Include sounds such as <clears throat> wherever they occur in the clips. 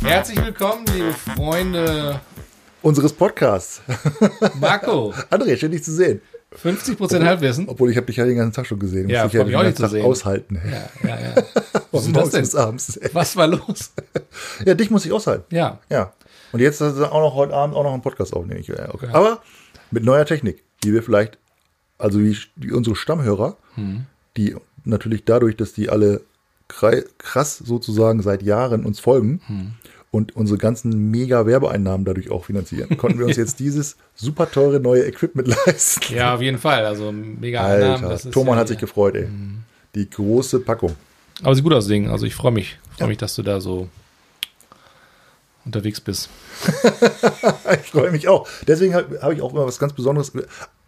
Herzlich willkommen, liebe Freunde. Unseres Podcasts. Marco, <laughs> André, schön dich zu sehen. 50% Halbwissen. Obwohl ich habe dich ja den ganzen Tag schon gesehen. Ja, ich ja den auch ganzen Tag sehen. aushalten. Ja, ja, ja. <laughs> Was ist das denn? abends. Was war los? Ja, dich muss ich aushalten. Ja, Ja. Und jetzt hast du auch noch heute Abend auch noch einen Podcast aufnehmen. Ich, ja, okay. Aber mit neuer Technik, die wir vielleicht, also wie, wie unsere Stammhörer, Hm. die natürlich dadurch, dass die alle krass sozusagen seit Jahren uns folgen Hm. und unsere ganzen mega Werbeeinnahmen dadurch auch finanzieren, konnten wir uns <laughs> jetzt dieses super teure neue Equipment <laughs> leisten. ja, auf jeden Fall. Also mega Einnahmen. Das Thomann ja hat sich gefreut, ey. Die große Packung. Aber sieht gut aus, Ding. Also ich freue mich. Freue mich, dass du da so unterwegs bist. <laughs> Ich freue mich auch. Deswegen habe hab ich auch immer was ganz Besonderes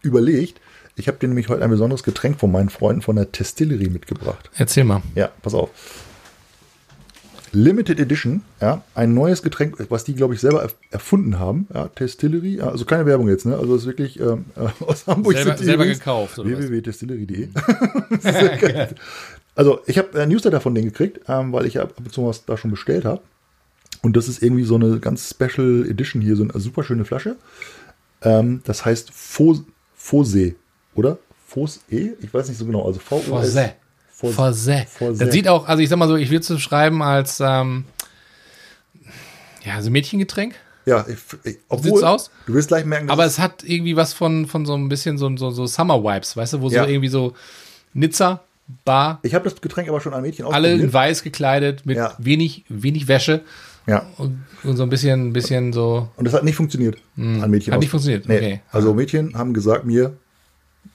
überlegt. Ich habe dir nämlich heute ein besonderes Getränk von meinen Freunden von der Testillerie mitgebracht. Erzähl mal. Ja, pass auf. Limited Edition, ja, ein neues Getränk, was die, glaube ich, selber erf- erfunden haben. Ja, Testillerie, also keine Werbung jetzt, ne? Also es ist wirklich ähm, äh, <laughs> aus Hamburg. Selber- selber gekauft, www.testillerie.de. Geil. <laughs> also ich habe ein Newsletter von denen gekriegt, ähm, weil ich ab und zu was da schon bestellt habe. Und das ist irgendwie so eine ganz Special Edition hier, so eine super schöne Flasche. Ähm, das heißt Fos oder? Fosé? Ich weiß nicht so genau. Also v o s Forsé. Fos- Forsé. Forsé. Das sieht auch, also ich sag mal so, ich würde es beschreiben als, ähm, ja, so Mädchengetränk. Ja, ich, ich, obwohl, sieht's aus? Du wirst gleich merken, dass Aber es, hat irgendwie was von, von so ein bisschen so, so, so Summer Vibes, weißt du, wo Ja. so irgendwie so Nizza, Bar, ich habe das Getränk aber schon an Mädchen alle in weiß gekleidet, mit Ja. wenig, wenig Wäsche Ja, und, und so ein bisschen, bisschen so. und das hat nicht funktioniert an Mädchen. Hm. Hat aus- nicht funktioniert, Nee. okay. Also Mädchen haben gesagt mir,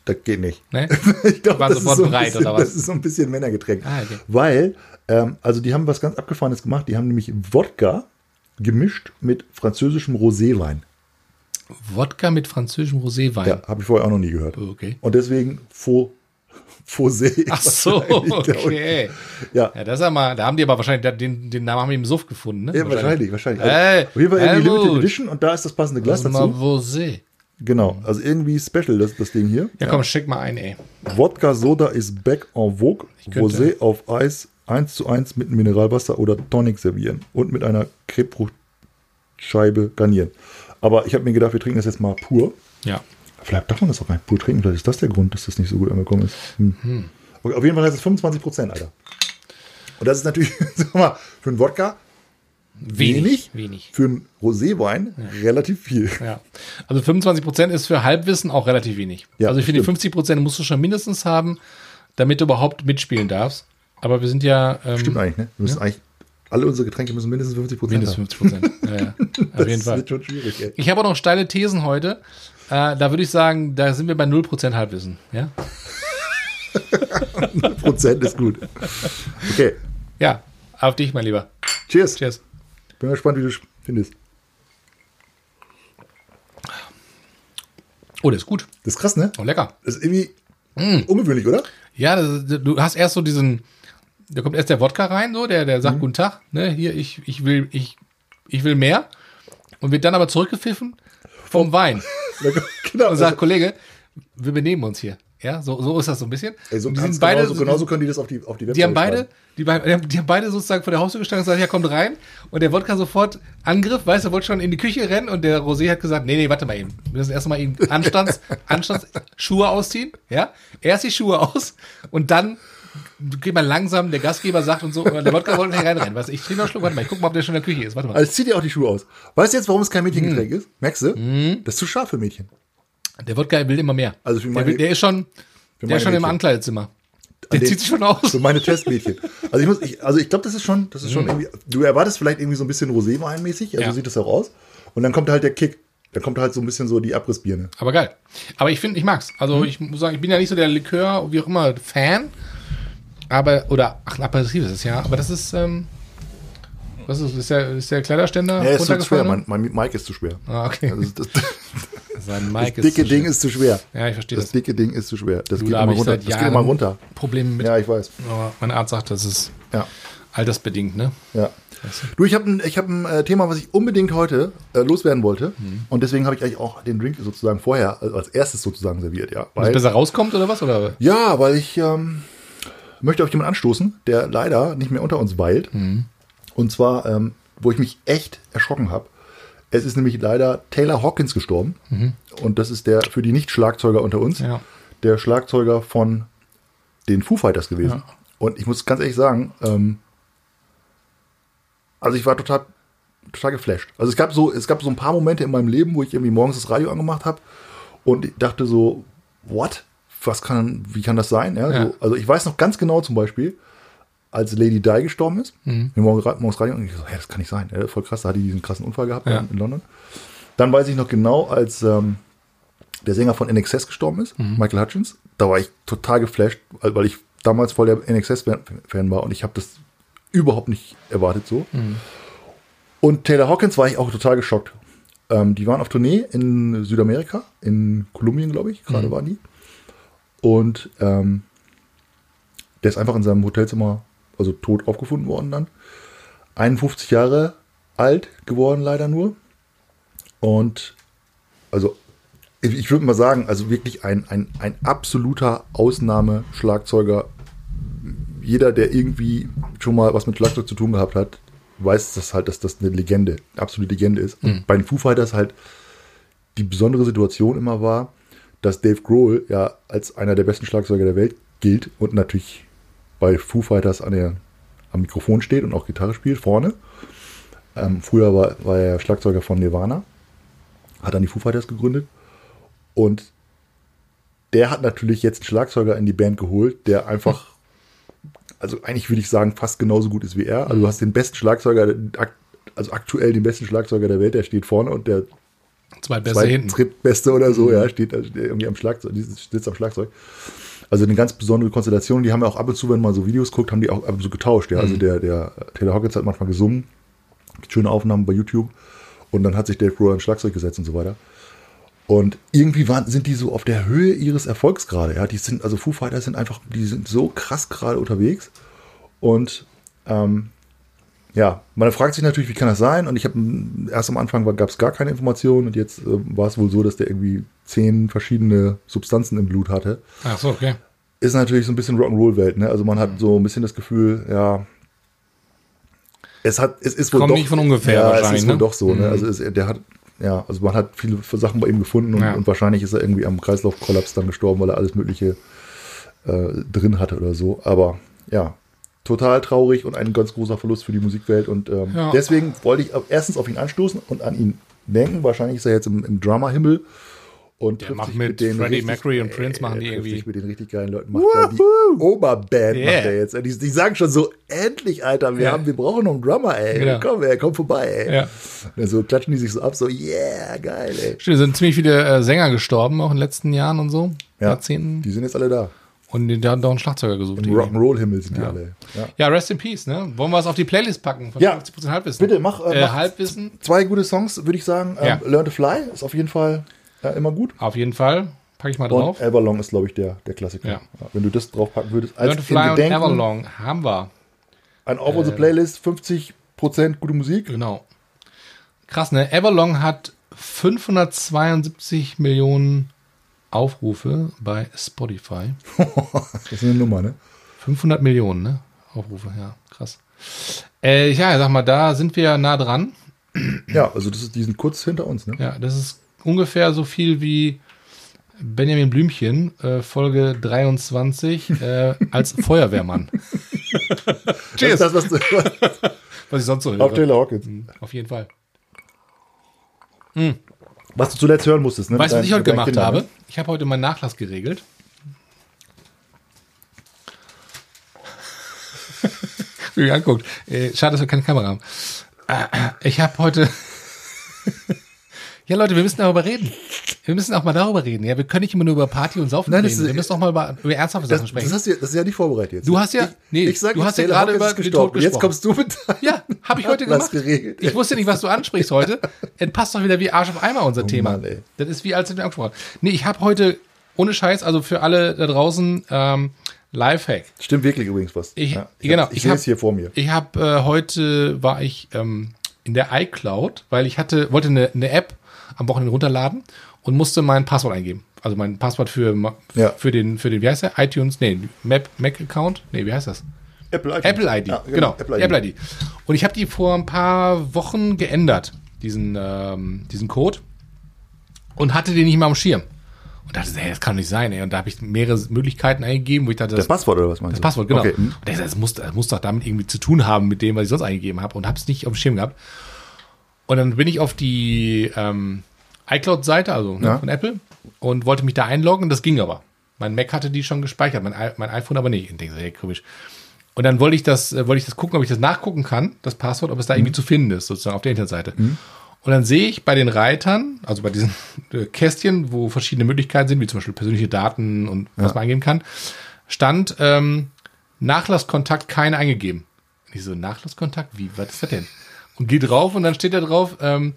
das geht nicht. Ne? <laughs> Ich das, ist sofort so ein bereit, bisschen- oder was? das ist so ein bisschen Männergetränk. Ah, okay. Weil, ähm, also die haben was ganz Abgefahrenes gemacht. Die haben nämlich Wodka gemischt mit französischem Roséwein. Wodka mit französischem Roséwein. Ja, habe ich vorher auch noch nie gehört. Okay. Und deswegen Faux, Fosé. Ach <laughs> so, okay. Ja, Ja, das ist ja mal, da haben die aber wahrscheinlich, den, den Namen haben die im Suff gefunden, ne? ja, wahrscheinlich, wahrscheinlich. Ey, Auf jeden Fall irgendwie. Limited Edition und da ist das passende Glas mal dazu. Rosé. Genau, also irgendwie special, das, das Ding hier. Ja, komm, schick mal ein, ey. Wodka Soda ist back en vogue. Rosé auf Eis 1 zu 1 mit Mineralwasser oder Tonic servieren und mit einer Krebsfruchtscheibe garnieren. Aber ich habe mir gedacht, wir trinken das jetzt mal pur. Ja. Vielleicht darf man das auch gar nicht pur trinken. Vielleicht ist das der Grund, dass das nicht so gut angekommen ist. Hm. Okay, auf jeden Fall heißt es 25 Prozent, Alter. Und das ist natürlich, <laughs> sag mal, für einen Wodka Wenig. wenig, Wenig. für einen Roséwein relativ viel. Ja. Also 25% ist für Halbwissen auch relativ wenig. Ja, also ich finde, stimmt. 50% musst du schon mindestens haben, damit du überhaupt mitspielen darfst. Aber wir sind ja ähm, Stimmt eigentlich, ne? Wir müssen eigentlich, alle unsere Getränke müssen mindestens 50 Prozent mindestens haben. 50%. ja, ja. <laughs> Auf Das jeden Fall. wird schon schwierig, ey. Ich habe auch noch steile Thesen heute. Äh, da würde ich sagen, da sind wir bei 0% Halbwissen. Ja, <laughs> Prozent ist gut. Okay, ja auf dich, mein Lieber. cheers. Cheers. Bin gespannt, wie du es findest. Oh, der ist gut. Das ist krass, ne? Oh, lecker. Das ist irgendwie Mm. ungewöhnlich, oder? Ja, das, du hast erst so diesen, da kommt erst der Wodka rein, so, der, der Mhm. sagt Guten Tag, ne, hier, ich, ich will, ich, ich will mehr. Und wird dann aber zurückgepfiffen vom Wein. <laughs> genau. Und sagt, Kollege, wir benehmen uns hier. Ja, so, so ist das so ein bisschen. ey, so die sind beide, genauso, genauso können die das auf die, auf die Website die haben beide, die, die haben- die haben beide sozusagen vor der Haustür gestanden und gesagt, ja, kommt rein. Und der Wodka sofort Angriff, weißt du, wollte schon in die Küche rennen und der Rosé hat gesagt, nee, nee, warte mal eben. Wir müssen erst mal eben Anstands, <laughs> Anstands Schuhe ausziehen, ja. Erst die Schuhe aus und dann geht man langsam, der Gastgeber sagt und so, und der Wodka wollte nicht reinrennen. Weißt du, ich trinke noch einen Schluck, warte mal, ich guck mal, ob der schon in der Küche ist. Warte mal. Also zieh dir auch die Schuhe aus. Weißt du jetzt, warum es kein Mädchengetränk Mm. ist? Merkst du? Das ist zu scharf für Mädchen. Der Wodka will immer mehr. Also für der, meine- will, der ist schon, der ist schon im. Ankleidezimmer. Der den- zieht sich schon aus. So meine Testmädchen. Also ich muss, ich, also ich glaube, das ist schon, das ist schon irgendwie, du erwartest vielleicht irgendwie so ein bisschen Roséwein-mäßig, also Mm. Ja. sieht das auch aus. Und dann kommt halt der Kick. Da kommt halt so ein bisschen so die Abrissbirne. Aber geil. Aber ich finde, ich mag's. Also Mhm. ich muss sagen, ich bin ja nicht so der Likör, wie auch immer, Fan. Aber, oder, ach, ein Aperitif ist es ja. Aber das ist, ähm, was ist, ist der, ist der Kleiderständer Ja, ist zu schwer. Mein, mein Mike ist zu schwer. Ah, okay. Also das, das, <laughs> Sein das Mike dicke zu Ding schwer. ist zu schwer. Ja, ich verstehe Das das. dicke Ding ist zu schwer. Das Du, geht immer runter. Das geht immer runter. Probleme mit. Ja, ich weiß. Aber mein Arzt sagt, das ist Ja, altersbedingt, ne? ja. Du, ich habe ein, ich hab ein äh, Thema, was ich unbedingt heute äh, loswerden wollte. Und deswegen habe ich eigentlich auch den Drink sozusagen vorher äh, als erstes sozusagen serviert, ja. Weil es besser rauskommt oder was? Oder? Ja, weil ich ähm, möchte auf jemanden anstoßen, der leider nicht mehr unter uns weilt. Und zwar, ähm, wo ich mich echt erschrocken habe. Es ist nämlich leider Taylor Hawkins gestorben. Und das ist der für die Nicht-Schlagzeuger unter uns, Ja. der Schlagzeuger von den Foo Fighters gewesen. Ja. Und ich muss ganz ehrlich sagen, ähm, also ich war total, total geflasht. Also es gab so, es gab so ein paar Momente in meinem Leben, wo ich irgendwie morgens das Radio angemacht habe und ich dachte so, what? Was kann, wie kann das sein? Ja, Ja. So, also ich weiß noch ganz genau zum Beispiel, als Lady Di gestorben ist, Mhm. wir morgen, morgens Radio und ich so, hey, das kann nicht sein. Ja, voll krass, da hat die diesen krassen Unfall gehabt Ja. in London. Dann weiß ich noch genau, als ähm, der Sänger von NXS gestorben ist, Mhm. Michael Hutchins, da war ich total geflasht, weil ich damals voll der NXS-Fan war und ich habe das überhaupt nicht erwartet so. Mhm. Und Taylor Hawkins war ich auch total geschockt. Ähm, die waren auf Tournee in Südamerika, in Kolumbien, glaube ich, Mhm. gerade waren die. Und ähm, der ist einfach in seinem Hotelzimmer, also tot aufgefunden worden dann. 51 Jahre alt geworden, leider nur. Und also ich, würde mal sagen, also wirklich ein, ein, ein absoluter Ausnahmeschlagzeuger. Jeder, der irgendwie schon mal was mit Schlagzeug zu tun gehabt hat, weiß das halt, dass das eine Legende, eine absolute Legende ist. Und bei den Foo Fighters halt die besondere Situation immer war, dass Dave Grohl ja als einer der besten Schlagzeuger der Welt gilt und natürlich bei Foo Fighters an der, am Mikrofon steht und auch Gitarre spielt, vorne. Ähm, früher war, war er Schlagzeuger von Nirvana, hat dann die Foo Fighters gegründet und der hat natürlich jetzt einen Schlagzeuger in die Band geholt, der einfach, also eigentlich würde ich sagen, fast genauso gut ist wie er. Also du hast den besten Schlagzeuger, also aktuell den besten Schlagzeuger der Welt, der steht vorne und der Zweitbeste hinten. Drittbeste oder so, ja, steht also irgendwie am Schlagzeug, sitzt am Schlagzeug. Also eine ganz besondere Konstellation. Die haben ja auch ab und zu, wenn man so Videos guckt, haben die auch ab und zu getauscht. Ja. Also der, der Taylor Hawkins hat manchmal gesungen, schöne Aufnahmen bei YouTube und dann hat sich Dave Grohl ans Schlagzeug gesetzt und so weiter. Und irgendwie waren, sind die so auf der Höhe ihres Erfolgs gerade. Ja, die sind, also Foo Fighters sind einfach, die sind so krass gerade unterwegs. Und ähm, ja, man fragt sich natürlich, wie kann das sein? Und ich habe erst am Anfang gab es gar keine Informationen und jetzt äh, war es wohl so, dass der irgendwie zehn verschiedene Substanzen im Blut hatte. Ach so, okay. Ist natürlich so ein bisschen Rock'n'Roll-Welt, ne? Also man hat so ein bisschen das Gefühl, ja, es hat, es ist wohl Kommt doch, nicht von ungefähr ja, wahrscheinlich, es ist wohl ne? doch so, ne? Also es, der hat, ja, also man hat viele Sachen bei ihm gefunden und, Ja. und wahrscheinlich ist er irgendwie am Kreislaufkollaps dann gestorben, weil er alles Mögliche äh, drin hatte oder so. Aber ja, total traurig und ein ganz großer Verlust für die Musikwelt. Und ähm, Ja. deswegen wollte ich erstens auf ihn anstoßen und an ihn denken. Wahrscheinlich ist er jetzt im, im Drama-Himmel. Und Der macht sich mit den Freddie Mercury und Prince machen die trifft irgendwie- sich mit den richtig geilen Leuten. Macht die Oberband Yeah. macht er jetzt. Die, die sagen schon so, endlich, Alter, wir, Ja. haben, wir brauchen noch einen Drummer, ey. Genau. Komm, ey, komm vorbei, ey. Ja. Und so klatschen die sich so ab, so, yeah, geil, ey. Stimmt, sind ziemlich viele äh, Sänger gestorben, auch in den letzten Jahren und so. Ja, Jahrzehnten. Die sind jetzt alle da. Und die haben doch einen Schlagzeuger gesucht. Im. Rock'n'Roll-Himmel sind die Ja. alle. Ja. Ja, Rest in Peace, ne? Wollen wir es auf die Playlist packen? Von Ja. 50% Halbwissen. Bitte, mach, äh, Äh, mach- Halbwissen, Zwei gute Songs, würde ich sagen. Ähm. Learn to Fly ist auf jeden Fall äh, immer gut. auf jeden Fall. Packe ich mal drauf. Und Everlong ist, glaube ich, der, der Klassiker. Wenn du das draufpacken würdest, als Learn to Fly und Everlong haben wir. An auf unsere Playlist 50% gute Musik. Genau. Krass, ne? Everlong hat 572 Millionen Aufrufe bei Spotify. <laughs> Das ist eine Nummer, ne? 500 Millionen, ne? Aufrufe, ja, krass. Äh, ja, sag mal, da sind wir nah dran. Ja, also das ist, die sind kurz hinter uns, ne? Ja, das ist ungefähr so viel wie Benjamin Blümchen, äh, Folge 23, äh, als <laughs> Feuerwehrmann. Ist das, was du <laughs> Was ich sonst so höre. auf Taylor Hawkins. Mhm, Auf jeden Fall. Was du zuletzt hören musstest, ne? Weißt du, was ich heute gemacht Kindern, habe? Ich habe heute meinen Nachlass geregelt. <laughs> Wie mich anguckt. Äh, schade, dass wir keine Kamera haben. Äh, Ich habe heute. <laughs> ja, Leute, wir müssen darüber reden. Wir müssen auch mal darüber reden. Ja, wir können nicht immer nur über Party und Saufen Nein, das reden. ist- Wir müssen auch mal über, über ernsthafte Das, Sachen das, sprechen. hast du, ja- das ist ja nicht vorbereitet jetzt. Du hast ja- Ich, nee, ich sag du jetzt, hast ja gerade über den. Tod Jetzt gesprochen. kommst du mit ja, habe ich heute gemacht. geregelt. Ich wusste nicht, was du ansprichst heute. <laughs> Es passt doch wieder wie Arsch auf Eimer unser Thema. Mann. Das ist wie als wir angesprochen. Nee, ich habe heute ohne Scheiß, also für alle da draußen, ähm, Lifehack. Stimmt wirklich übrigens was. Ich, ja, genau, hab- ich, ich sehe es hier vor mir. Ich habe äh, heute war ich ähm, in der iCloud, weil ich hatte wollte eine, eine App am Wochenende runterladen und musste mein Passwort eingeben. Also mein Passwort für Ja. für den für den wie heißt der iTunes nee Map Mac Account nee wie heißt das Apple ID. Apple ID Ja, genau, Apple ID. Apple ID und ich habe die vor ein paar Wochen geändert diesen ähm, diesen Code und hatte den nicht mehr am Schirm und dachte hey, das kann doch nicht sein ey. und da habe ich mehrere Möglichkeiten eingegeben wo ich dachte Das Passwort oder was meinst das du? Passwort, genau. Okay. hm. Und dachte, das muss, das muss doch damit irgendwie zu tun haben mit dem, was ich sonst eingegeben habe und habe es nicht auf dem Schirm gehabt. Und dann bin ich auf die ähm, iCloud-Seite, also ne, Ja. von Apple, und wollte mich da einloggen. Das ging aber. Mein Mac hatte die schon gespeichert, mein, I- mein iPhone aber nicht. Und denke hey, komisch. Und dann wollte ich das, äh, wollte ich das gucken, ob ich das nachgucken kann, das Passwort, ob es da irgendwie zu finden ist, sozusagen auf der Internetseite. Und dann sehe ich bei den Reitern, also bei diesen äh, Kästchen, wo verschiedene Möglichkeiten sind, wie zum Beispiel persönliche Daten und was man eingeben kann, stand ähm, Nachlasskontakt keine eingegeben. Und ich so, Nachlasskontakt? Wie, was ist das denn? Und geh drauf und dann steht da drauf, ähm,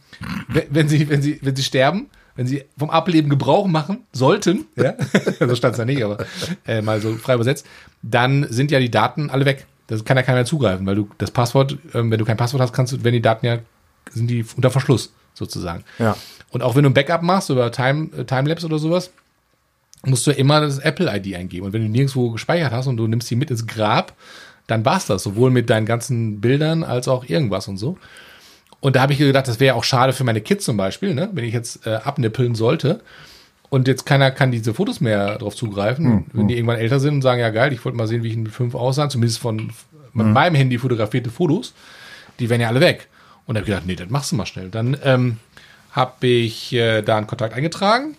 wenn, sie, wenn sie, wenn sie sterben, wenn sie vom Ableben Gebrauch machen sollten, ja, <laughs> so stand es ja nicht, aber äh, mal so frei übersetzt, dann sind ja die Daten alle weg. Das kann ja keiner zugreifen, weil du das Passwort, ähm, wenn du kein Passwort hast, kannst du, wenn die Daten ja, sind die unter Verschluss sozusagen. Ja. Und auch wenn du ein Backup machst über Time, äh, Timelapse oder sowas, musst du ja immer das Apple-ID eingeben. Und wenn du nirgendwo gespeichert hast und du nimmst die mit ins Grab, dann war's das, sowohl mit deinen ganzen Bildern als auch irgendwas und so. Und da habe ich gedacht, das wäre auch schade für meine Kids zum Beispiel, ne? wenn ich jetzt äh, abnippeln sollte und jetzt keiner kann diese Fotos mehr drauf zugreifen, wenn die irgendwann älter sind und sagen, ja geil, ich wollte mal sehen, wie ich mit fünf aussah, zumindest von mit meinem Handy fotografierte Fotos, die wären ja alle weg. Und da habe ich gedacht, nee, das machst du mal schnell. Dann ähm, habe ich äh, da einen Kontakt eingetragen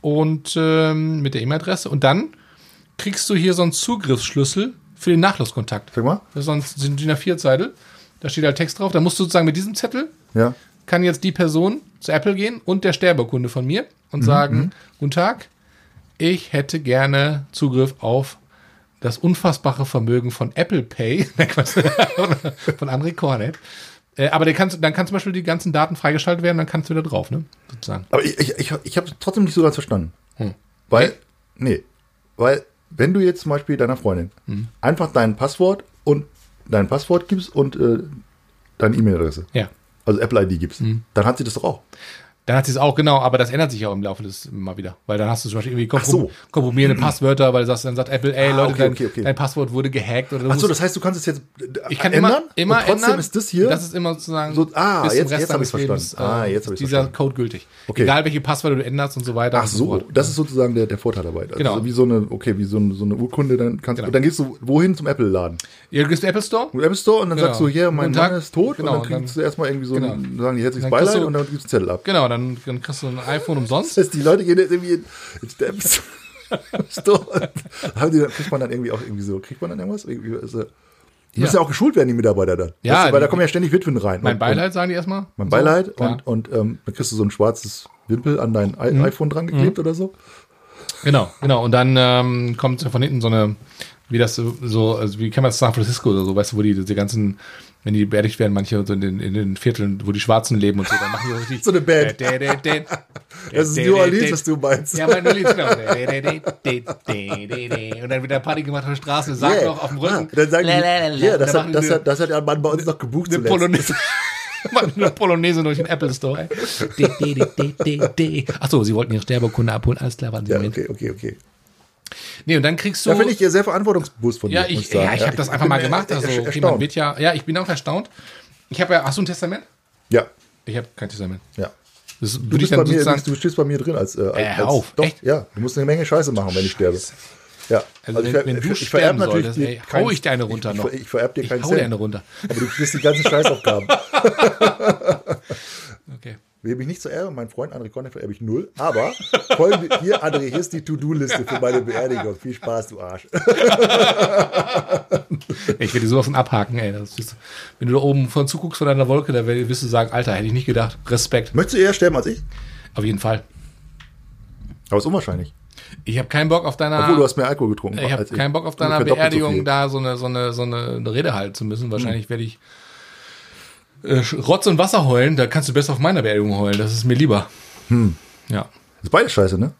und ähm, mit der E-Mail-Adresse und dann kriegst du hier so einen Zugriffsschlüssel für den Nachlasskontakt. Sag mal. Das ist so ein sind DIN A4-Zettel. Da steht halt Text drauf. Da musst du sozusagen mit diesem Zettel Ja. kann jetzt die Person zu Apple gehen und der Sterbekunde von mir und sagen, guten Tag, ich hätte gerne Zugriff auf das unfassbare Vermögen von Apple Pay, <laughs> von André Kornet. Äh, aber kannst, dann kann zum Beispiel die ganzen Daten freigeschaltet werden, dann kannst du da drauf, ne? Sozusagen. Aber ich, ich, ich, ich habe trotzdem nicht so ganz verstanden. Hm. Weil, nee, weil wenn du jetzt zum Beispiel deiner Freundin Hm. einfach dein Passwort und dein Passwort gibst und äh, deine E-Mail-Adresse, Ja. also Apple ID gibst, Hm. dann hat sie das doch auch. Dann hat sie es auch, genau, aber das ändert sich auch im Laufe des mal wieder. Weil dann hast du zum Beispiel irgendwie komprom so. komprimierende Passwörter, weil du sagst, dann sagt Apple, ey Ah, Leute, okay, dein, okay, okay. dein Passwort wurde gehackt oder Achso, musst- das heißt, du kannst es jetzt äh, ich kann ändern immer, immer trotzdem ändern. ist das hier Das ist immer sozusagen So, ah, bis zum jetzt- Rest jetzt deines. Lebens, Ah, äh, jetzt hab ich's dieser verstanden. Code gültig. Okay. Egal welche Passwörter du änderst und so weiter. Ach so, so, das ist sozusagen der, der Vorteil dabei. Also Genau. so wie so eine, okay, wie so eine, so eine Urkunde, dann kannst Genau. und dann gehst du wohin zum Apple-Laden? Ja, du gehst zum Apple Store. Apple Store und dann Genau. sagst du, hier, mein. Mann ist tot Genau, und dann kriegst du erstmal irgendwie so ein, genau. sagen die herzliches Beileid und dann gibst du einen Zettel ab. Genau, dann, dann kriegst du ein iPhone umsonst. Das heißt, die Leute gehen jetzt irgendwie in, Store <laughs> und haben die, dann kriegt man dann irgendwie auch irgendwie so, kriegt man dann irgendwas? Irgendwie, also, die Ja. müssen ja auch geschult werden, die Mitarbeiter dann. Ja, weißt du, weil da die- kommen ja ständig Witwen rein. Mein Und- Beileid, sagen die erstmal. Und, mein Und so. Beileid Klar. und, und ähm, dann kriegst du so ein schwarzes Wimpel an dein Mhm. iPhone dran geklebt oder so. Genau, genau. Und dann ähm, kommt von hinten so eine, wie das so, so also wie kann man das San Francisco oder so, weißt du, wo die diese ganzen, wenn die beerdigt werden, manche so in den, in den Vierteln, wo die Schwarzen leben und so, dann machen die so <laughs> richtig. So eine Band. <laughs> Das ist New Orleans, was du meinst. Ja, mein New Orleans, genau. Und dann wird da Party gemacht auf der Straße, sagt Yeah. noch auf dem Rücken. Ah, dann sagen die, ja, das hat, das, hat, das hat ja ein Mann bei uns noch gebucht eine zuletzt. Polonaise. <laughs> Machen eine Polonaise durch den Apple Store. ey. Dä, dä, dä, dä, dä, dä. Ach so, sie wollten ihre Sterbekunde abholen. Alles klar, waren sie Ja, mit. okay, okay, okay. Nee, und dann kriegst du. Da finde ich ja sehr verantwortungsbewusst von Ja, dir. ich, sagen. ja, ich habe das einfach mal gemacht. Also, okay, man wird ja, ja, ich bin auch erstaunt. Ich habe ja, hast du ein Testament? Ja, Ich habe kein Testament. ja. Das Du, ich bist bei mir, du stehst bei mir drin als, äh, als, Äh, als auf, doch, echt? ja, du musst eine Menge Scheiße machen, wenn ich sterbe. Ja, Also, wenn, ver- wenn du ich sterben solltest, dir ey, hau keinen- ich dir eine runter ich, noch. Ich, ich vererb dir Ich keinen hau dir Cent, eine runter. aber du kriegst die ganzen <laughs> Scheißaufgaben. Okay. Wem ich nicht zu Ehre, mein Freund André Conner vererbe ich null, aber folgende, hier, André, hier ist die To-Do-Liste für meine Beerdigung. Viel Spaß, du Arsch. <laughs> Ich werde sowas von abhaken, ey. Ist, wenn du da oben von zuguckst von deiner Wolke, da wirst du sagen, Alter, hätte ich nicht gedacht. Respekt. Möchtest du eher sterben als ich? Auf jeden Fall. Aber ist unwahrscheinlich. Ich habe keinen Bock auf deiner. Obwohl, du hast mehr Alkohol getrunken. ich habe keinen Bock auf deiner so Beerdigung viel. da so eine, so eine, so eine, eine Rede halten zu müssen. Wahrscheinlich werde ich äh, Rotz und Wasser heulen. Da kannst du besser auf meiner Beerdigung heulen. Das ist mir lieber. Ja. Das ist beides scheiße, ne?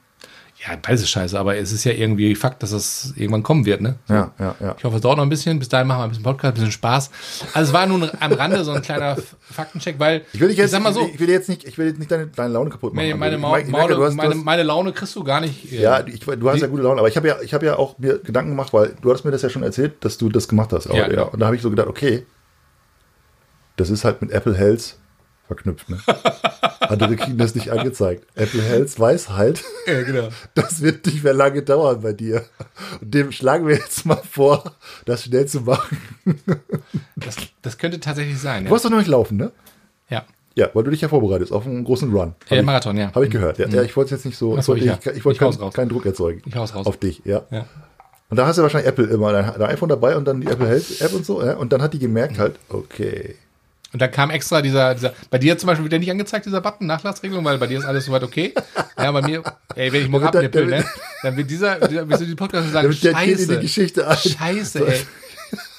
Ja, beides ist scheiße, aber es ist ja irgendwie Fakt, dass das irgendwann kommen wird, ne? Ja, ja, ja. Ich hoffe, es dauert noch ein bisschen. Bis dahin machen wir ein bisschen Podcast, ein bisschen Spaß. Also es war nun am Rande so ein kleiner Faktencheck, weil Ich will, dich jetzt, sag mal so, ich will jetzt nicht, ich will jetzt nicht deine, deine Laune kaputt machen. meine, meine, ich merke, Maule, du hast, meine, meine Laune kriegst du gar nicht. äh, ja, ich, du hast ja gute Laune, aber ich habe ja, ich habe ja auch mir Gedanken gemacht, weil du hast mir das ja schon erzählt, dass du das gemacht hast. Ja, Aber, genau. Und da habe ich so gedacht, okay, das ist halt mit Apple Health verknüpft. Ne? <laughs> Andere kriegen das nicht angezeigt. Apple Health weiß halt, ja, genau. <laughs> das wird nicht mehr lange dauern bei dir. Und dem schlagen wir jetzt mal vor, das schnell zu machen. Das, das könnte tatsächlich sein. Du Ja, hast doch noch nicht laufen, ne? ja. Ja, weil du dich ja vorbereitest auf einen großen Run. Hab ich- Marathon, ja. Habe ich gehört. Ja, ja ich wollte jetzt nicht so, ich wollte, ja. ich, ich wollte Ich hau's keinen, keinen Druck erzeugen. Ich raus. Auf dich, ja. ja. Und da hast du wahrscheinlich Apple immer dein, dein iPhone dabei und dann die Apple Health App und so. Ja? Und dann hat die Mhm. gemerkt halt, okay. Und dann kam extra dieser, dieser, bei dir zum Beispiel wird der nicht angezeigt, dieser Button, Nachlassregelung, weil bei dir ist alles soweit okay. Ja, bei mir, ey, wenn ich morgen abnippel, ne, dann wird dieser, dieser wir sind die Podcast sagen, in die scheiße, Geschichte ein. scheiße, ey.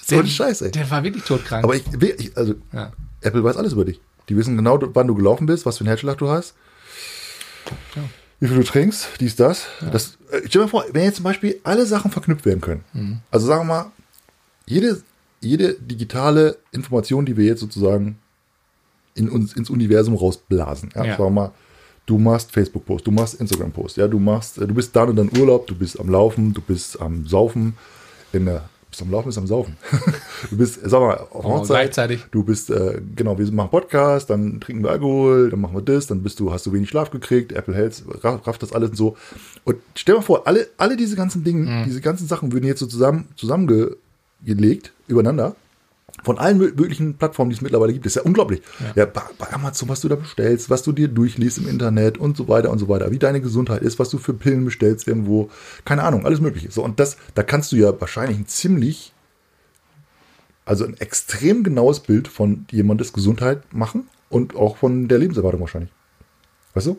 So ein Scheiß, ey. Der war wirklich todkrank. Aber ich, ich also, ja. Apple weiß alles über dich. Die wissen genau, wann du gelaufen bist, was für einen Herzschlag du hast, Ja. wie viel du trinkst, dies, das. das äh, stell dir mal vor, wenn jetzt zum Beispiel alle Sachen verknüpft werden können. Mhm. Also sagen wir mal, jede, jede digitale Information, die wir jetzt sozusagen in uns, ins Universum rausblasen. Ja? Ja. Wir mal, du machst Facebook-Post, du machst Instagram-Post, ja, du machst, du bist dann und dann Urlaub, du bist am Laufen, du bist am Saufen, in der, bist am Laufen, bist am Saufen. <laughs> du bist, sag mal, auf Oh, Hochzeit, gleichzeitig. du bist, äh, genau, wir machen Podcast, dann trinken wir Alkohol, dann machen wir das, dann bist du, hast du wenig Schlaf gekriegt, Apple Health raff- rafft das alles und so. Und stell dir mal vor, alle, alle diese ganzen Dinge, diese ganzen Sachen würden jetzt so zusammen, zusammengelegt, übereinander, von allen mö- möglichen Plattformen, die es mittlerweile gibt. Das ist ja unglaublich. Ja, bei, bei Amazon, was du da bestellst, was du dir durchliest im Internet und so weiter und so weiter, wie deine Gesundheit ist, was du für Pillen bestellst irgendwo, keine Ahnung, alles mögliche. So, und das, da kannst du ja wahrscheinlich ein ziemlich, also ein extrem genaues Bild von jemandes Gesundheit machen und auch von der Lebenserwartung wahrscheinlich. Weißt du?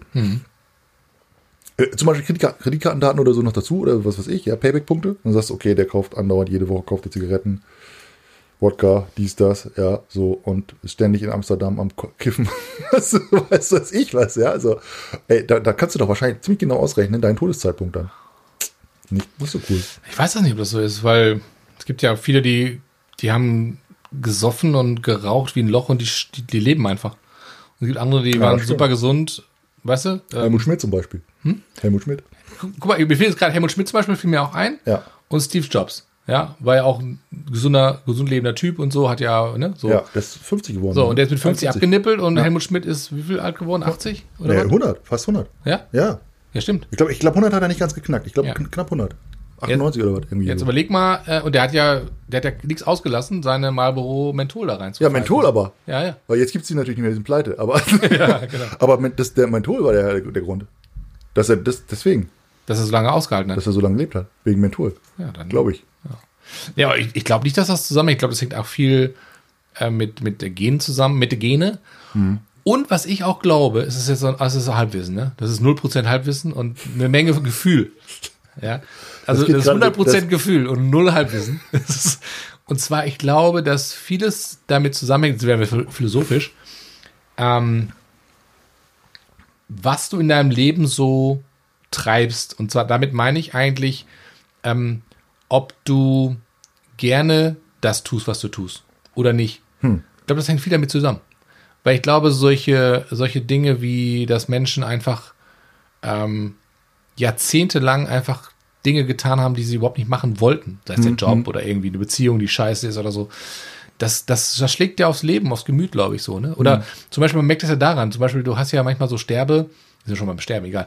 Äh, Zum Beispiel Kreditka Kreditkartendaten oder so noch dazu oder was weiß ich, ja, Payback-Punkte. Dann sagst du, okay, der kauft andauernd jede Woche, kauft die Zigaretten, Wodka, dies, das, ja, so und ist ständig in Amsterdam am Kiffen. <laughs> weißt du, was ich weiß, ja, also, ey, da, da kannst du doch wahrscheinlich ziemlich genau ausrechnen, deinen Todeszeitpunkt dann. Nicht, nicht so cool. Ich weiß das nicht, ob das so ist, weil es gibt ja viele, die, die haben gesoffen und geraucht wie ein Loch und die, die, die leben einfach. Und es gibt andere, die Ja, waren super gesund, weißt du? Ähm, Helmut Schmidt zum Beispiel. Helmut Schmidt. gu- guck mal, mir fehlt jetzt gerade Helmut Schmidt zum Beispiel, fiel mir auch ein. Ja. Und Steve Jobs. Ja, war ja auch ein gesunder, gesund lebender Typ und so, hat ja, ne, so. Ja, der ist 50 geworden. So, und der ist mit 50 71. abgenippelt und Helmut Schmidt ist wie viel alt geworden? 80? Oder Nee, was? 100, fast 100. Ja? Ja. Ja, stimmt. Ich glaube, ich glaub, 100 hat er nicht ganz geknackt. Ich glaube, Ja. kn- knapp 100. 98 oder was irgendwie. Jetzt so. überleg mal, äh, und der hat ja, der hat ja nichts ausgelassen, seine Marlboro Menthol da rein Ja. Menthol aber. Ja, ja. Weil jetzt gibt es die natürlich nicht mehr, die sind pleite. Aber, <laughs> Ja, genau. <laughs> aber das, der Menthol war der, der Grund. Dass er das, deswegen, Dass er so lange ausgehalten hat. dass er so lange gelebt hat. Wegen Menthol. Ja, dann Glaube ich. Ja, aber ich, ich glaube nicht, dass das zusammen. Ich glaube, das hängt auch viel äh, mit mit der Genen zusammen, mit der Gene. Mhm. Und was ich auch glaube, es ist jetzt so, also es ist Halbwissen, ne? Das ist 0% Halbwissen und eine Menge Gefühl. Ja. Also geht das, ist gerade- 100% das- Gefühl und null Halbwissen. <laughs> Das und zwar, ich glaube, dass vieles damit zusammenhängt, jetzt werden wir philosophisch, ähm, was du in deinem Leben so treibst. Und zwar damit meine ich eigentlich, ähm, ob du gerne das tust, was du tust oder nicht. Hm. Ich glaube, das hängt viel damit zusammen. Weil ich glaube, solche, solche Dinge wie, dass Menschen einfach ähm, jahrzehntelang einfach Dinge getan haben, die sie überhaupt nicht machen wollten. Sei es der Job oder irgendwie eine Beziehung, die scheiße ist oder so. Das, das, das schlägt ja aufs Leben, aufs Gemüt, glaube ich, so. Ne? Oder zum Beispiel, man merkt das ja daran, zum Beispiel, du hast ja manchmal so Sterbe, ist ja schon mal beim Sterben, egal,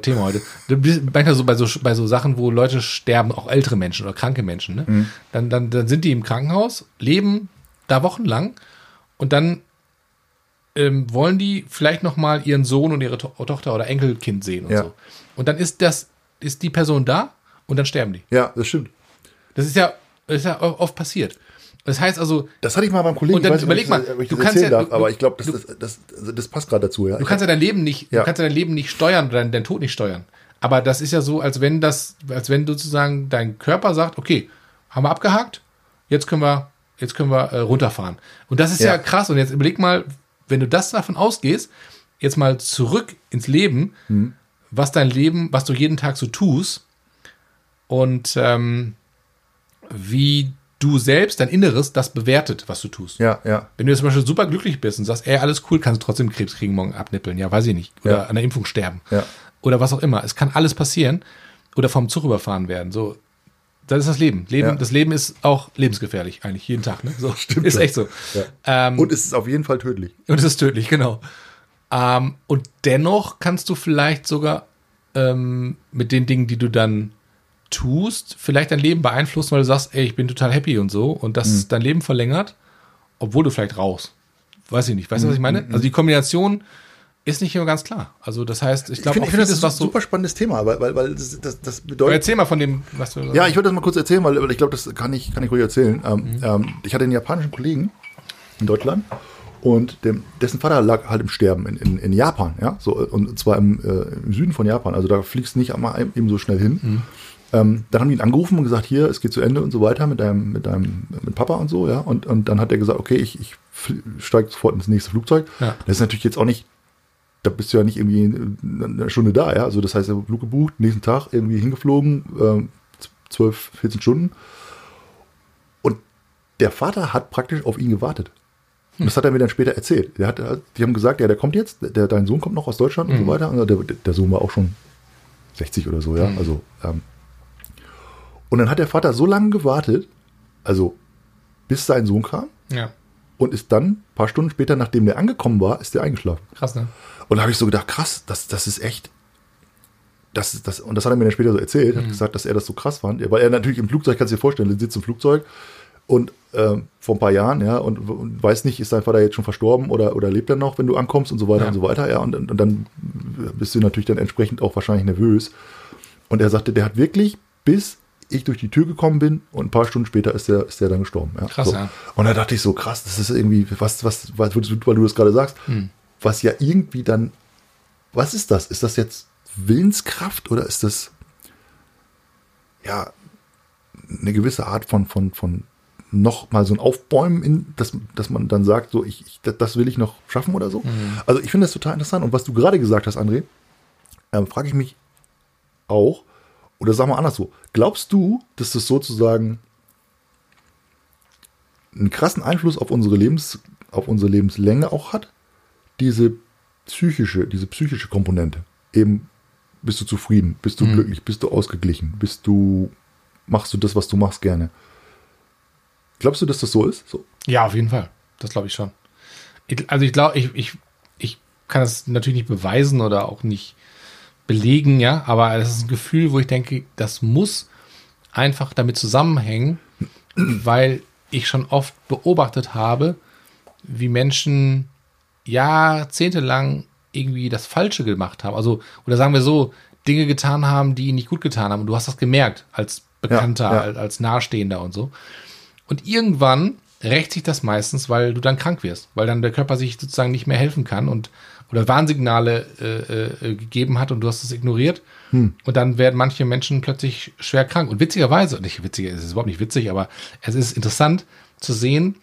Thema heute. Du bist manchmal so bei so, bei so Sachen, wo Leute sterben, auch ältere Menschen oder kranke Menschen, ne? Dann, dann, dann sind die im Krankenhaus, leben da wochenlang und dann ähm, wollen die vielleicht noch mal ihren Sohn und ihre to Tochter oder Enkelkind sehen und Ja. so. Und dann ist das, ist die Person da und dann sterben die. Ja, das stimmt. Das ist ja, das ist ja oft passiert. Das heißt also, Das hatte ich mal beim Kollegen. Und dann ich überleg ich mal, ob ich du kannst ja- darf, du- aber ich glaube, das, das, das, das passt gerade dazu. Ja. du kannst ja dein Leben nicht, Ja. du kannst ja dein Leben nicht steuern oder deinen, deinen Tod nicht steuern. Aber das ist ja so, als wenn das, als wenn sozusagen dein Körper sagt, okay, haben wir abgehakt, jetzt können wir, jetzt können wir äh, runterfahren. Und das ist ja. Ja. krass. Und jetzt überleg mal, wenn du das davon ausgehst, jetzt mal zurück ins Leben, Hm. was dein Leben, was du jeden Tag so tust und ähm, wie du selbst, dein Inneres, das bewertet, was du tust. Ja, ja. Wenn du jetzt zum Beispiel super glücklich bist und sagst, ey, alles cool, kannst du trotzdem Krebs kriegen, morgen abnippeln. Ja, weiß ich nicht. Oder Ja. an der Impfung sterben. Ja. Oder was auch immer. Es kann alles passieren. Oder vom Zug überfahren werden. So, das ist das Leben. Leben Ja. Das Leben ist auch lebensgefährlich, eigentlich, jeden Tag. Ne? So, Stimmt ist echt so. Ja. Ähm, Und es ist auf jeden Fall tödlich. und es ist tödlich, genau. Ähm, und dennoch kannst du vielleicht sogar ähm, mit den Dingen, die du dann tust, vielleicht dein Leben beeinflussen, weil du sagst, ey, ich bin total happy und so und das dein Leben verlängert, obwohl du vielleicht rauchst. Weiß ich nicht. Weißt du, was ich meine? Also die Kombination ist nicht immer ganz klar. Also das heißt, ich glaube ich finde, das ist ein was so. super spannendes Thema, weil, weil, weil das, das, bedeutet. Erzähl mal von dem, was du Ja, ich würde das mal kurz erzählen, weil, weil ich glaube, das kann ich, kann ich ruhig erzählen. Ähm, Mhm. ähm, ich hatte einen japanischen Kollegen in Deutschland und dem, dessen Vater lag halt im Sterben in, in, in Japan, ja, so, und zwar im, äh, im Süden von Japan. Also da fliegst du nicht einmal eben so schnell hin. Mhm. Ähm, dann haben die ihn angerufen und gesagt, hier, es geht zu Ende und so weiter mit deinem, mit deinem, mit Papa und so, ja. Und, und dann hat er gesagt, okay, ich, ich steige sofort ins nächste Flugzeug. Ja. Das ist natürlich jetzt auch nicht da bist du ja nicht irgendwie eine Stunde da, ja. Also das heißt, er hat Flug gebucht, nächsten Tag irgendwie hingeflogen, ähm, 12, 14 Stunden. Und der Vater hat praktisch auf ihn gewartet. Und das hat er mir dann später erzählt. Der hat, die haben gesagt, ja, der kommt jetzt, der, dein Sohn kommt noch aus Deutschland und so weiter. Und der, der Sohn war auch schon 60 oder so, ja. Also, ähm, und dann hat der Vater so lange gewartet, also bis sein Sohn kam Ja, und ist dann ein paar Stunden später, nachdem der angekommen war, ist der eingeschlafen. krass, ne? Und da habe ich so gedacht, krass, das, das ist echt. Das, das, und das hat er mir dann später so erzählt, hat gesagt, dass er das so krass fand. Weil er natürlich im Flugzeug, kannst du dir vorstellen, er sitzt im Flugzeug und ähm, vor ein paar Jahren, ja, und, und weiß nicht, ist dein Vater jetzt schon verstorben oder, oder lebt er noch, wenn du ankommst und so weiter Ja. und so weiter. Ja, und, und, und dann bist du natürlich dann entsprechend auch wahrscheinlich nervös. Und er sagte, der hat wirklich, bis ich durch die Tür gekommen bin und ein paar Stunden später ist der, ist der dann gestorben. Ja, Krass, so. ja. Und da dachte ich so, krass, das ist irgendwie, was, was, was weil du das gerade sagst, Hm. was ja irgendwie dann, was ist das? Ist das jetzt Willenskraft oder ist das ja eine gewisse Art von, von, von noch mal so ein Aufbäumen, in, dass, dass man dann sagt, so, ich, ich, das- will ich noch schaffen oder so. Also ich finde das total interessant. Und was du gerade gesagt hast, André, ähm, frage ich mich auch, oder sag mal anders so, glaubst du, dass das sozusagen einen krassen Einfluss auf unsere Lebens, auf unsere Lebenslänge auch hat? Diese psychische, diese psychische Komponente. Eben, bist du zufrieden, bist du glücklich, bist du ausgeglichen, bist du, machst du das, was du machst, gerne. Glaubst du, dass das so ist? So. Ja, auf jeden Fall. Das glaube ich schon. Ich, also ich glaube, ich, ich, ich kann das natürlich nicht beweisen oder auch nicht belegen, ja, aber es ist ein Gefühl, wo ich denke, das muss einfach damit zusammenhängen, weil ich schon oft beobachtet habe, wie Menschen jahrzehntelang irgendwie das Falsche gemacht haben. Also, oder sagen wir so, Dinge getan haben, die ihnen nicht gut getan haben. Und du hast das gemerkt als Bekannter, ja. als, als Nahestehender und so. Und irgendwann rächt sich das meistens, weil du dann krank wirst, weil dann der Körper sich sozusagen nicht mehr helfen kann und oder Warnsignale äh, äh, gegeben hat und du hast es ignoriert. Und dann werden manche Menschen plötzlich schwer krank. Und witzigerweise, nicht witziger, es ist überhaupt nicht witzig, aber es ist interessant zu sehen,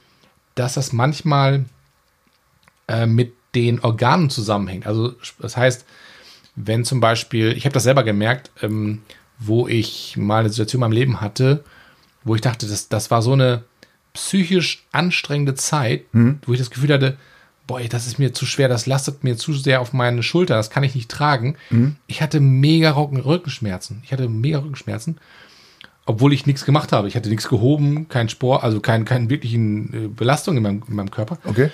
dass das manchmal äh, mit den Organen zusammenhängt. Also das heißt, wenn zum Beispiel, ich habe das selber gemerkt, ähm, wo ich mal eine Situation in meinem Leben hatte, wo ich dachte, das, das war so eine psychisch anstrengende Zeit, wo ich das Gefühl hatte, boah, das ist mir zu schwer, das lastet mir zu sehr auf meine Schulter, das kann ich nicht tragen. Ich hatte mega Rücken, Rückenschmerzen. Ich hatte mega Rückenschmerzen, obwohl ich nichts gemacht habe. Ich hatte nichts gehoben, kein Sport, also kein, keinen wirklichen äh, Belastung in meinem, in meinem Körper. Okay.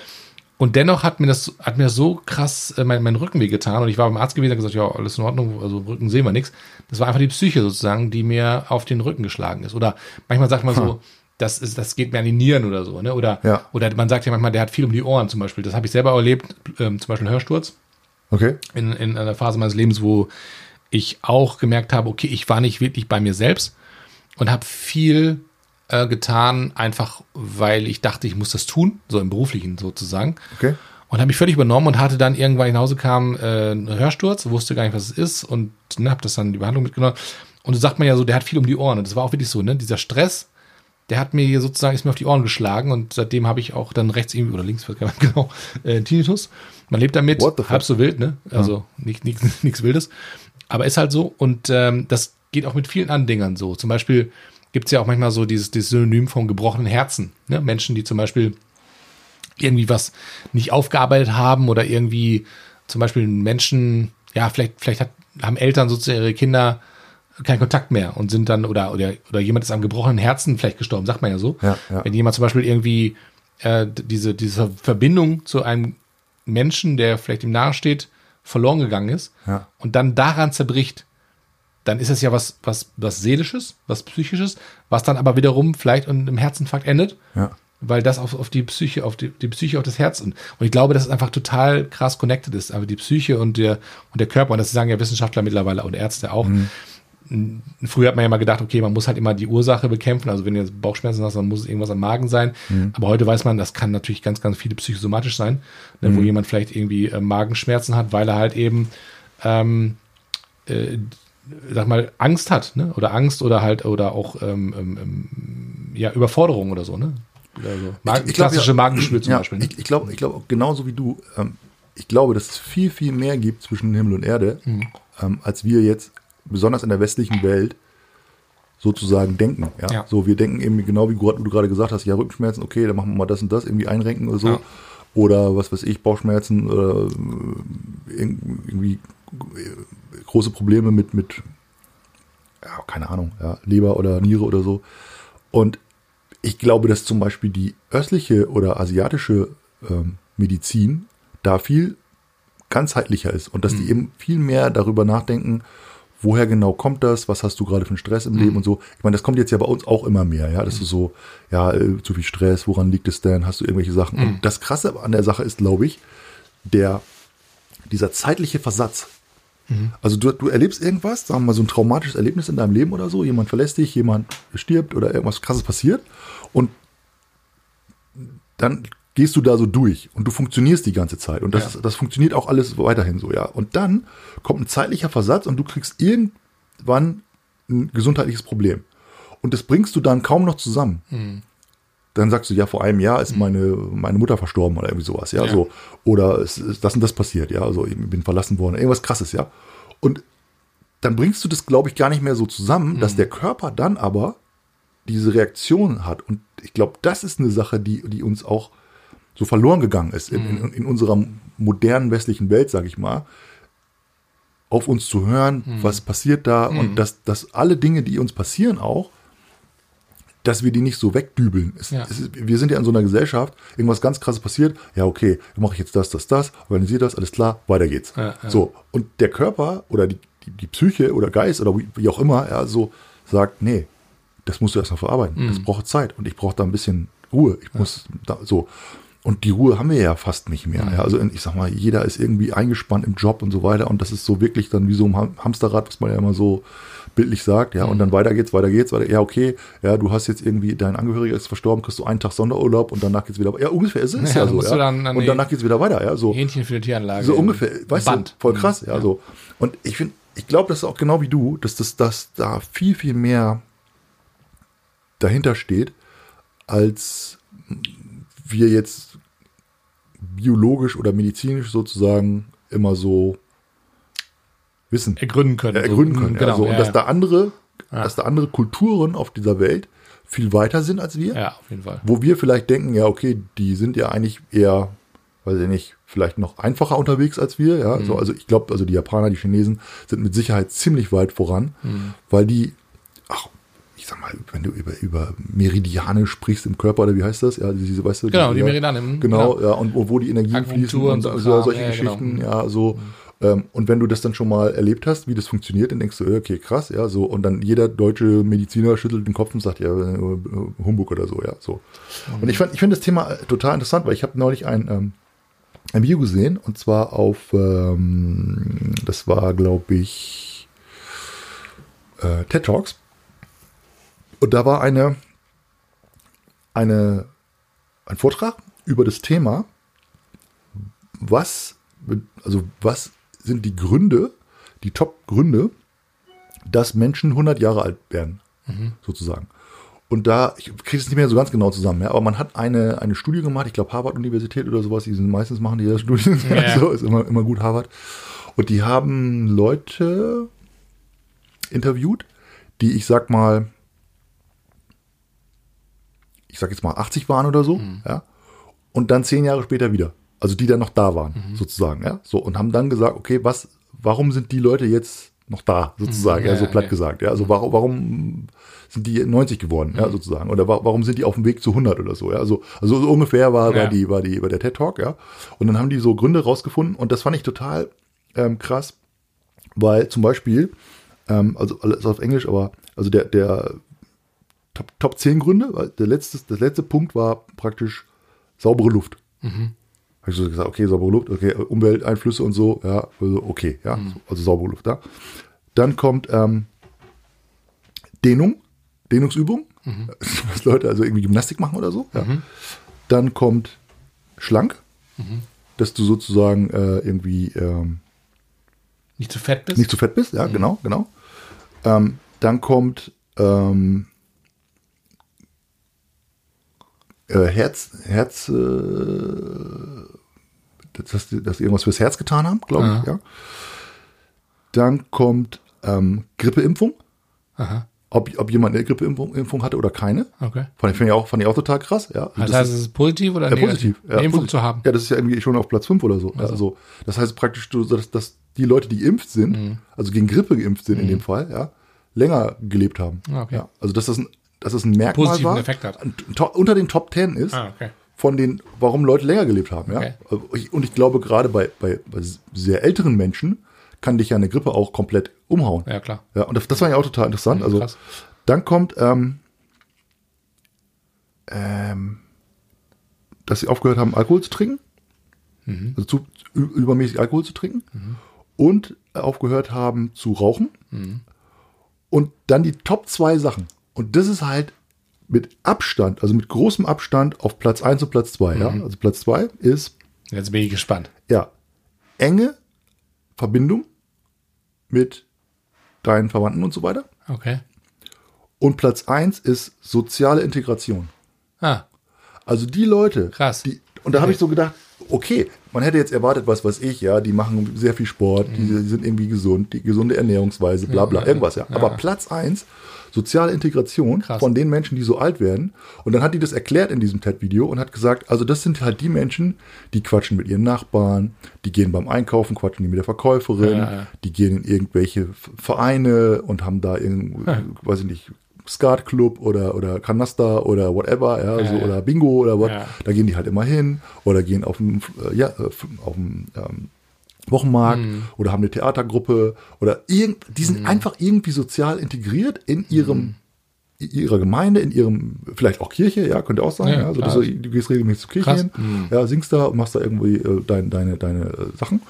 Und dennoch hat mir das, hat mir so krass äh, mein, mein Rücken wehgetan. Und ich war beim Arzt gewesen und gesagt, ja, alles in Ordnung, also im Rücken sehen wir nichts. Das war einfach die Psyche sozusagen, die mir auf den Rücken geschlagen ist. Oder manchmal sagt man so, das ist, das geht mir an die Nieren oder so, ne? Oder, Ja. oder man sagt ja manchmal, der hat viel um die Ohren zum Beispiel. Das habe ich selber erlebt, ähm, zum Beispiel Hörsturz Okay. in, in einer Phase meines Lebens, wo ich auch gemerkt habe, okay, ich war nicht wirklich bei mir selbst und habe viel äh, getan, einfach weil ich dachte, ich muss das tun, so im beruflichen sozusagen. Okay. Und habe mich völlig übernommen und hatte dann irgendwann, nach Hause kam, äh, einen Hörsturz, wusste gar nicht, was es ist und ne, habe das dann in die Behandlung mitgenommen. Und so sagt man ja so, der hat viel um die Ohren. Und das war auch wirklich so, ne? Dieser Stress, der hat mir hier sozusagen, ist mir auf die Ohren geschlagen und seitdem habe ich auch dann rechts irgendwie oder links, weiß gar nicht mehr genau, äh, Tinnitus. Man lebt damit, halb so wild, ne? Also nicht, nichts, <laughs> nichts Wildes. Aber ist halt so und ähm, das geht auch mit vielen anderen Dingern so. Zum Beispiel gibt es ja auch manchmal so dieses, dieses Synonym vom gebrochenen Herzen. Ne? Menschen, die zum Beispiel irgendwie was nicht aufgearbeitet haben oder irgendwie zum Beispiel Menschen, ja, vielleicht, vielleicht hat, haben Eltern sozusagen ihre Kinder keinen Kontakt mehr und sind dann, oder, oder, oder jemand ist am gebrochenen Herzen vielleicht gestorben, sagt man ja so. Ja, ja. Wenn jemand zum Beispiel irgendwie äh, diese, diese Verbindung zu einem Menschen, der vielleicht ihm nahesteht, verloren gegangen ist Ja. und dann daran zerbricht, dann ist es ja was, was, was Seelisches, was Psychisches, was dann aber wiederum vielleicht in einem Herzinfarkt endet, weil das auf, auf die Psyche, auf die, die Psyche, auf das Herz und, und ich glaube, dass es einfach total krass connected ist, aber die Psyche und der, und der Körper, und das sagen ja Wissenschaftler mittlerweile und Ärzte auch. Früher hat man ja mal gedacht, okay, man muss halt immer die Ursache bekämpfen. Also wenn du jetzt Bauchschmerzen hast, dann muss es irgendwas am Magen sein. Aber heute weiß man, das kann natürlich ganz, ganz viele psychosomatisch sein, ne, wo jemand vielleicht irgendwie äh, Magenschmerzen hat, weil er halt eben ähm, äh, sag mal, Angst hat, ne? Oder Angst oder halt, oder auch ähm, ähm, ähm, ja, Überforderung oder so, ne? Oder so. Magen, Ich- ich glaub, klassische ja, Magengeschwür zum ja, Beispiel. Ne? Ich, ich glaube, ich glaube genauso wie du. Ähm, ich glaube, dass es viel, viel mehr gibt zwischen Himmel und Erde, Mhm. ähm, als wir jetzt, besonders in der westlichen Welt, sozusagen denken. Ja? Ja. So, wir denken eben genau wie du gerade gesagt hast, ja, Rückenschmerzen, okay, dann machen wir mal das und das, irgendwie einrenken oder so. Ja. Oder was weiß ich, Bauchschmerzen oder äh, irg- irgendwie äh, große Probleme mit, mit ja, keine Ahnung, ja, Leber oder Niere oder so. Und ich glaube, dass zum Beispiel die östliche oder asiatische ähm, Medizin da viel ganzheitlicher ist und dass die eben viel mehr darüber nachdenken, woher genau kommt das, was hast du gerade für einen Stress im Leben und so. Ich meine, das kommt jetzt ja bei uns auch immer mehr, ja, das ist so, ja, äh, zu viel Stress, woran liegt es denn, hast du irgendwelche Sachen. Und das Krasse an der Sache ist, glaube ich, der, dieser zeitliche Versatz. Also du, du erlebst irgendwas, sagen wir mal so ein traumatisches Erlebnis in deinem Leben oder so, jemand verlässt dich, jemand stirbt oder irgendwas krasses passiert und dann gehst du da so durch und du funktionierst die ganze Zeit und das, Ja. das funktioniert auch alles weiterhin so, ja. Und dann kommt ein zeitlicher Versatz und du kriegst irgendwann ein gesundheitliches Problem. Und das bringst du dann kaum noch zusammen. Dann sagst du, ja, vor einem Jahr ist meine, meine Mutter verstorben oder irgendwie sowas, ja, Ja. so. Oder es ist das und das passiert, ja, also ich bin verlassen worden, irgendwas krasses, ja. Und dann bringst du das, glaube ich, gar nicht mehr so zusammen, dass der Körper dann aber diese Reaktion hat. Und ich glaube, das ist eine Sache, die, die uns auch so verloren gegangen ist in, in, in unserer modernen westlichen Welt, sage ich mal. Auf uns zu hören, was passiert da und dass, dass alle Dinge, die uns passieren auch, dass wir die nicht so wegdübeln. Es, Ja. es ist, wir sind ja in so einer Gesellschaft, irgendwas ganz krasses passiert, ja okay, dann mache ich jetzt das, das, das, organisiere das, alles klar, weiter geht's. Ja, ja. So, und der Körper oder die, die, die Psyche oder Geist oder wie, wie auch immer, ja, so sagt, nee, das musst du erst noch verarbeiten. Mhm. Das braucht Zeit und ich brauche da ein bisschen Ruhe. Ich muss da so. Und die Ruhe haben wir ja fast nicht mehr. Mhm. Ja, also ich sag mal, jeder ist irgendwie eingespannt im Job und so weiter. Und das ist so wirklich dann wie so ein Ham- Hamsterrad, was man ja immer so bildlich sagt. Ja, und Mhm. dann weiter geht's, weiter geht's, weiter. Ja, okay, ja, du hast jetzt irgendwie, dein Angehöriger ist verstorben, kriegst du einen Tag Sonderurlaub und danach geht's wieder. Ja, ungefähr ist es Ja, ja, so. Ja. dann an und danach geht's wieder weiter. Ja, so. Hähnchen für die Tieranlage. So ungefähr, weißt Band. du, voll krass, ja, so. Und ich finde, ich glaube, das ist auch genau wie du, dass das, dass da viel, viel mehr dahinter steht, als wir jetzt biologisch oder medizinisch sozusagen immer so wissen, Ergründen können. äh, ergründen So, können. Genau. ja, so. Und ja, dass ja. da andere, Ja. dass da andere Kulturen auf dieser Welt viel weiter sind als wir ja, auf jeden Fall. wo wir vielleicht denken, ja, okay, die sind ja eigentlich eher, weiß ich nicht, vielleicht noch einfacher unterwegs als wir. Ja, Mhm. so, also ich glaube, also die Japaner, die Chinesen sind mit Sicherheit ziemlich weit voran, Mhm. weil die, sag mal, wenn du über, über Meridiane sprichst im Körper, oder wie heißt das? Ja, diese, weißt du, Genau, die ja, Meridiane, mhm, Genau, genau. ja, und wo, wo die Energien Akupunktur fließen und und so Kram, solche ja, genau. Geschichten, ja, so. Ähm, und wenn du das dann schon mal erlebt hast, wie das funktioniert, dann denkst du, okay, krass, ja, so. Und dann jeder deutsche Mediziner schüttelt den Kopf und sagt, ja, äh, Humbug oder so, ja, so. Und ich fand, ich finde das Thema äh, total interessant, weil ich habe neulich ein, ähm, ein Video gesehen und zwar auf, ähm, das war, glaube ich, äh, TED Talks. Und da war eine, eine, ein Vortrag über das Thema, was, also was sind die Gründe, die Top-Gründe, dass Menschen 100 Jahre alt werden, sozusagen. Und da, ich kriege es nicht mehr so ganz genau zusammen, ja, aber man hat eine, eine Studie gemacht, ich glaube Harvard-Universität oder sowas, die sind meistens machen die ja Studien, <laughs> Ja. so, ist immer, immer gut Harvard. Und die haben Leute interviewt, die ich sag mal, ich sag jetzt mal 80 waren oder so, ja, und dann zehn Jahre später wieder. Also die dann noch da waren, sozusagen, ja. So, und haben dann gesagt, okay, was, warum sind die Leute jetzt noch da, sozusagen, ja, ja, so platt ja. gesagt, ja. Also warum, warum sind die 90 geworden, ja, sozusagen. Oder wa warum sind die auf dem Weg zu 100 oder so, ja. Also, also so ungefähr war, war Ja. die, war die, war der TED Talk, ja. Und dann haben die so Gründe rausgefunden und das fand ich total ähm, krass, weil zum Beispiel, ähm, also alles auf Englisch, aber also der, der Top, Top 10 Gründe, weil der letzte, das letzte Punkt war praktisch saubere Luft. Habe ich so gesagt, okay, saubere Luft, okay, Umwelteinflüsse und so, ja, also okay, ja, also saubere Luft, ja. Dann kommt ähm, Dehnung, Dehnungsübung, <laughs> was Leute also irgendwie Gymnastik machen oder so, ja. Dann kommt schlank, dass du sozusagen äh, irgendwie ähm, Nicht zu fett bist? nicht zu fett bist, ja, genau, genau. Ähm, dann kommt ähm, äh, Herz, Herz, äh, dass, dass irgendwas fürs Herz getan haben, glaube ich, ja. Dann kommt ähm, Grippeimpfung, Aha, ob, ob jemand eine Grippeimpfung Impfung hatte oder keine. okay. Fand ich, fand ich, auch, fand ich auch total krass, ja. Und Das heißt, es ist positiv oder ja, negativ? positiv. Ja, Eine Impfung positiv. zu haben. Ja, das ist ja irgendwie schon auf Platz 5 oder so. Ja, also, das heißt praktisch, dass, dass die Leute, die geimpft sind, Mhm. also gegen Grippe geimpft sind in dem Fall, ja, länger gelebt haben. Ah, okay. Ja, also dass das ein, dass das ein Merkmal Positiven war, Effekt hat. unter den Top 10 ist, Ah, okay. von den, warum Leute länger gelebt haben. Ja? Okay. Also Und ich glaube, gerade bei, bei, bei sehr älteren Menschen kann dich ja eine Grippe auch komplett umhauen. Ja, klar. Ja, und das, das war ja auch total interessant. Mhm, also, dann kommt, ähm, ähm, dass sie aufgehört haben, Alkohol zu trinken. Mhm. Also zu, übermäßig Alkohol zu trinken. Und aufgehört haben zu rauchen. Mhm. Und dann die Top zwei Sachen. Und das ist halt mit Abstand, also mit großem Abstand auf Platz 1 und Platz 2. Ja? Mhm. Also Platz 2 ist Jetzt bin ich gespannt. ja, enge Verbindung mit deinen Verwandten und so weiter. Okay. Und Platz 1 ist soziale Integration. Ah, Also die Leute, Krass. die, und da habe ich so gedacht, okay, man hätte jetzt erwartet, was weiß ich, ja, die machen sehr viel Sport, die, Mhm. die sind irgendwie gesund, die gesunde Ernährungsweise, bla bla, irgendwas, ja. Aber Platz 1, soziale Integration Krass. von den Menschen, die so alt werden. Und dann hat die das erklärt in diesem TED-Video und hat gesagt, also das sind halt die Menschen, die quatschen mit ihren Nachbarn, die gehen beim Einkaufen, quatschen die mit der Verkäuferin, Ja, ja. die gehen in irgendwelche Vereine und haben da irgend, weiß ich nicht, Skatclub oder, oder Kanaster oder whatever, ja, so, ja. oder Bingo oder was. Ja. Da gehen die halt immer hin oder gehen auf dem, äh, ja, äh, auf dem ähm, Wochenmarkt Mhm. oder haben eine Theatergruppe oder irgend, die sind einfach irgendwie sozial integriert in ihrem Mhm. in ihrer Gemeinde, in ihrem, vielleicht auch Kirche, ja, könnte auch sein, Ja, also du, du gehst regelmäßig zur Kirche hin, Mhm. ja, singst da und machst da irgendwie äh, dein, deine, deine äh, Sachen.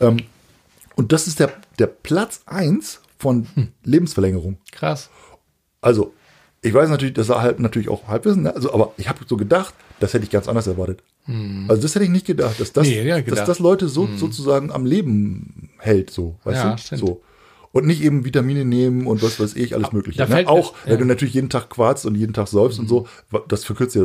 Ähm, und das ist der, der Platz eins von Hm. Lebensverlängerung. krass. Also, ich weiß natürlich, das war halt natürlich auch Halbwissen, ne? also, aber ich habe so gedacht, das hätte ich ganz anders erwartet. Also das hätte ich nicht gedacht, dass das, Hm. Nee, ja, dass gedacht. das Leute so sozusagen am Leben hält, so, weißt Ja, du? stimmt. So. Und nicht eben Vitamine nehmen und was weiß ich, alles mögliche. da Ne? Auch wenn ja. du natürlich jeden Tag quarzt und jeden Tag säufst und so, das verkürzt ja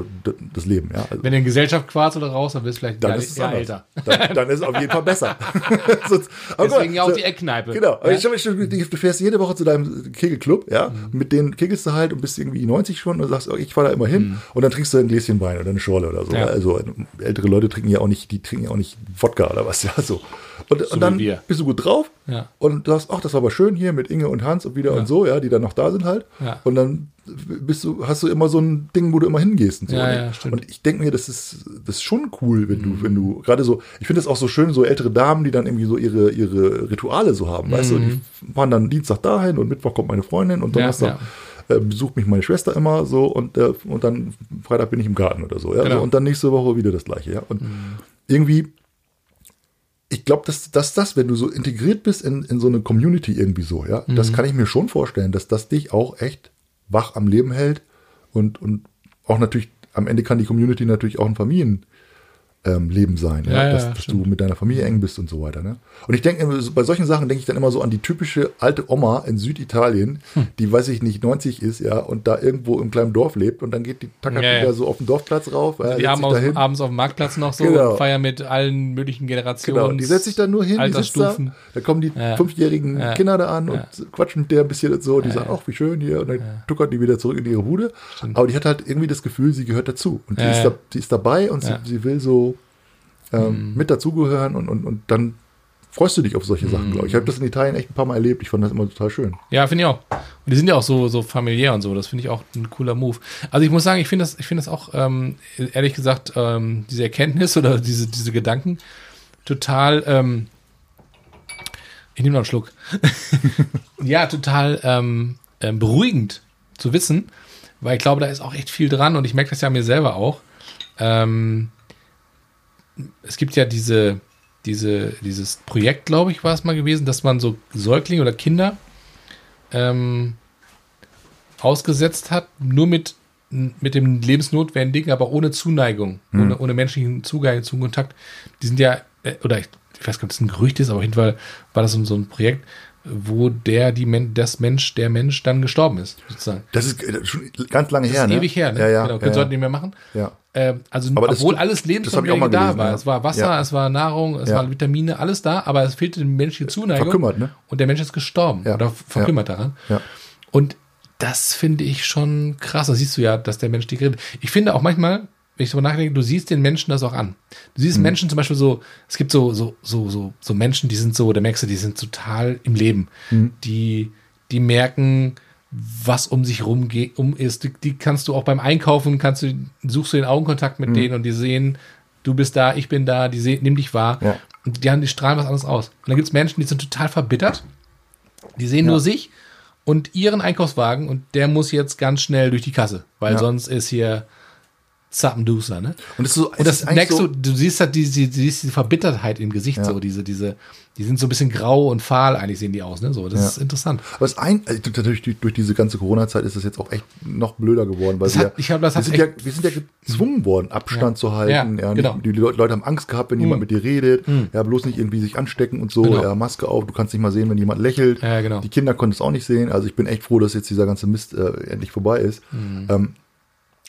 das Leben. Ja? Also, Wenn du in Gesellschaft quarzt oder raus, dann bist du vielleicht dann ist es älter. Dann, dann ist es auf jeden Fall besser. <laughs> <laughs> Sonst- Deswegen ja auch so- die Eckkneipe. Genau. Ja? ich mir- Du fährst jede Woche zu deinem Kegelclub, ja, Mhm. mit denen kegelst du halt und bist irgendwie 90 schon und sagst, oh, ich fahre da immer hin und dann trinkst du ein Gläschen Wein oder eine Schorle oder so. Mhm. Ja. Also ältere Leute trinken ja auch nicht, die trinken ja auch nicht Wodka oder was, ja, so. Und, und dann bist du gut drauf und sagst, ach, das war aber schön hier mit Inge und Hans und wieder und so, ja, die dann noch da sind halt. Ja. Und dann bist du, hast du immer so ein Ding, wo du immer hingehst und so. Ja, Und- ja, stimmt. Und ich denke mir, das ist, das ist schon cool, wenn du, wenn du, gerade so, ich finde es auch so schön, so ältere Damen, die dann irgendwie so ihre, ihre Rituale so haben, weißt du, die fahren dann Dienstag dahin und Mittwoch kommt meine Freundin und Ja, Donnerstag äh, besucht mich meine Schwester immer so und, äh, und dann Freitag bin ich im Garten oder so, ja, Genau. so, und dann nächste Woche wieder das gleiche, ja, und irgendwie, ich glaube, dass, dass das, wenn du so integriert bist in, in so eine Community irgendwie so, ja, das kann ich mir schon vorstellen, dass das dich auch echt wach am Leben hält und, und auch natürlich, am Ende kann die Community natürlich auch ein Familienleben ähm, Leben sein, ja, Ja, ja, dass, dass du stimmt. mit deiner Familie eng bist und so weiter. Ne? Und ich denke, bei solchen Sachen denke ich dann immer so an die typische alte Oma in Süditalien, Hm. die, weiß ich nicht, 90 ist, ja, und da irgendwo im kleinen Dorf lebt und dann geht die ja. wieder so auf den Dorfplatz rauf, ja, Die haben aus, abends auf dem Marktplatz noch so Genau. und feiern mit allen möglichen Generationen. Genau, die setzt sich da nur hin, die sitzt da, Altersstufen. da kommen die fünfjährigen. Kinder da an und quatschen mit der ein bisschen und so. Die sagen, ach, wie schön hier. Und dann tuckern die wieder zurück in ihre Bude. Aber die hat halt irgendwie das Gefühl, sie gehört dazu. Und die, ist, da, die ist dabei und sie, sie will so ähm, Mhm. mit dazugehören und, und, und dann freust du dich auf solche Sachen, Mhm. glaube ich. Ich habe das in Italien echt ein paar Mal erlebt. Ich fand das immer total schön. Ja, finde ich auch. Und die sind ja auch so, so familiär und so. Das finde ich auch ein cooler Move. Also ich muss sagen, ich finde das, ich finde das auch, ähm, ehrlich gesagt, ähm, diese Erkenntnis <laughs> oder diese, diese Gedanken total, ähm, ich nehme noch einen Schluck. <laughs> ja, total ähm, ähm, beruhigend zu wissen, weil ich glaube, da ist auch echt viel dran und ich merke das ja mir selber auch. Ähm, es gibt ja diese, diese, dieses Projekt, glaube ich, war es mal gewesen, dass man so Säuglinge oder Kinder ähm, ausgesetzt hat, nur mit, mit dem Lebensnotwendigen, aber ohne Zuneigung, ohne, ohne menschlichen Zugang zum Kontakt. Die sind ja, äh, oder ich, ich weiß gar nicht, ob das ein Gerücht ist, aber auf jeden Fall war das so, so ein Projekt, wo der, die Men das Mensch, der Mensch dann gestorben ist, sozusagen. Das ist äh, schon ganz lange Das her, ist ne? ewig her, ne? Ja, ja. genau, ja, können ja. sollten nicht mehr machen. ja. Ähm, also Aber das obwohl alles Das Lebensnotwendige mal da gelesen, war. ja. Es war Wasser, Ja. es war Nahrung, es Ja. waren Vitamine, alles da, aber es fehlte die menschliche Zuneigung. Verkümmert, ne? Und der Mensch ist gestorben Ja. oder verkümmert daran. Ja. Und das finde ich schon krass. Da siehst du ja, dass der Mensch dich redet. Ich finde auch manchmal, wenn ich darüber nachdenke, du siehst den Menschen das auch an. Du siehst Mhm. Menschen zum Beispiel so, es gibt so, so, so, so, so Menschen, die sind so, da merkst du, die sind total im Leben. Mhm. Die, die merken, was um sich rum um ist. Die, die kannst du auch beim Einkaufen, kannst du, suchst du den Augenkontakt Mhm. mit denen und die sehen, du bist da, ich bin da, die sehen, nimm dich wahr. Ja. Und die haben, die strahlen was anderes aus. Und dann gibt es Menschen, die sind total verbittert. Die sehen nur sich und ihren Einkaufswagen und der muss jetzt ganz schnell durch die Kasse, weil Ja. sonst ist hier Zappenduster, ne? Und das, ist so, Und das merkst so, du, du siehst halt diese, diese, diese Verbittertheit im Gesicht, Ja. so diese, diese, die sind so ein bisschen grau und fahl, eigentlich sehen die aus, ne? So, das Ja. ist interessant. Aber es ein, also durch, durch, durch diese ganze Corona-Zeit ist es jetzt auch echt noch blöder geworden, weil Das wir, hat- ich glaub, das wir, sind ja, wir sind ja gezwungen worden, Abstand zu halten. Ja, Ja, genau. die, die Leute Leute haben Angst gehabt, wenn jemand mit dir redet. Ja, bloß nicht irgendwie sich anstecken und so. Genau. Ja, Maske auf, du kannst nicht mal sehen, wenn jemand lächelt. Ja, genau. Die Kinder konnten es auch nicht sehen. Also ich bin echt froh, dass jetzt dieser ganze Mist äh, endlich vorbei ist. Ähm,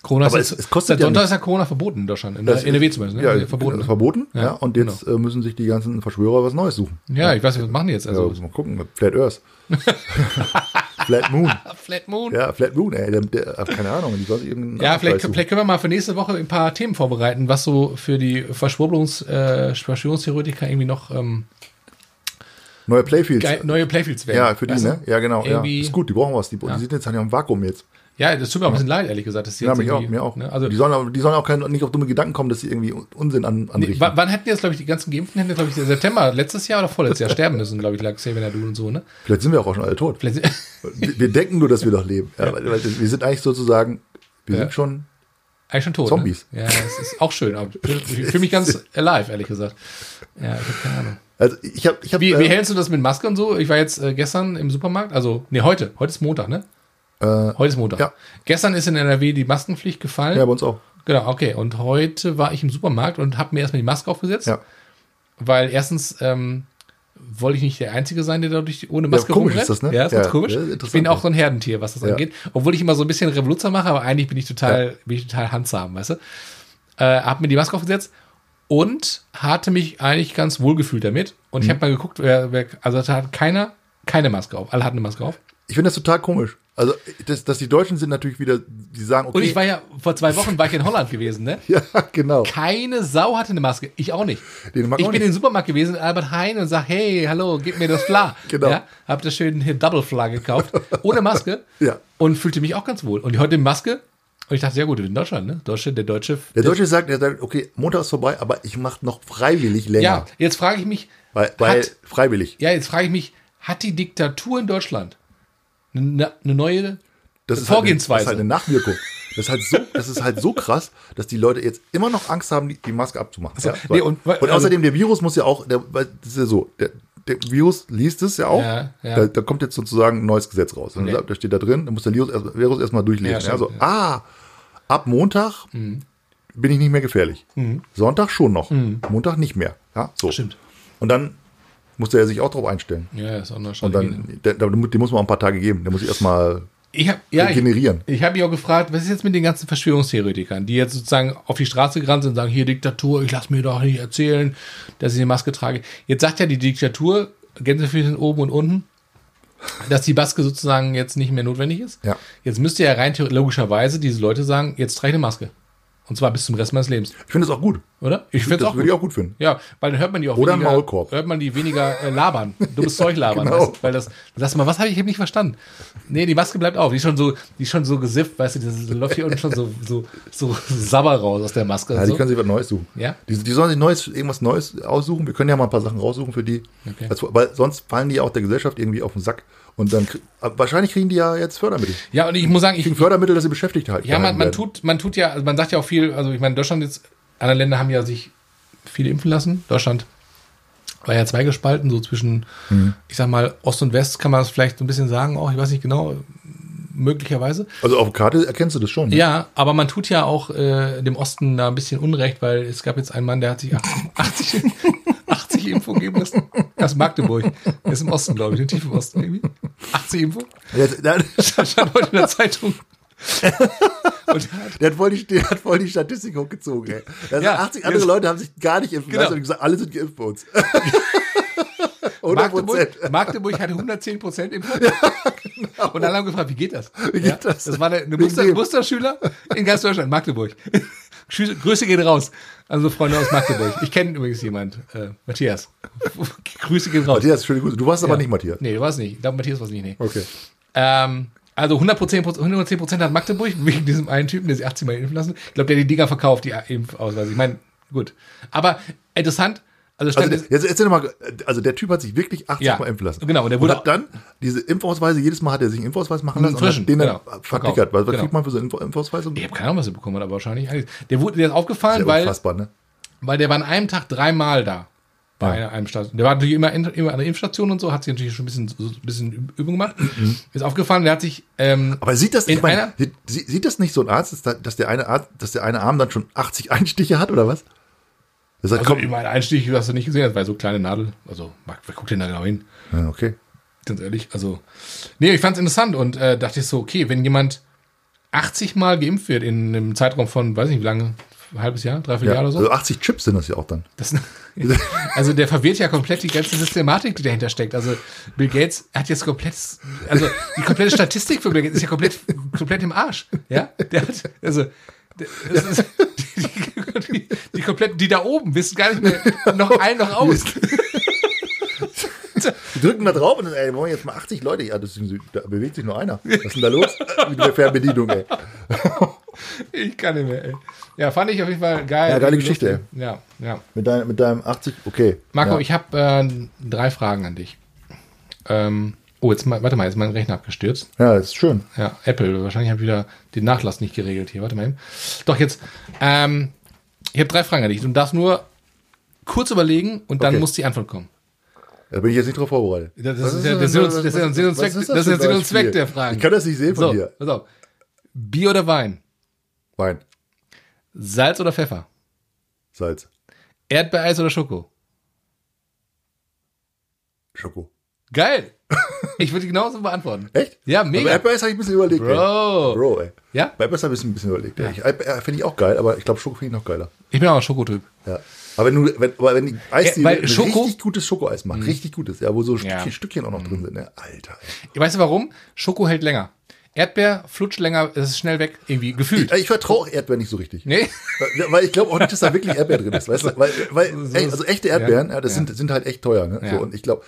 Corona Aber ist, es- es kostet seit ja Sonntag ist ja Corona verboten in Deutschland, in der NRW zumindest, ne? Ja, verboten. verboten. Ne? verboten ja, Ja, und jetzt äh, müssen sich die ganzen Verschwörer was Neues suchen. Ja, ich weiß nicht, was machen die jetzt? Also, Also, mal gucken. Flat Earth. <laughs> Flat Moon. Flat Moon. Ja, Flat Moon, ey. Der, der, keine Ahnung, die soll sich Ja, vielleicht, vielleicht können wir mal für nächste Woche ein paar Themen vorbereiten, was so für die Verschwörungs, äh, Verschwörungstheoretiker irgendwie noch ähm, Neue Playfields. geil, neue Playfields werden. Ja, für die, du? ne? Ja, genau. Ja. Ist gut, die brauchen was. Die, die sind jetzt halt ja im Vakuum jetzt. Ja, das tut mir auch ein bisschen leid, ehrlich gesagt. Dass die Ja, jetzt mich auch, mir auch. Ne? Also, die sollen auch, die sollen auch kein, nicht auf dumme Gedanken kommen, dass sie irgendwie Unsinn an, nee, anrichten. wann, wann hätten jetzt, glaube ich, die ganzen Geimpften, hätten, glaube ich, September, letztes Jahr oder vorletztes Jahr <laughs> sterben müssen, glaube ich, lag Xavier Nadu und so, ne? Vielleicht sind wir auch schon alle tot. Vielleicht, Wir, wir denken nur, dass wir noch leben. Ja, weil, weil wir sind eigentlich sozusagen, wir Ja. sind schon, eigentlich schon tot. Zombies. Ne? Ja, es ist auch schön. Aber ich fühle mich ganz <laughs> alive, ehrlich gesagt. Ja, ich habe keine Ahnung. also ich habe, ich habe, Wie, wie hältst du das mit Maske und so? Ich war jetzt äh, gestern im Supermarkt, also, nee, heute. Heute ist Montag, ne? Äh, Heute ist Montag. Ja. Gestern ist in NRW die Maskenpflicht gefallen. ja, bei uns auch. Genau, okay. Und heute war ich im Supermarkt und habe mir erstmal die Maske aufgesetzt. Ja. Weil erstens ähm, wollte ich nicht der Einzige sein, der dadurch ohne Maske komisch rumrennt. ist das, ne? Ja, ist Ja, ganz komisch. ja, ich bin auch ja. so ein Herdentier, was das Ja. angeht. Obwohl ich immer so ein bisschen Revoluzer mache, aber eigentlich bin ich total, bin ich total handsam, weißt du? Äh, hab mir die Maske aufgesetzt und hatte mich eigentlich ganz wohl gefühlt damit. Und Mhm. ich habe mal geguckt, wer, wer, also da hat keiner keine Maske auf. Alle hatten eine Maske auf. Ich finde das total komisch. Also, dass, dass die Deutschen sind natürlich wieder, die sagen, okay. Und ich war ja, vor zwei Wochen war ich in Holland gewesen, ne? <laughs> ja, genau. Keine Sau hatte eine Maske. Ich auch nicht. Den mag ich bin nicht. in den Supermarkt gewesen, Albert Heijn und sag, hey, hallo, gib mir das Fla. <laughs> Genau. Ja, hab das schön hier Double Fla gekauft, ohne Maske. <laughs> Ja. Und fühlte mich auch ganz wohl. Und heute Maske. Und ich dachte, ja gut, in Deutschland, ne? Deutsche, der Deutsche. Der Deutsche sagt, er sagt, okay, Montag ist vorbei, aber ich mache noch freiwillig länger. ja, jetzt frage ich mich, Weil, weil hat, freiwillig. ja, jetzt frage ich mich, hat die Diktatur in Deutschland eine, eine neue Das ist Vorgehensweise? Halt eine, das ist halt eine Nachwirkung. Das ist halt so, das ist halt so krass, dass die Leute jetzt immer noch Angst haben, die, die Maske abzumachen. So, ja? nee, und- und, also- außerdem, der Virus muss ja auch, der, weil das ist ja so, der, der Virus liest es ja auch. Ja, ja. Da, da kommt jetzt sozusagen ein neues Gesetz raus. Okay. Da steht da drin, da muss der Virus, erst, Virus erstmal durchlesen. Ja, so. Mhm. ah, ab Montag bin ich nicht mehr gefährlich. Sonntag schon noch. Montag nicht mehr. Ja, so. Stimmt. Und dann musste er sich auch darauf einstellen. Ja, ist auch eine Und Strategie. dann, der, der, dem muss man auch ein paar Tage geben. Der muss sich erstmal Ich hab, ja, ich, generieren. ich habe mich auch gefragt, was ist jetzt mit den ganzen Verschwörungstheoretikern, die jetzt sozusagen auf die Straße gerannt sind und sagen, hier Diktatur, ich lass mir doch nicht erzählen, dass ich eine Maske trage. Jetzt sagt ja die Diktatur, Gänsefüßchen oben und unten, dass die Maske sozusagen jetzt nicht mehr notwendig ist. Ja. Jetzt müsste ja rein logischerweise diese Leute sagen, jetzt trage ich eine Maske. Und zwar bis zum Rest meines Lebens, Ich finde das auch gut. oder? Ich finde es das auch würde gut. ich auch gut finden. Ja, weil dann hört man die auch Oder weniger, Maulkorb. hört man die weniger äh, labern, dummes Zeug labern, <laughs> Genau. weißt, weil das, sagst du mal, was habe ich eben nicht verstanden? Nee, die Maske bleibt auf, die ist schon so, die ist schon so gesifft, weißt du, das läuft hier unten schon so, so, so Sabber raus aus der Maske. Ja, die so. können sich was Neues suchen. Ja? Die, die sollen sich Neues, irgendwas Neues aussuchen. Wir können ja mal ein paar Sachen raussuchen für die. Okay. Also, weil sonst fallen die auch der Gesellschaft irgendwie auf den Sack. Und dann wahrscheinlich kriegen die ja jetzt Fördermittel. ja, und ich muss sagen, ich, Kriegen Fördermittel, dass sie beschäftigt halt. ja, man, man tut, man tut ja, also man sagt ja auch viel, also ich meine, Deutschland jetzt, andere Länder haben ja sich viele impfen lassen. Deutschland war ja zweigespalten, so zwischen, Mhm. ich sag mal, Ost und West kann man das vielleicht so ein bisschen sagen, auch, ich weiß nicht genau, möglicherweise. Also auf Karte erkennst du das schon. ne? Ja, aber man tut ja auch äh, dem Osten da ein bisschen Unrecht, weil es gab jetzt einen Mann, der hat sich <laughs> 80, 80, 80 Info geben lassen. Aus Magdeburg. Der ist im Osten, glaube ich, in tief im Osten irgendwie. 80 Info. Das <laughs> stand heute in der Zeitung. <laughs> Und der hat, voll die, der hat voll die Statistik hochgezogen. Ey. Das Ja, sind 80 andere Leute haben sich gar nicht impfen Genau. lassen und gesagt, alle sind geimpft bei uns. <laughs> 100 Magdeburg, Magdeburg hatte 110 Prozent Info. Und alle haben gefragt, wie geht das? Wie geht das? Das war der, eine Wegen Muster. Musterschüler in ganz Deutschland, Magdeburg. Grüße Grüße gehen raus. Also Freunde aus Magdeburg. Ich kenne übrigens jemand, äh, Matthias. Grüße gehen raus. Matthias, schöne Grüße. Du warst aber Ja. nicht Matthias. Nee, du warst nicht. Ich glaube, Matthias war es nicht. Nee. Okay. Ähm, also 100%, 110 Prozent hat Magdeburg, wegen diesem einen Typen, der sich 80 Mal impfen lassen. Ich glaube, der hat die Dinger verkauft, die Impfausweise. Ich meine, gut. Aber interessant, also stand Also, jetzt erzähl mal, also der Typ hat sich wirklich 80 Ja, Mal impfen lassen. genau, und der und wurde- hat dann diese Impfausweise, jedes Mal hat er sich einen Impfausweis machen lassen frischen, und den genau, dann verklickert. Was, was genau. kriegt man für so einen Impf- Impfausweis? ich habe keine Ahnung, was er bekommen hat, aber wahrscheinlich. Der, wurde, der ist aufgefallen, Sehr weil, unfassbar, ne? weil der war an einem Tag dreimal da. Bei Ja. einer, einem Station. Der war natürlich immer, immer an der Impfstation und so, hat sich natürlich schon ein bisschen, so ein bisschen Übung gemacht. Ist aufgefallen, der hat sich, ähm, Aber sieht das, In ich meine, sieht, sieht das nicht so ein Arzt, dass, da, dass, der eine Arzt, dass der eine Arm dann schon 80 Einstiche hat oder was? Er sagt, also komm, ich meine, Einstich hast du nicht gesehen, das war so kleine Nadel. Also, wer guckt denn da genau hin? ja, okay. Ganz ehrlich, also. Nee, ich fand's interessant und äh, dachte ich so, okay, wenn jemand 80 Mal geimpft wird in einem Zeitraum von, weiß nicht wie lange, ein halbes Jahr, dreiviertel Ja, Jahr oder so. also 80 Chips sind das ja auch dann. Das, <laughs> also der verwirrt ja komplett die ganze Systematik, die dahinter steckt. Also Bill Gates hat jetzt komplett, also die komplette Statistik für Bill Gates ist ja komplett, komplett im Arsch. Ja, der hat, also ist, <laughs> die, die, die, die komplett, die da oben wissen gar nicht mehr noch <laughs> ein noch aus. Die drücken da drauf und dann, ey, wollen jetzt mal 80 Leute. Ja, das, da bewegt sich nur einer. Was ist denn da los? <laughs> Mit der Fernbedienung, ey. Ich kann nicht mehr. Ey. Ja, fand ich auf jeden Fall geil. Ja, geile Geschichte, Ja, ja. Mit, dein, mit deinem 80, okay. Marco, ja. ich habe äh, drei Fragen an dich. Ähm, oh, jetzt mal, warte mal, jetzt ist mein Rechner abgestürzt. Ja, das ist schön. Ja, Apple. Wahrscheinlich habe ich wieder den Nachlass nicht geregelt hier. Warte mal. eben. Doch, jetzt. Ähm, ich habe drei Fragen an dich. Du darfst nur kurz überlegen und dann Okay. muss die Antwort kommen. Da bin ich jetzt nicht drauf vorbereitet. Das Was ist ja der Sinn und- Zweck- der Fragen. Ich kann das nicht sehen von So, hier. pass auf. Bier oder Wein? Wein, Salz oder Pfeffer? Salz, Erdbeereis oder Schoko? Schoko. Geil! Ich würde genauso beantworten. Echt? Ja, mega. Erdbeereis habe ich ein bisschen überlegt. Ey. Bro. Bro, ey. Ja? Bei Erdbeereis habe ich ein bisschen überlegt. Ja. Ich, Erdbeer finde ich auch geil, aber ich glaube, Schoko finde ich noch geiler. Ich bin auch ein Schokotyp. Ja. Aber wenn du, wenn, aber wenn die Eisdiele weil ein Schoko- Mhm. richtig gutes Schokoeis macht, richtig gutes, ja, wo so Stückchen, Ja. Mhm. Stückchen auch noch drin sind, ne? Alter. Ey. Weißt du warum? Schoko hält länger. Erdbeer flutscht länger, es ist schnell weg, irgendwie gefühlt. Ich, ich vertraue Erdbeeren nicht so richtig. Nee? Ja, Weil ich glaube auch nicht, dass da wirklich Erdbeer drin ist. Weißt du? <laughs> Weil, weil also echte Erdbeeren, ja, ja, das ja. Sind, sind halt echt teuer. Ne? Ja. So, und ich glaube,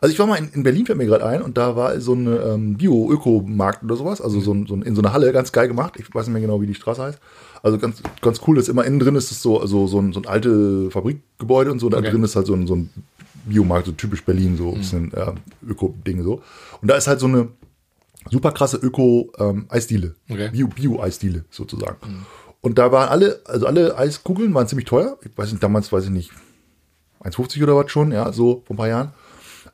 also ich war mal in, in Berlin, fällt mir gerade ein, und da war so ein ähm, Bio-Öko-Markt oder sowas, also so, ein, so ein, in so einer Halle, ganz geil gemacht. Ich weiß nicht mehr genau, wie die Straße heißt. Also ganz, ganz cool, ist immer innen drin ist es so, also so ein, so ein alte Fabrikgebäude und so, da Okay. drin ist halt so ein, so ein Biomarkt, so typisch Berlin, so ein bisschen äh, Öko-Ding so. Und da ist halt so eine super krasse Öko-Eisdiele. Okay. Bio- Bio-Eisdiele sozusagen. Und da waren alle, also alle Eiskugeln waren ziemlich teuer. Ich weiß nicht, damals weiß ich nicht, 1,50 oder was schon, ja, so vor ein paar Jahren.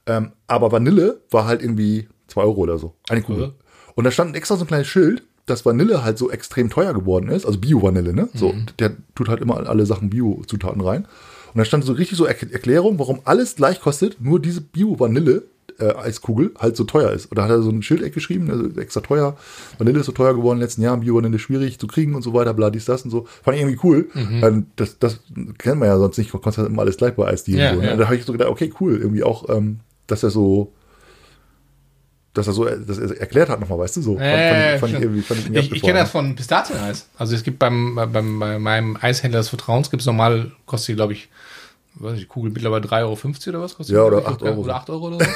Ähm, aber Vanille war halt irgendwie 2 Euro oder so. Eine Kugel. Mhm. Und da stand extra so ein kleines Schild, dass Vanille halt so extrem teuer geworden ist, also Bio-Vanille, ne? So, der tut halt immer alle Sachen Bio-Zutaten rein. Und da stand so richtig so Er Erklärung, warum alles gleich kostet, nur diese Bio-Vanille äh, Eiskugel halt so teuer ist. Oder hat er so ein Schild geschrieben, also extra teuer. Vanille ist so teuer geworden in den letzten Jahren, Bio-Vanille schwierig zu kriegen und so weiter, bla, dies, das und so. Fand ich irgendwie cool. Ähm, das, das kennt man ja sonst nicht, kostet halt immer alles gleich bei Eisdielen. Ja, so, ne? ja. Da habe ich so gedacht, okay, cool, irgendwie auch, ähm, dass er so dass er so dass er erklärt hat nochmal, weißt du, so. Ja, fand, ich, fand ich, ich kenne das von Pistazieneis. Also es gibt beim, beim bei meinem Eishändler des Vertrauens gibt es normal, kostet die, glaube ich, weiß nicht, die Kugel mittlerweile 3,50 Euro oder was kostet Ja, oder glaub <laughs> ich? 8 Euro. Oder 8 Euro oder oder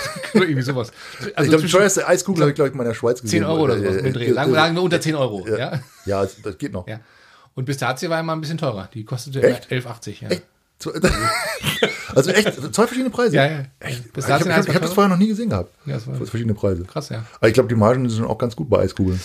irgendwie sowas. Also ich glaube, die teuerste Eiskugel habe ich, glaube ich, in der Schweiz gesehen. 10 Euro oder Äh, sowas. äh, mit Dreh. äh, Sagen, äh, sagen wir unter 10 Euro. Ja. Ja, ja das, geht noch. ja. Und Pistazie war immer ein bisschen teurer. Die kostete Echt? 11,80. Ja. Echt? <laughs> <laughs> Also echt, zwei verschiedene Preise. Ja, ja. Echt? Ich habe hab das vorher noch nie gesehen gehabt. Ja, das war- verschiedene Preise. Krass, ja. Aber ich glaube, die Margen sind auch ganz gut bei Eiskugeln.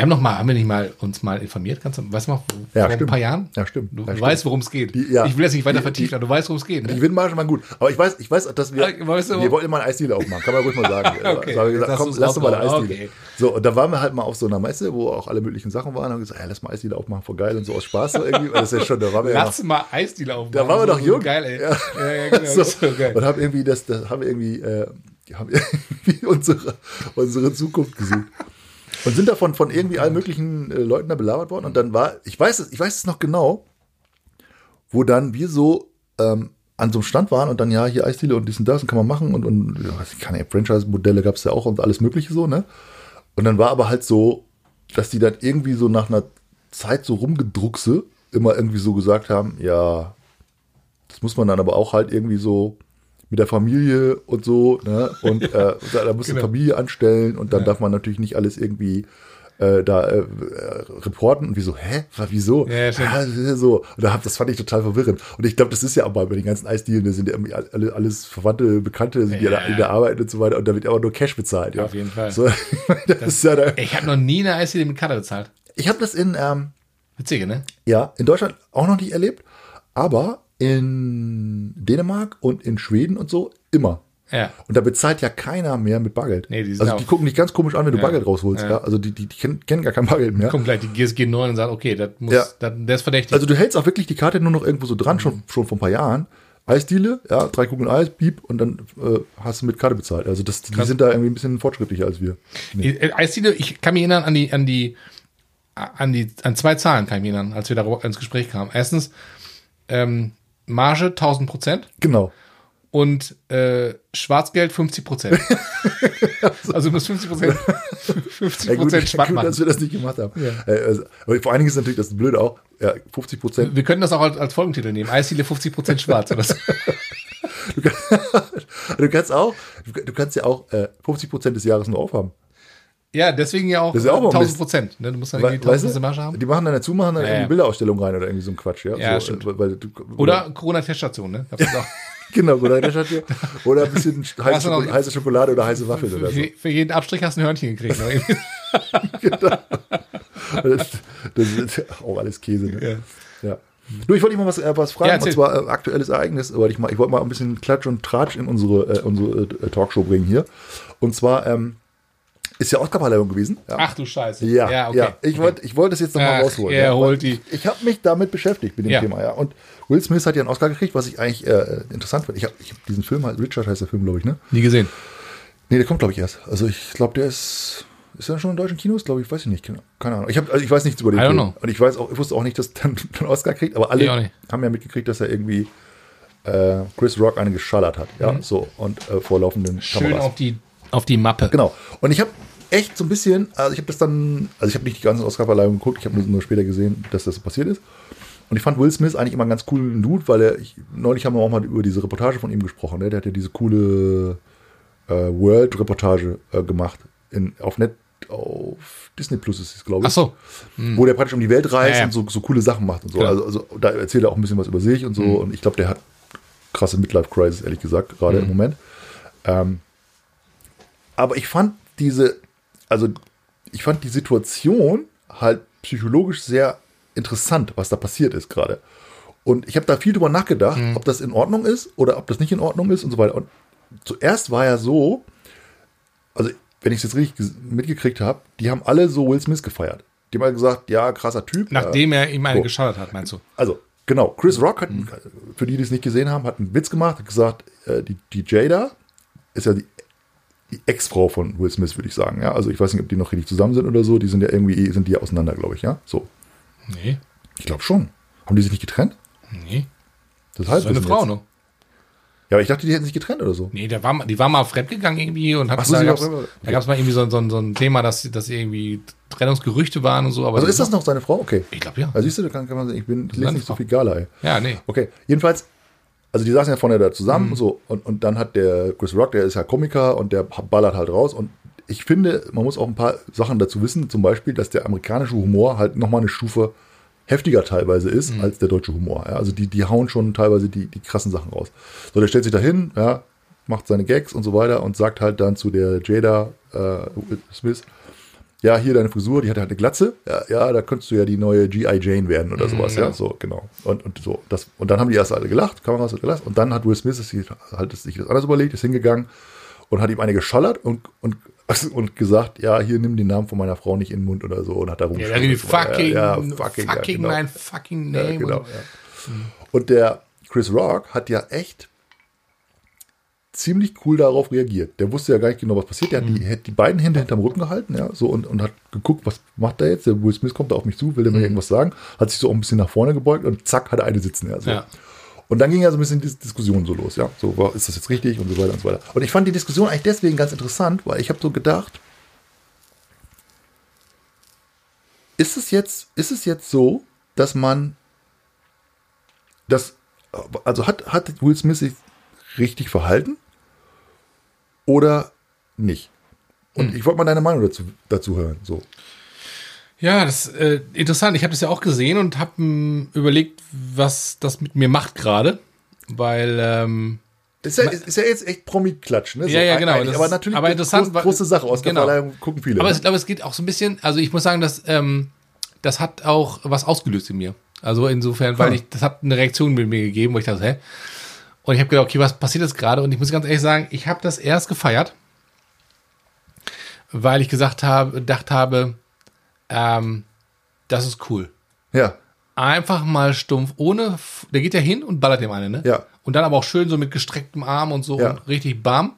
Wir haben noch mal, haben wir nicht mal uns mal informiert? Kannst du, weißt du noch, vor Ja, ein stimmt. paar Jahren? Ja, stimmt. Du Ja, stimmt. weißt, worum es geht. Die- ja. Ich will jetzt nicht weiter vertiefen, aber du weißt, worum es geht. Die Ne? Gewinnmargen waren gut. Aber ich weiß, ich weiß, dass wir, Ah, weißt du- wir wollten mal eine Eisdiele aufmachen. Kann man ruhig mal sagen. <laughs> Okay, haben wir jetzt gesagt, komm, lass doch mal eine. Eisdiele. Okay. So, und da waren wir halt mal auf so einer Messe, wo auch alle möglichen Sachen waren. Und haben gesagt, ja, lass mal Eisdiele aufmachen, voll geil und so aus Spaß so irgendwie. Das ist ja schon, da waren wir ja noch, Lass mal Eisdiele aufmachen. da waren wir doch so jung. Geil, ey. Ja. Ja, ja, genau. <laughs> so, so geil. und haben irgendwie das, das haben wir irgendwie, äh, haben <laughs> irgendwie unsere, unsere Zukunft gesucht. Und sind davon von irgendwie allen möglichen äh, Leuten da belabert worden. Und dann war, ich weiß es, ich weiß es noch genau, wo dann wir so ähm, an so einem Stand waren und dann, ja, hier Eisdiele und dies und das und kann man machen und, und ja, keine Franchise-Modelle gab es ja auch und alles Mögliche so, ne? Und dann war aber halt so, dass die dann irgendwie so nach einer Zeit so rumgedruckse immer irgendwie so gesagt haben, ja, das muss man dann aber auch halt irgendwie so mit der Familie und so, ne? Und äh, <laughs> da, da muss die Genau. Familie anstellen und dann darf man natürlich nicht alles irgendwie äh, da äh, reporten und wieso, hä? Wieso? Ja, ja, das ja so. Und da hab, das fand ich total verwirrend. Und ich glaube, das ist ja aber bei den ganzen Eisdielen, da sind ja irgendwie alle, alles Verwandte, Bekannte, sind ja, Ja. da in der Arbeit und so weiter und da wird aber nur Cash bezahlt. Ja, Auf jeden Fall. So, <laughs> das, ist ja da, Ich habe noch nie eine Eisdiele mit Karte bezahlt. ich habe das in, ähm, Witzige, ne? ja, in Deutschland auch noch nicht erlebt, aber in Dänemark und in Schweden und so immer. Ja. Und da bezahlt ja keiner mehr mit Bargeld. Nee, die also die gucken dich ganz komisch an, wenn du Ja. Bargeld rausholst. Ja. Ja. Also die, die, die kennen, kennen gar kein Bargeld mehr. Kommt gleich die GSG 9 und sagt, okay, das muss, Ja. das, der ist verdächtig. Also du hältst auch wirklich die Karte nur noch irgendwo so dran, schon, schon vor ein paar Jahren. Eisdiele, ja, drei Kugeln Eis, Piep, und dann äh, hast du mit Karte bezahlt. Also das, die Krass. sind da irgendwie ein bisschen fortschrittlicher als wir. Nee. Äh, Eisdiele, ich kann mich erinnern an die, an die, an die, an zwei Zahlen kann ich mich erinnern, als wir da ins Gespräch kamen. Erstens, ähm, Marge 1000 Prozent Genau. und äh, Schwarzgeld 50 Prozent. <laughs> also du musst 50 Prozent, 50 Ja, gut, Prozent Schwatt gut, machen. dass wir das nicht gemacht haben. Ja. Äh, also, aber vor allen Dingen ist natürlich das Blöde auch, ja, 50 Prozent. Wir können das auch als, als Folgentitel nehmen. Eisdiele 50 Prozent schwarz. Oder so. <laughs> Du, kann- du kannst auch, du kannst ja auch äh, 50 Prozent des Jahres nur aufhaben. Ja, deswegen ja auch, Das ist ja auch mal 1000 Mist. Prozent. Ne? Du musst dann irgendwie weißt 1000 du, Marge haben. die machen dann dazu, machen dann Ja, irgendwie ja. Bilderausstellung rein oder irgendwie so ein Quatsch, ja. Ja, so, stimmt. äh, weil du, Oder Corona-Teststation, ne? <laughs> Genau, oder, hier- oder ein bisschen <laughs> heiße, du noch- heiße Schokolade oder heiße Waffeln oder Für, so. für, für jeden Abstrich hast du ein Hörnchen gekriegt. <laughs> Ne? Das, das ist auch alles Käse. Ne? ja. Ja. Du, ich wollte dich mal was, äh, was Ja, fragen, erzähl. und zwar äh, aktuelles Ereignis, wollte ich mal, ich wollte mal ein bisschen Klatsch und Tratsch in unsere, äh, unsere äh, Talkshow bringen hier. Und zwar ähm, ist ja Oscar-Verleihung gewesen. Ja. Ach du Scheiße. Ja, ja, okay. Ich wollte ich wollte es jetzt nochmal rausholen. er ja, holt die. Ich, ich habe mich damit beschäftigt mit dem Ja. Thema, ja. Und Will Smith hat ja einen Oscar gekriegt, was ich eigentlich äh, interessant finde. Ich habe hab diesen Film halt, Richard heißt der Film, glaube ich, ne? Nie gesehen. Nee, der kommt, glaube ich, erst. Also ich glaube, der ist. Ist er schon in deutschen Kinos? Glaube ich, weiß ich nicht. Keine Ahnung. Ich, hab, also ich weiß nichts über den Film. know. Und ich weiß auch, ich wusste auch nicht, dass er <laughs> einen Oscar kriegt, aber alle haben ja mitgekriegt, dass er irgendwie äh, Chris Rock eine geschallert hat. Ja, so. Und äh, vor laufenden Mhm. Schön Kameras. auf die, auf die Mappe. Genau. Und ich habe echt so ein bisschen, also ich habe das dann, also ich habe nicht die ganze Oscar-Verleihung geguckt, ich habe nur, später gesehen, dass das so passiert ist. Und ich fand Will Smith eigentlich immer einen ganz coolen Dude, weil er, ich, neulich haben wir auch mal über diese Reportage von ihm gesprochen, ne? der hat ja diese coole äh, World-Reportage äh, gemacht in, auf Net, auf Disney Plus ist es, glaube ich. Ach so. Wo der praktisch um die Welt reist Ja, ja. und so, so coole Sachen macht und so. Genau. Also, also da erzählt er auch ein bisschen was über sich und so. Und ich glaube, der hat krasse Midlife-Crisis, ehrlich gesagt, gerade im Moment. Ähm, aber ich fand diese, also ich fand die Situation halt psychologisch sehr interessant, was da passiert ist gerade. Und ich habe da viel drüber nachgedacht, ob das in Ordnung ist oder ob das nicht in Ordnung ist und so weiter. Und zuerst war ja so, also wenn ich es jetzt richtig mitgekriegt habe, die haben alle so Will Smith gefeiert. Die haben gesagt, ja, krasser Typ. Nachdem ja. er ihm eine So. geschadet hat, meinst du? Also, genau, Chris Rock hat, Mhm. für die, die es nicht gesehen haben, hat einen Witz gemacht, hat gesagt, äh, die, die Jada ist ja die Ex-Frau von Will Smith, würde ich sagen. Ja, also ich weiß nicht, ob die noch richtig zusammen sind oder so. Die sind ja irgendwie, sind die auseinander, glaube ich, ja. So. Nee, Ich glaube schon. Haben die sich nicht getrennt? nee. Das Das ist eine Frau, jetzt. ne? Ja, aber ich dachte, die hätten sich getrennt oder so. Nee, der war, mal- die war mal fremdgegangen irgendwie und hat Ach so, da gab's, da gab's mal irgendwie so, so, so ein Thema, dass, dass irgendwie Trennungsgerüchte waren und so. Aber Also ist das noch seine Frau? Okay. Ich glaube ja. Also siehst du, da kann, kann man sagen, ich bin, ich lese nicht so viel Gala, ey. Ja, nee. Okay, jedenfalls, also die saßen ja vorne da zusammen Mhm. so und, und dann hat der Chris Rock, der ist ja Komiker und der ballert halt raus und ich finde, man muss auch ein paar Sachen dazu wissen, zum Beispiel, dass der amerikanische Humor halt nochmal eine Stufe heftiger teilweise ist Mhm. als der deutsche Humor. Ja? Also die, die hauen schon teilweise die, die krassen Sachen raus. So, der stellt sich da hin, ja, macht seine Gags und so weiter und sagt halt dann zu der Jada äh, Smith, ja, hier deine Frisur, die hat halt eine Glatze. Ja, ja, da könntest du ja die neue G.I. Jane werden oder sowas, ja. ja. So, genau. Und, und so. Das, und dann haben die erst alle gelacht, Kameras hat gelacht. Und dann hat Will Smith es sich, halt sich das anders überlegt, ist hingegangen und hat ihm eine geschallert und, und, <laughs> und gesagt, ja, hier nimm den Namen von meiner Frau nicht in den Mund oder so und hat da Ja, so weiter. fucking, ja, fucking, fucking, ja, genau. mein fucking Name. Ja, genau, und, ja. Und der Chris Rock hat ja echt ziemlich cool darauf reagiert. Der wusste ja gar nicht genau, was passiert. Der hat, die, hat die beiden Hände hinterm Rücken gehalten, ja, so und, und hat geguckt, was macht er jetzt? Der Will Smith kommt da auf mich zu, will er mir irgendwas sagen, hat sich so auch ein bisschen nach vorne gebeugt und zack, hat er eine sitzen, ja, so. Ja. Und dann ging ja so ein bisschen die Diskussion so los, ja. So, ist das jetzt richtig und so weiter und so weiter. Und ich fand die Diskussion eigentlich deswegen ganz interessant, weil ich habe so gedacht, ist es jetzt, ist es jetzt so, dass man das, also hat, hat Will Smith sich richtig verhalten oder nicht? Und ich wollte mal deine Meinung dazu, dazu hören. So. Ja, das ist äh, interessant. Ich habe das ja auch gesehen und habe überlegt, was das mit mir macht gerade. Weil, ähm, Das ist ja, ist ja jetzt echt Promi-Klatsch, ne? So Ja, ja, genau. aber natürlich aber interessant, groß, große Sache. Aus genau. der Verleihung gucken viele. aber ich glaube, es geht auch so ein bisschen, also ich muss sagen, dass, ähm, das hat auch was ausgelöst in mir. Also insofern, weil Hm. ich, das hat eine Reaktion mit mir gegeben, wo ich dachte, hä? Und ich habe gedacht, okay, was passiert jetzt gerade? Und ich muss ganz ehrlich sagen, ich habe das erst gefeiert, weil ich gesagt habe, gedacht habe, ähm, das ist cool. ja, Einfach mal stumpf, ohne, der geht ja hin und ballert dem eine, ne? Ja. Und dann aber auch schön so mit gestrecktem Arm und so Ja. und richtig bam.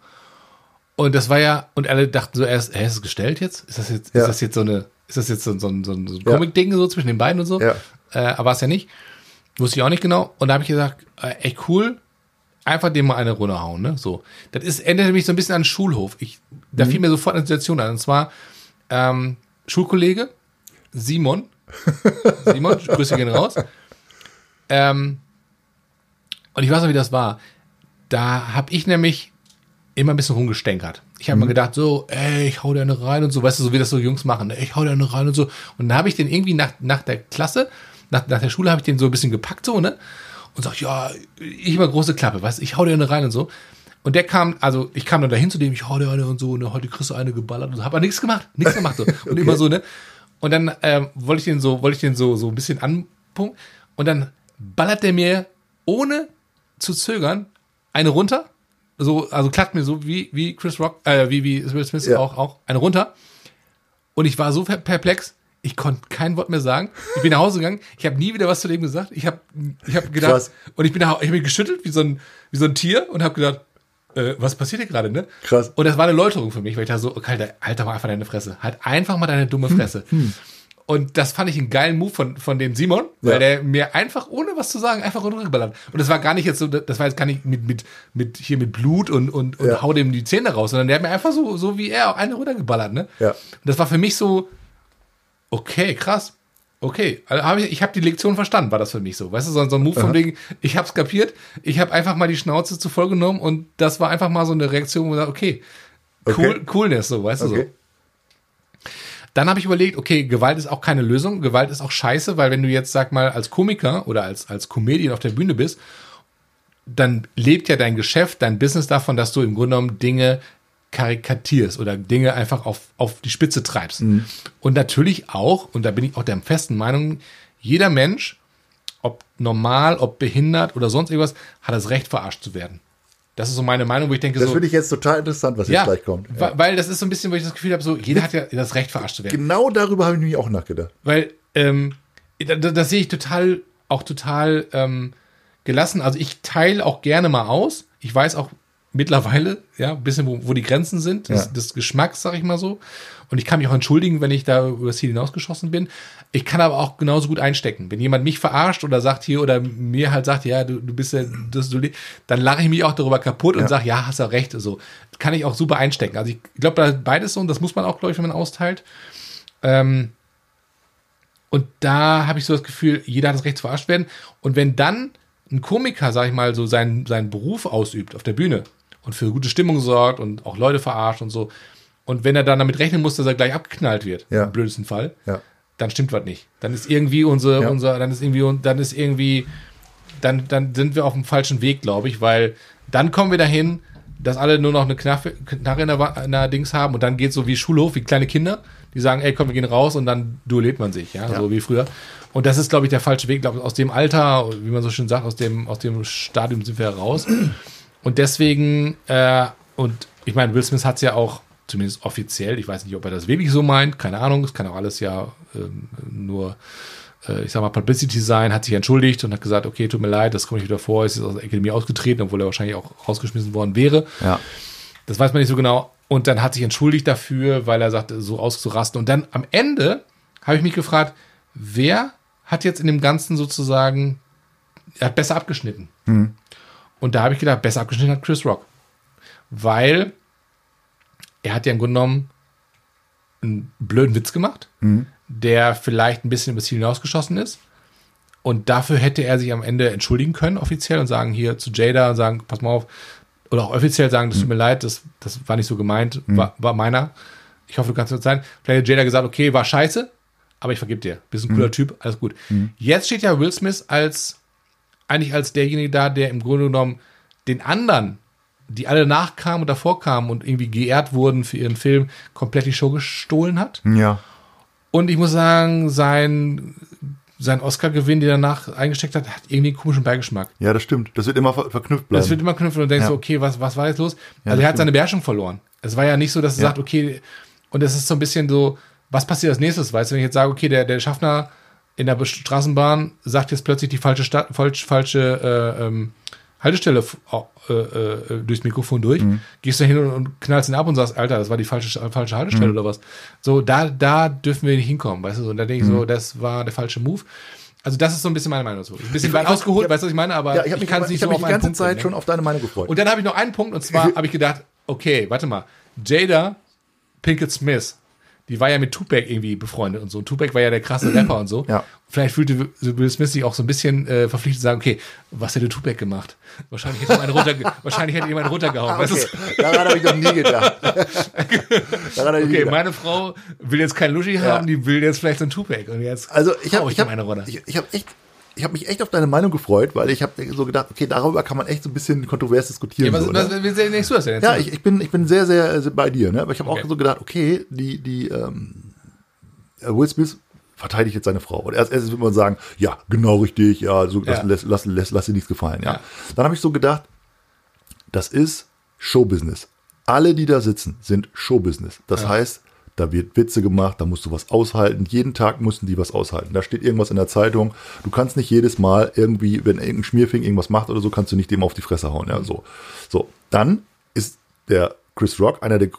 Und das war ja, und alle dachten so erst, hä, ist es gestellt jetzt? Ist das jetzt, Ja. ist das jetzt so eine, ist das jetzt so, so, ein- so ein so ein. Comic-Ding so zwischen den beiden und so? Ja. Äh, aber war es ja nicht. Wusste ich auch nicht genau. Und da habe ich gesagt, äh, echt cool, einfach dem mal eine runterhauen, ne? So. Das ist, erinnert mich so ein bisschen an den Schulhof. Ich, da Mhm. fiel mir sofort eine Situation an. Und zwar, ähm, Schulkollege, Simon. <laughs> Simon, Grüße gehen raus. Ähm, und ich weiß noch, wie das war. Da habe ich nämlich immer ein bisschen rumgestänkert. Ich habe Mhm. mir gedacht, so, ey, ich hau dir eine rein und so, weißt du, so wie das so Jungs machen, ey, ich hau dir eine rein und so. Und dann habe ich den irgendwie nach, nach der Klasse, nach, nach der Schule habe ich den so ein bisschen gepackt, so, ne? Und sag, ja, ich immer große Klappe, weißt du, ich hau dir eine rein und so. Und der kam, also ich kam dann dahin zu dem, ich hau dir eine und so, ne, heute kriegst du eine geballert und so, hab aber nichts gemacht, nichts gemacht so. Und <laughs> immer so, ne? Und dann ähm, wollte ich den so, wollte ich den so, so ein bisschen anpumpen und dann ballert der mir ohne zu zögern eine runter. So, also klappt mir so wie, wie Chris Rock, äh, wie, wie Will Smith Ja. auch, auch eine runter. Und ich war so per- perplex, ich konnte kein Wort mehr sagen. Ich bin nach Hause gegangen, ich habe nie wieder was zu dem gesagt. Ich habe ich hab gedacht, Krass. und ich bin, nach, ich bin geschüttelt wie so ein, wie so ein Tier und habe gedacht, äh, was passiert hier gerade, ne? Krass. Und das war eine Läuterung für mich, weil ich da so, okay, Alter, Alter, mal einfach deine Fresse. Halt einfach mal deine dumme Fresse. Und das fand ich einen geilen Move von, von dem Simon, weil Ja. der mir einfach, ohne was zu sagen, einfach runtergeballert. Und das war gar nicht jetzt so, das war jetzt gar nicht mit, mit, mit hier mit Blut und, und, und Ja. hau dem die Zähne raus, sondern der hat mir einfach so, so wie er auch eine runtergeballert, ne? Ja. Und das war für mich so, okay, krass. Okay, also hab ich, ich habe die Lektion verstanden, war das für mich so. Weißt du, so, so ein Move von wegen, ich hab's kapiert, ich habe einfach mal die Schnauze zu voll genommen und das war einfach mal so eine Reaktion, wo ich dachte, okay, cool, Okay. Coolness, so, weißt du so. Okay. Dann habe ich überlegt, okay, Gewalt ist auch keine Lösung, Gewalt ist auch scheiße, weil wenn du jetzt, sag mal, als Komiker oder als, als Comedian auf der Bühne bist, dann lebt ja dein Geschäft, dein Business davon, dass du im Grunde genommen Dinge karikatierst oder Dinge einfach auf, auf die Spitze treibst. Und natürlich auch, und da bin ich auch der festen Meinung, jeder Mensch, ob normal, ob behindert oder sonst irgendwas, hat das Recht, verarscht zu werden. Das ist so meine Meinung, wo ich denke Das so, finde ich jetzt total interessant, was jetzt ja, gleich kommt. wa- weil das ist so ein bisschen, wo ich das Gefühl habe, so jeder hat ja das Recht verarscht zu werden. Genau darüber habe ich nämlich auch nachgedacht. Weil ähm, da- da- das sehe ich total, auch total ähm, gelassen. Also ich teile auch gerne mal aus. Ich weiß auch mittlerweile, ja, ein bisschen, wo, wo die Grenzen sind, des, Ja. des Geschmacks, sag ich mal so. Und ich kann mich auch entschuldigen, wenn ich da über das Ziel hinausgeschossen bin. Ich kann aber auch genauso gut einstecken. Wenn jemand mich verarscht oder sagt hier oder mir halt sagt, ja, du, du bist ja, das, du, dann lache ich mich auch darüber kaputt und Ja. sage, ja, hast du recht. So kann ich auch super einstecken. Also ich glaube, da ist beides so und das muss man auch, glaube ich, wenn man austeilt. Ähm, und da habe ich so das Gefühl, jeder hat das Recht zu verarscht werden. Und wenn dann ein Komiker, sag ich mal, so seinen, seinen Beruf ausübt auf der Bühne und für gute Stimmung sorgt und auch Leute verarscht und so, und wenn er dann damit rechnen muss, dass er gleich abgeknallt wird, Ja. im blödesten Fall, Ja. dann stimmt was nicht. Dann ist irgendwie unser, Ja. unser, dann ist irgendwie, dann ist irgendwie, dann, dann sind wir auf dem falschen Weg, glaube ich, weil dann kommen wir dahin, dass alle nur noch eine Knarre, Knarre in, der, in der Dings haben und dann geht so wie Schulhof, wie kleine Kinder, die sagen, ey, komm, wir gehen raus und dann duelliert man sich, ja, Ja. so wie früher. Und das ist, glaube ich, der falsche Weg, glaube ich, aus dem Alter, wie man so schön sagt, aus dem, aus dem Stadium sind wir raus. Und deswegen, äh, und ich meine, Will Smith hat es ja auch, zumindest offiziell, ich weiß nicht, ob er das wirklich so meint, keine Ahnung, es kann auch alles ja ähm, nur, äh, ich sag mal, Publicity sein, hat sich entschuldigt und hat gesagt, okay, tut mir leid, das kommt nicht wieder vor, ist jetzt aus der Akademie ausgetreten, obwohl er wahrscheinlich auch rausgeschmissen worden wäre. Ja. Das weiß man nicht so genau. Und dann hat sich entschuldigt dafür, weil er sagte, so auszurasten. Und dann am Ende habe ich mich gefragt, wer hat jetzt in dem Ganzen sozusagen, er hat besser abgeschnitten. Und da habe ich gedacht, besser abgeschnitten hat Chris Rock. Weil er hat ja im Grunde genommen einen blöden Witz gemacht, der vielleicht ein bisschen übers Ziel hinausgeschossen ist. Und dafür hätte er sich am Ende entschuldigen können, offiziell, und sagen hier zu Jada und sagen, pass mal auf, oder auch offiziell sagen, das tut mir leid, das, das war nicht so gemeint, war, war meiner. Ich hoffe, du kannst das sein. Vielleicht hat Jada gesagt, okay, war scheiße, aber ich vergib dir. Bist ein cooler Typ, alles gut. Jetzt steht ja Will Smith als, eigentlich als derjenige da, der im Grunde genommen den anderen, die alle nachkamen und davor kamen und irgendwie geehrt wurden für ihren Film, komplett die Show gestohlen hat. Ja. Und ich muss sagen, sein, sein Oscar-Gewinn, den er danach eingesteckt hat, hat irgendwie einen komischen Beigeschmack. Ja, das stimmt. Das wird immer ver verknüpft bleiben. Das wird immer knüpfen und denkst Ja. so, okay, was, was war jetzt los? Ja, also er hat seine stimmt. Beherrschung verloren. Es war ja nicht so, dass er Ja. sagt, okay, und es ist so ein bisschen so, was passiert als nächstes? Weißt du, wenn ich jetzt sage, okay, der, der Schaffner in der Straßenbahn sagt jetzt plötzlich die falsche, Sta falsch, falsche äh, ähm, Haltestelle f- äh, äh, durchs Mikrofon durch, Mhm. gehst du hin und, und knallst ihn ab und sagst, Alter, das war die falsche, falsche Haltestelle Mhm. oder was. So, da, da dürfen wir nicht hinkommen, weißt du, so, und da denke ich Mhm. so, das war der falsche Move. Also das ist so ein bisschen meine Meinung dazu. Ein bisschen Ich- weit ich- ausgeholt, ich- weißt du, was ich meine? Aber ja, ich habe mich, kann es nicht ich so hab mich auf die ganze Punkt Zeit schon ne? auf deine Meinung gefreut. Und dann habe ich noch einen Punkt, und zwar <laughs> habe ich gedacht, okay, warte mal, Jada Pinkett Smith, die war ja mit Tupac irgendwie befreundet und so. Und Tupac war ja der krasse Rapper und so. Ja. Vielleicht fühlte Will Smith sich auch so ein bisschen äh, verpflichtet zu sagen, okay, was hätte Tupac gemacht? Wahrscheinlich hätte einen, runterge <laughs> wahrscheinlich hätte einen runtergehauen. Ah, weißt du? okay. Daran habe ich noch nie gedacht. <laughs> Ich nie Okay, gedacht. meine Frau will jetzt kein Luschi haben, die will jetzt vielleicht so einen Tupac. Und jetzt Also ich habe ich ich hab, ich, ich hab echt ich habe mich echt auf deine Meinung gefreut, weil ich habe so gedacht, okay, darüber kann man echt so ein bisschen kontrovers diskutieren. Ja, was, so, was, ne? das denn jetzt? ja ich, ich, bin, ich bin sehr, sehr äh, bei dir, ne? aber ich habe Okay. auch so gedacht, okay, die, die ähm, äh, Will Smith verteidigt jetzt seine Frau. Und erst, erst wird man sagen, ja, genau richtig, ja, so, Ja. Lass, lass, lass, lass dir nichts gefallen. Ja. Ja. Dann habe ich so gedacht, das ist Showbusiness. Alle, die da sitzen, sind Showbusiness. Das heißt, da wird Witze gemacht, da musst du was aushalten. Jeden Tag mussten die was aushalten. Da steht irgendwas in der Zeitung. Du kannst nicht jedes Mal irgendwie, wenn irgendein Schmierfing irgendwas macht oder so, kannst du nicht dem auf die Fresse hauen. Ja, so. So. Dann ist der Chris Rock einer der gr-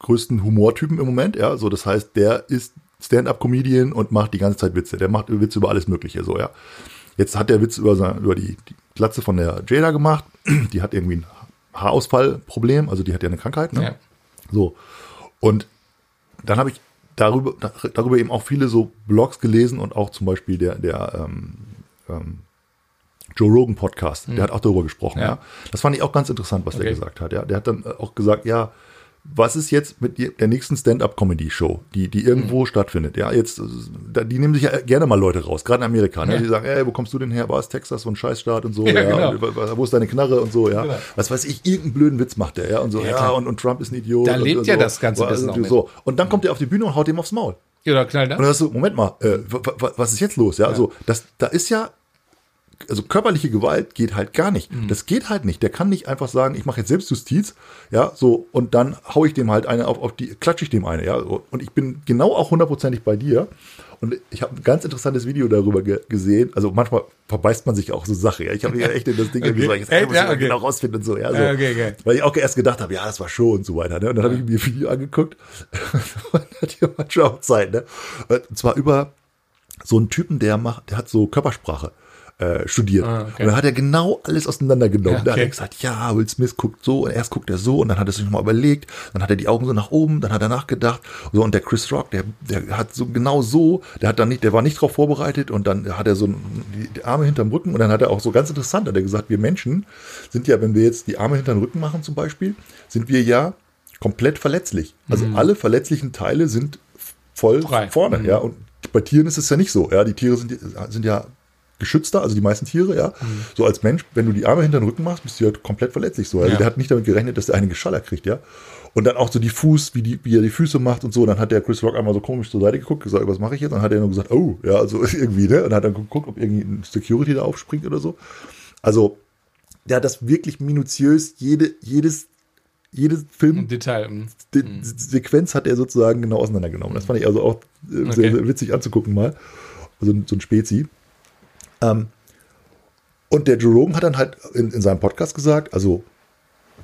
größten Humortypen im Moment. Ja, so. Das heißt, der ist Stand-up-Comedian und macht die ganze Zeit Witze. Der macht Witze über alles Mögliche, so, ja. Jetzt hat der Witz über, sein- über die, die Glatze von der Jada gemacht. Die hat irgendwie ein Haarausfallproblem, also die hat ja eine Krankheit. Ne? Ja. So. Und dann habe ich darüber, darüber eben auch viele so Blogs gelesen und auch zum Beispiel der, der ähm, ähm, Joe Rogan Podcast, der hat auch darüber gesprochen. Ja. Ja. Das fand ich auch ganz interessant, was der Okay. gesagt hat. Ja. Der hat dann auch gesagt, ja, was ist jetzt mit der nächsten Stand-up-Comedy-Show, die, die irgendwo Mhm. stattfindet? Ja, jetzt, äh, die nehmen sich ja gerne mal Leute raus, gerade in Amerika. Ne? Ja. Die sagen, ey, wo kommst du denn her? War es Texas, so ein Scheißstaat und so? Ja, Ja, genau. Wo ist deine Knarre und so? Ja, Genau. was weiß ich, irgendeinen blöden Witz macht der, ja, und so, Ja, ja, und, und Trump ist ein Idiot. Da lebt und ja so. das ganze Also, auch mit. so. Und dann kommt er auf die Bühne und haut dem aufs Maul. Oder knallt Und dann hast du, Moment mal, äh, wa- wa- was ist jetzt los? Ja, also das, da ist ja also körperliche Gewalt geht halt gar nicht. Mhm. Das geht halt nicht. Der kann nicht einfach sagen, ich mache jetzt Selbstjustiz, ja, so, und dann hau ich dem halt eine auf, auf die, klatsche ich dem eine, ja. Und ich bin genau auch hundertprozentig bei dir. Und ich habe ein ganz interessantes Video darüber ge gesehen. Also manchmal verbeißt man sich auch so Sache. Ja. Ich habe ja <laughs> echt in das Ding irgendwie so, jetzt muss ich Ja, okay. genau rausfinden und so. Ja, so. Ja, okay, okay. Weil ich auch erst gedacht habe, ja, das war Show und so weiter. Ne? Und dann habe ich mir ein Video angeguckt. <laughs> und hat hier manchmal auch Zeit. Ne? Und zwar über so einen Typen, der macht, der hat so Körpersprache äh, studiert. Ah, okay. Und dann hat er genau alles auseinandergenommen. Ja, Da hat er okay. gesagt, ja, Will Smith guckt so und erst guckt er so und dann hat er sich nochmal überlegt, dann hat er die Augen so nach oben, dann hat er nachgedacht. So, und der Chris Rock, der, der hat so genau so, der hat dann nicht, der war nicht drauf vorbereitet und dann hat er so die, Arme hinterm Rücken und dann hat er auch so ganz interessant, hat er gesagt, wir Menschen sind ja, wenn wir jetzt die Arme hinterm Rücken machen zum Beispiel, sind wir ja komplett verletzlich. Also alle verletzlichen Teile sind voll Frei. vorne, ja. Und bei Tieren ist es ja nicht so. Ja, die Tiere sind, sind ja geschützter, also die meisten Tiere, ja. So als Mensch, wenn du die Arme hinter den Rücken machst, bist du ja komplett verletzlich so. Also Ja. der hat nicht damit gerechnet, dass der einen Geschaller kriegt, ja. Und dann auch so die Fuß, wie, die, wie er die Füße macht und so. Dann hat der Chris Rock einmal so komisch zur Seite geguckt, gesagt, was mache ich jetzt? Und dann hat er nur gesagt, oh, ja, also <laughs> irgendwie, ne? Und hat dann geguckt, ob irgendwie ein Security da aufspringt oder so. Also, der hat das wirklich minutiös, jede, jedes, jedes Film, Detail. mhm. die Sequenz hat er sozusagen genau auseinandergenommen. Das fand ich also auch äh, sehr, Okay. sehr witzig anzugucken mal. Also so ein Spezi. Ähm, und der Joe Rogan hat dann halt in, in seinem Podcast gesagt, also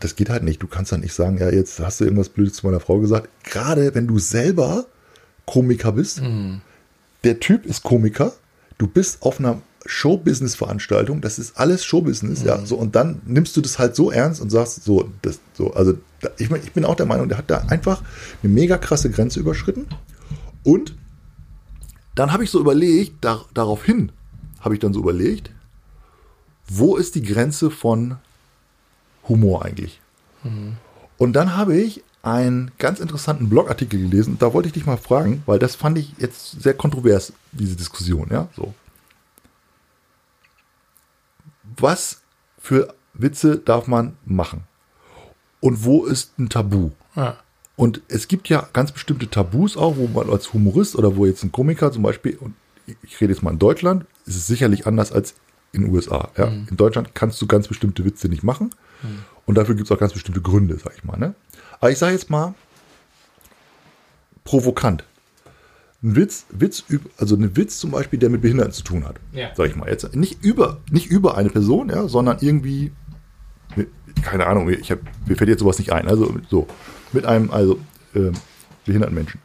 das geht halt nicht. Du kannst dann nicht sagen, ja, jetzt hast du irgendwas Blödes zu meiner Frau gesagt. Gerade wenn du selber Komiker bist, der Typ ist Komiker, du bist auf einer Showbusiness-Veranstaltung, das ist alles Showbusiness, ja, so, und dann nimmst du das halt so ernst und sagst, so, das, so, also, ich, mein, ich bin auch der Meinung, der hat da einfach eine mega krasse Grenze überschritten und dann habe ich so überlegt, da, daraufhin habe ich dann so überlegt, wo ist die Grenze von Humor eigentlich? Und dann habe ich einen ganz interessanten Blogartikel gelesen. Da wollte ich dich mal fragen, weil das fand ich jetzt sehr kontrovers, diese Diskussion, ja, so. Was für Witze darf man machen? Und wo ist ein Tabu? Ja. Und es gibt ja ganz bestimmte Tabus auch, wo man als Humorist oder wo jetzt ein Komiker zum Beispiel, und ich rede jetzt mal in Deutschland, ist es sicherlich anders als in den USA. Ja? In Deutschland kannst du ganz bestimmte Witze nicht machen. Und dafür gibt es auch ganz bestimmte Gründe, sag ich mal. Ne? Aber ich sage jetzt mal provokant. Ein Witz, Witz, also ein Witz zum Beispiel, der mit Behinderten zu tun hat. Ja. Sag ich mal jetzt. Nicht über, nicht über eine Person, ja, sondern irgendwie, keine Ahnung, ich hab, mir fällt jetzt sowas nicht ein. Also so, mit einem, also ähm, behinderten Menschen.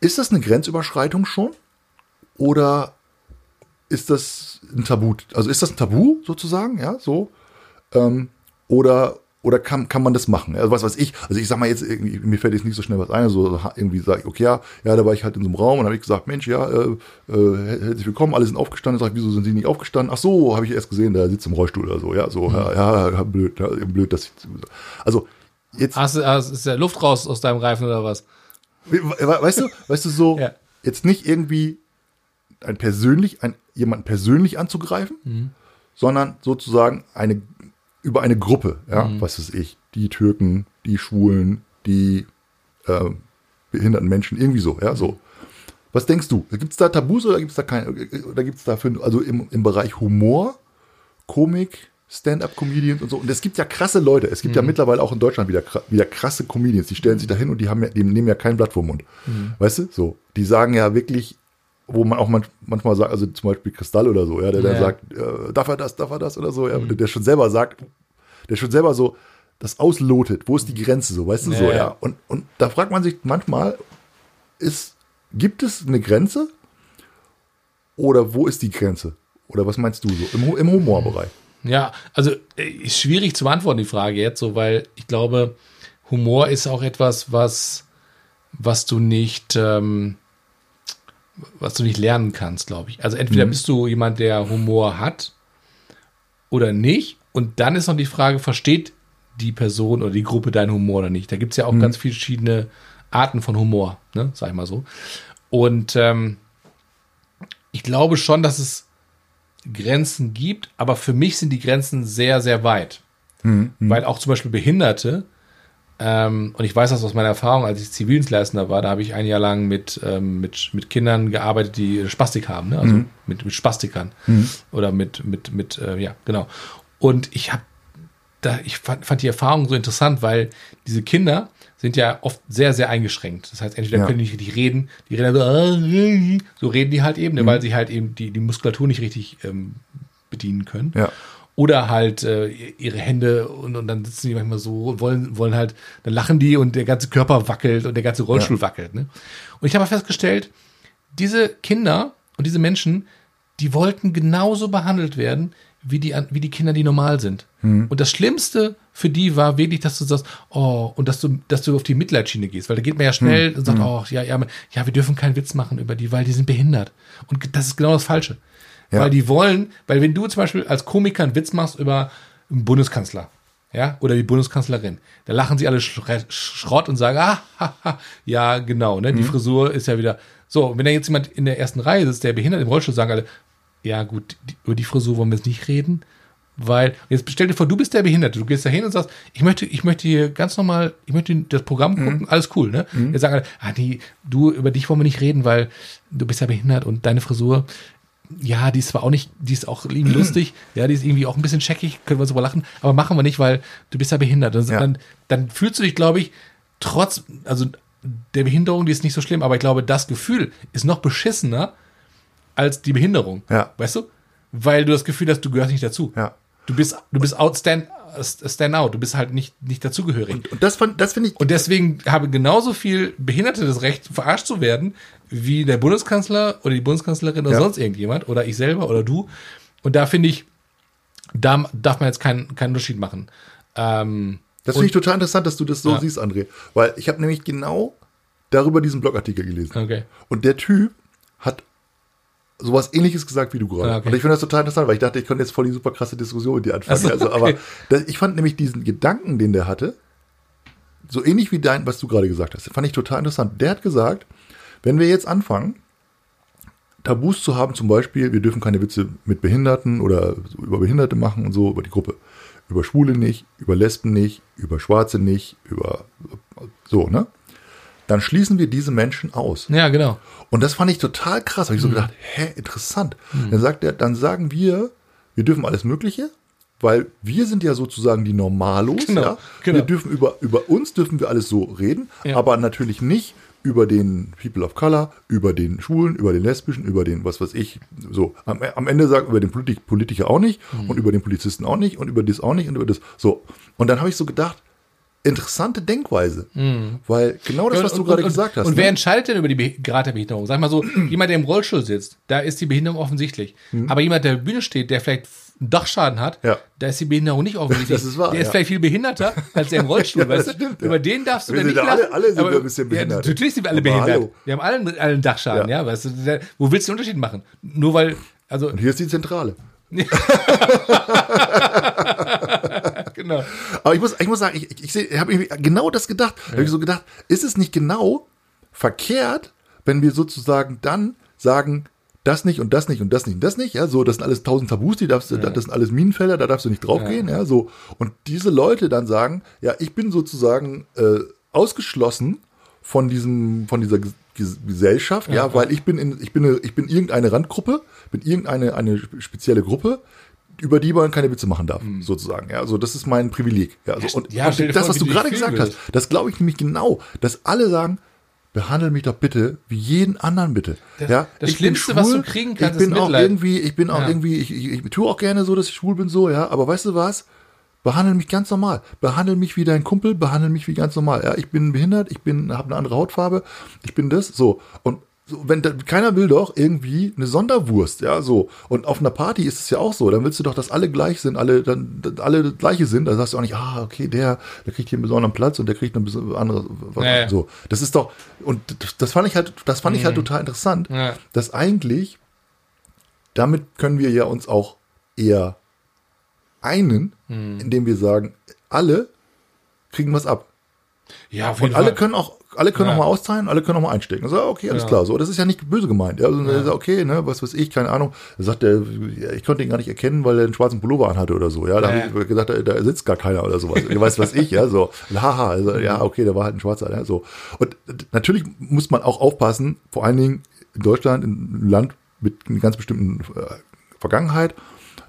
Ist das eine Grenzüberschreitung schon? Oder ist das ein Tabu? Also ist das ein Tabu sozusagen, ja, so? Ähm, oder oder kann, kann man das machen? Also was weiß ich, also ich sag mal jetzt, mir fällt jetzt nicht so schnell was ein, so irgendwie sage ich, okay, ja, ja, da war ich halt in so einem Raum und habe ich gesagt, Mensch, ja, äh, äh, herzlich willkommen, alle sind aufgestanden, sag ich, wieso sind sie nicht aufgestanden? Ach so, habe ich erst gesehen, der sitzt im Rollstuhl oder so, ja, so, ja, ja, ja, blöd, ja, blöd, dass ich, also jetzt, Hast du, hast, ist der Luft raus aus deinem Reifen oder was? We- Weißt du, weißt du so, Ja. jetzt nicht irgendwie ein persönlich, ein, jemanden persönlich anzugreifen, sondern sozusagen eine, über eine Gruppe, ja, was weiß ich, die Türken, die Schwulen, die äh, behinderten Menschen, irgendwie so, ja, so. Was denkst du? Gibt es da Tabus oder gibt es da keine, oder gibt es da für, also im, im Bereich Humor, Komik, Stand-up-Comedians und so. Und es gibt ja krasse Leute. Es gibt ja mittlerweile auch in Deutschland wieder, wieder krasse Comedians. Die stellen sich da hin und die haben ja, die nehmen ja kein Blatt vor Mund. Weißt du? So. Die sagen ja wirklich, wo man auch manch, manchmal sagt, also zum Beispiel Kristall oder so, ja, der dann Ja. sagt, äh, darf er das, darf er das oder so, ja, der, der schon selber sagt, der schon selber so das auslotet. Wo ist die Grenze so, weißt du, Ja, so, ja. Und, und da fragt man sich manchmal, ist, gibt es eine Grenze? Oder wo ist die Grenze? Oder was meinst du so im, im Humorbereich? Ja, also äh, ist schwierig zu beantworten, die Frage jetzt, so, weil ich glaube, Humor ist auch etwas, was, was du nicht, ähm, was du nicht lernen kannst, glaube ich. Also entweder bist du jemand, der Humor hat oder nicht. Und dann ist noch die Frage, versteht die Person oder die Gruppe deinen Humor oder nicht? Da gibt es ja auch ganz viele verschiedene Arten von Humor, ne? sag ich mal so. Und ähm, ich glaube schon, dass es Grenzen gibt, aber für mich sind die Grenzen sehr, sehr weit. Weil auch zum Beispiel Behinderte Ähm, und ich weiß das aus meiner Erfahrung, als ich Zivildienstleistender war, da habe ich ein Jahr lang mit, ähm, mit, mit Kindern gearbeitet, die Spastik haben, ne? also Mhm. mit, mit Spastikern oder mit, mit, mit äh, ja, genau. Und ich habe da, ich fand, fand die Erfahrung so interessant, weil diese Kinder sind ja oft sehr, sehr eingeschränkt. Das heißt, entweder Ja. können die nicht richtig reden, die reden so, so reden die halt eben, Mhm. ne, weil sie halt eben die, die Muskulatur nicht richtig ähm, bedienen können. Ja. Oder halt äh, ihre Hände und, und dann sitzen die manchmal so und wollen, wollen halt, dann lachen die und der ganze Körper wackelt und der ganze Rollstuhl wackelt. Ne? Und ich habe festgestellt, diese Kinder und diese Menschen, die wollten genauso behandelt werden, wie die, an- wie die Kinder, die normal sind. Und das Schlimmste für die war wirklich, dass du sagst, oh, und dass du, dass du auf die Mitleidsschiene gehst, weil da geht man ja schnell und sagt, oh, ja, ja, ja, wir dürfen keinen Witz machen über die, weil die sind behindert. Und das ist genau das Falsche. Ja. Weil die wollen, weil wenn du zum Beispiel als Komiker einen Witz machst über einen Bundeskanzler, ja, oder die Bundeskanzlerin, da lachen sie alle Schrott und sagen, ah, ha, ha, ja, genau, ne, die Frisur ist ja wieder, so, wenn da jetzt jemand in der ersten Reihe sitzt, der behindert im Rollstuhl, sagen alle, ja, gut, die, über die Frisur wollen wir jetzt nicht reden, weil, jetzt stell dir vor, du bist der Behinderte, du gehst da hin und sagst, ich möchte, ich möchte hier ganz normal, ich möchte das Programm gucken, alles cool, ne? Jetzt sagen alle, ah, nee, du, über dich wollen wir nicht reden, weil du bist ja behindert und deine Frisur, ja, die ist zwar auch nicht, die ist auch irgendwie lustig, <clears throat> ja, die ist irgendwie auch ein bisschen checkig, können wir drüber lachen, aber machen wir nicht, weil du bist ja behindert. Und Ja. Dann, dann fühlst du dich, glaube ich, trotz, also der Behinderung, die ist nicht so schlimm, aber ich glaube, das Gefühl ist noch beschissener als die Behinderung. Ja. Weißt du? Weil du das Gefühl hast, du gehörst nicht dazu. Ja. Du bist, du bist outstand, stand out, du bist halt nicht, nicht dazugehörig. Und das, fand- das finde ich, Und deswegen haben genauso viel Behinderte das Recht, verarscht zu werden, wie der Bundeskanzler oder die Bundeskanzlerin oder Ja. sonst irgendjemand oder ich selber oder du. Und da finde ich, da darf man jetzt keinen keinen Unterschied machen. Ähm, das finde ich total interessant, dass du das so Ja. siehst, André. Weil ich habe nämlich genau darüber diesen Blogartikel gelesen. okay. Und der Typ hat sowas ähnliches gesagt wie du gerade. Ah, okay. Und ich finde das total interessant, weil ich dachte, ich könnte jetzt voll die super krasse Diskussion mit dir anfangen. Also, okay. aber das, ich fand nämlich diesen Gedanken, den der hatte, so ähnlich wie dein, was du gerade gesagt hast, fand ich total interessant. Der hat gesagt, wenn wir jetzt anfangen, Tabus zu haben, zum Beispiel, wir dürfen keine Witze mit Behinderten oder über Behinderte machen und so, über die Gruppe. Über Schwule nicht, über Lesben nicht, über Schwarze nicht, über so, ne? Dann schließen wir diese Menschen aus. Ja, genau. Und das fand ich total krass. Habe ich so Mhm. gedacht, hä, interessant. Dann sagt er, dann sagen wir, wir dürfen alles Mögliche, weil wir sind ja sozusagen die Normalos. Genau, ja? genau. Wir dürfen über, über uns dürfen wir alles so reden, Ja. aber natürlich nicht über den People of Color, über den Schwulen, über den Lesbischen, über den, was weiß ich, so. Am, am Ende sagt über den Politik, Politiker auch nicht Mhm. und über den Polizisten auch nicht und über das auch nicht und über das. So. Und dann habe ich so gedacht, interessante Denkweise. Weil genau das, was du Mhm. Und- gerade und- gesagt hast. Und wer ne? entscheidet denn über die Grad der Behinderung? Sag mal so, jemand, der im Rollstuhl sitzt, da ist die Behinderung offensichtlich. Aber jemand, der auf der Bühne steht, der vielleicht einen Dachschaden hat. Ja. da ist die Behinderung nicht offensichtlich. <laughs> Das ist wahr, der ist ja. vielleicht viel behinderter als der im <laughs> Rollstuhl, Ja, weißt du? stimmt, ja. Über den darfst du Wir dann nicht ja alle- lachen. alle sind Aber- wir ein bisschen behindert. Ja, natürlich sind wir alle Aber behindert. hallo. Wir haben alle, einen Dachschaden, ja, Ja. weißt du? Wo willst du den Unterschied machen? Nur weil, also, Und hier ist die Zentrale. <laughs> genau. Aber ich muss, ich muss sagen, ich, ich, ich habe genau das gedacht. Da habe ich so gedacht, ist es nicht genau verkehrt, wenn wir sozusagen dann sagen, das nicht und das nicht und das nicht und das nicht, ja, so, das sind alles tausend Tabus, die darfst du, das sind alles Minenfelder, da darfst du nicht draufgehen, ja. so. Und diese Leute dann sagen, ja, ich bin sozusagen äh, ausgeschlossen von diesem, von dieser Ges- Ges- Gesellschaft, ja, weil ich bin in, ich bin, ich bin irgendeine Randgruppe, bin irgendeine eine spe- spezielle Gruppe, über die man keine Witze machen darf, sozusagen. Ja, also das ist mein Privileg. Ja, also, und, ja, und das, was du gerade gesagt hast, das glaube ich nämlich genau, dass alle sagen, behandle mich doch bitte wie jeden anderen bitte. Das- ja, das ich Schlimmste, was du kriegen kannst, ich bin ist auch Mitleid. irgendwie, ich bin auch Ja. irgendwie, ich, ich, ich tue auch gerne so, dass ich schwul bin so, ja, aber weißt du was? Behandle mich ganz normal. Behandle mich wie dein Kumpel, behandle mich wie ganz normal. Ja, ich bin behindert, ich bin, habe eine andere Hautfarbe, ich bin das, so. Und so, wenn da, keiner will doch irgendwie eine Sonderwurst, ja, so. Und auf einer Party ist es ja auch so. Dann willst du doch, dass alle gleich sind, alle, dann, dann alle gleiche sind. Da sagst du auch nicht, ah, okay, der, der kriegt hier einen besonderen Platz und der kriegt eine andere, was, Ja, ja. so. Das ist doch, und das, fand ich halt, das fand ich halt total interessant, Mhm. Ja. dass eigentlich, damit können wir ja uns auch eher einen, Mhm. indem wir sagen, alle kriegen was ab. Ja, auf Und jeden alle Fall. können auch, alle können Ja. noch mal auszahlen, alle können noch mal einstecken. So, okay, alles Ja. klar. So, das ist ja nicht böse gemeint. Ja, also, sagt, okay, ne, was weiß ich, keine Ahnung. Er sagt, er, ja, ich konnte ihn gar nicht erkennen, weil er einen schwarzen Pullover anhatte oder so. Ja, da Ja. habe ich gesagt, da, da sitzt gar keiner oder sowas. Ich weiß, was ich, ja, so. Haha, also, ja, okay, da war halt ein Schwarzer, ja, so. Und natürlich muss man auch aufpassen, vor allen Dingen in Deutschland, in einem Land mit einer ganz bestimmten äh, Vergangenheit,